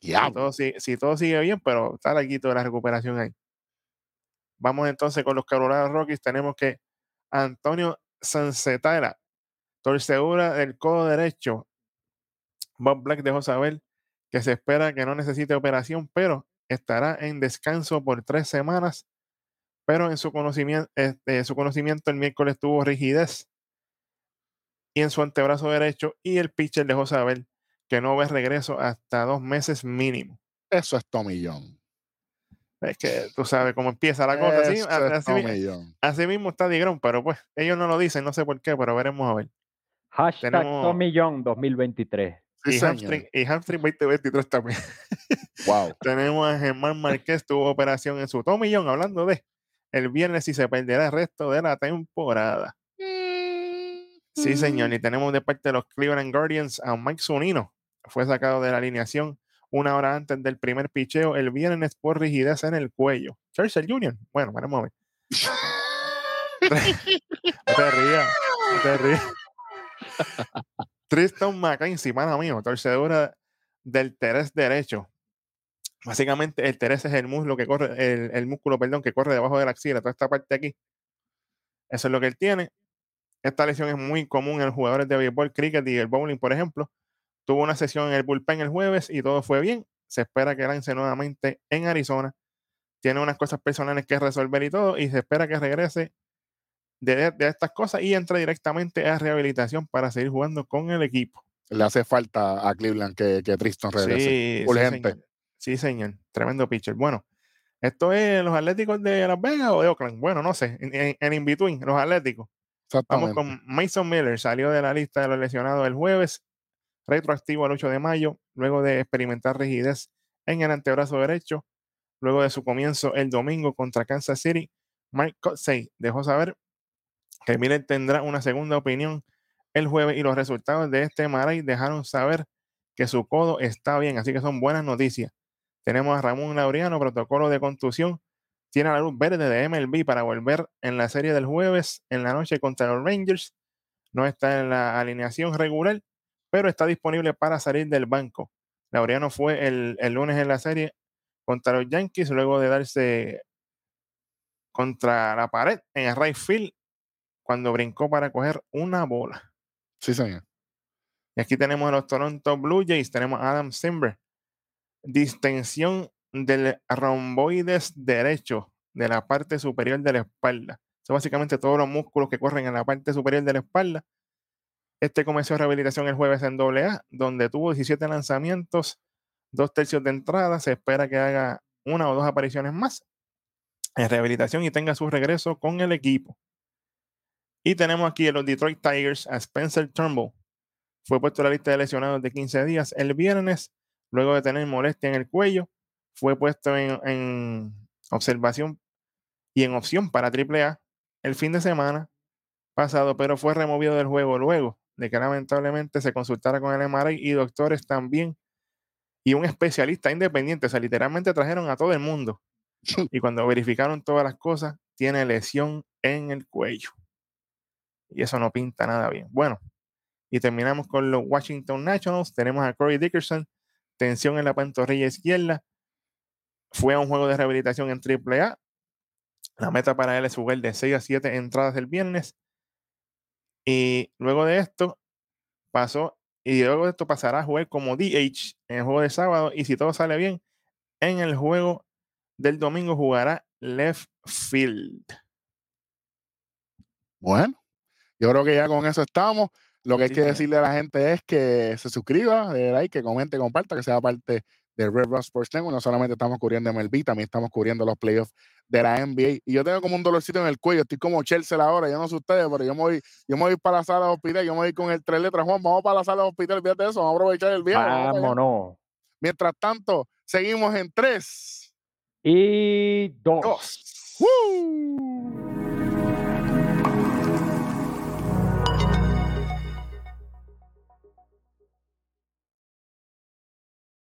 Ya. Si, todo, si, todo sigue bien, pero está larguito de la recuperación ahí. Vamos entonces con los Colorado Rockies. Tenemos que Antonio Sancetara, torcedura del codo derecho. Bob Black dejó saber que se espera que no necesite operación, pero estará en descanso por tres semanas. Pero en su conocimiento, este, su conocimiento el miércoles tuvo rigidez y en su antebrazo derecho y el pitcher dejó saber que no ve regreso hasta dos meses mínimo. Eso es tomillón. Es que tú sabes cómo empieza la cosa. Así, así, mismo está Digrón, pero pues ellos no lo dicen, no sé por qué, pero veremos a ver. Hashtag Tenemos... Tomillón 2023. Y, hamstring, y hamstring 2023 también. Wow. [laughs] Tenemos a Germán Márquez, tuvo operación en su Tomillón, hablando de el viernes y se perderá el resto de la temporada. Sí, señor. Y tenemos de parte de los Cleveland Guardians a Mike Zunino. Fue sacado de la alineación una hora antes del primer picheo el viernes por rigidez en el cuello. Churchill Jr. Bueno, veremos a ver. [laughs] [laughs] no te rías, te rías. Tristan McKenzie, mano mío, torcedura del teres derecho. Básicamente, el teres es el muslo que corre, el, músculo, perdón, que corre debajo de la axila, toda esta parte aquí. Eso es lo que él tiene. Esta lesión es muy común en jugadores de béisbol, cricket y el bowling, por ejemplo. Tuvo una sesión en el bullpen el jueves y todo fue bien. Se espera que lance nuevamente en Arizona. Tiene unas cosas personales que resolver y todo, y se espera que regrese de, estas cosas y entre directamente a rehabilitación para seguir jugando con el equipo. Le hace falta a Cleveland que, que Tristan regrese. Sí, Sí, señor. Tremendo pitcher. Bueno, ¿esto es los Atléticos de Las Vegas o de Oakland? Bueno, no sé. En, en in-between, los Atléticos. Vamos con Mason Miller, salió de la lista de los lesionados el jueves, retroactivo al 8 de mayo, luego de experimentar rigidez en el antebrazo derecho. Luego de su comienzo el domingo contra Kansas City, Mike Cotsey dejó saber que tendrá una segunda opinión el jueves y los resultados de este Maray dejaron saber que su codo está bien, así que son buenas noticias. Tenemos a Ramón Laureano, protocolo de contusión, tiene la luz verde de MLB para volver en la serie del jueves en la noche contra los Rangers. No está en la alineación regular, pero está disponible para salir del banco. Laureano fue el, lunes en la serie contra los Yankees, luego de darse contra la pared en el right field cuando brincó para coger una bola. Sí, señor. Y aquí tenemos a los Toronto Blue Jays, tenemos a Adam Simber. Distensión del romboides derecho de la parte superior de la espalda. Son básicamente todos los músculos que corren en la parte superior de la espalda. Este comenzó rehabilitación el jueves en AA, donde tuvo 17 lanzamientos, dos tercios de entrada. Se espera que haga una o dos apariciones más en rehabilitación y tenga su regreso con el equipo. Y tenemos aquí a los Detroit Tigers a Spencer Turnbull. Fue puesto a la lista de lesionados de 15 días el viernes, luego de tener molestia en el cuello fue puesto en, observación y en opción para AAA el fin de semana pasado, pero fue removido del juego luego de que lamentablemente se consultara con el MRI y doctores también y un especialista independiente. O sea, literalmente trajeron a todo el mundo. [laughs] Y cuando verificaron todas las cosas, tiene lesión en el cuello. Y eso no pinta nada bien. Bueno, y terminamos con los Washington Nationals. Tenemos a Corey Dickerson, tensión en la pantorrilla izquierda, fue a un juego de rehabilitación en AAA. La meta para él es jugar de 6 a 7 entradas el viernes. Y luego de esto pasó, y luego de esto pasará a jugar como DH en el juego de sábado. Y si todo sale bien, en el juego del domingo jugará left field. Bueno, yo creo que ya con eso estamos. Lo que hay que decirle a la gente es que se suscriba, de like, que comente, comparta, que sea parte de Red Rock Sports Network. No solamente estamos cubriendo MLB, también estamos cubriendo los playoffs de la NBA. Y yo tengo como un dolorcito en el cuello, estoy como Chelsea ahora, yo no sé ustedes, pero yo me voy, yo me voy para la sala de hospital, yo me voy con el tres letras, Juan, vamos para la sala de hospital, fíjate eso, vamos a aprovechar el viaje. Vámonos. Mientras tanto, seguimos en tres y dos. dos.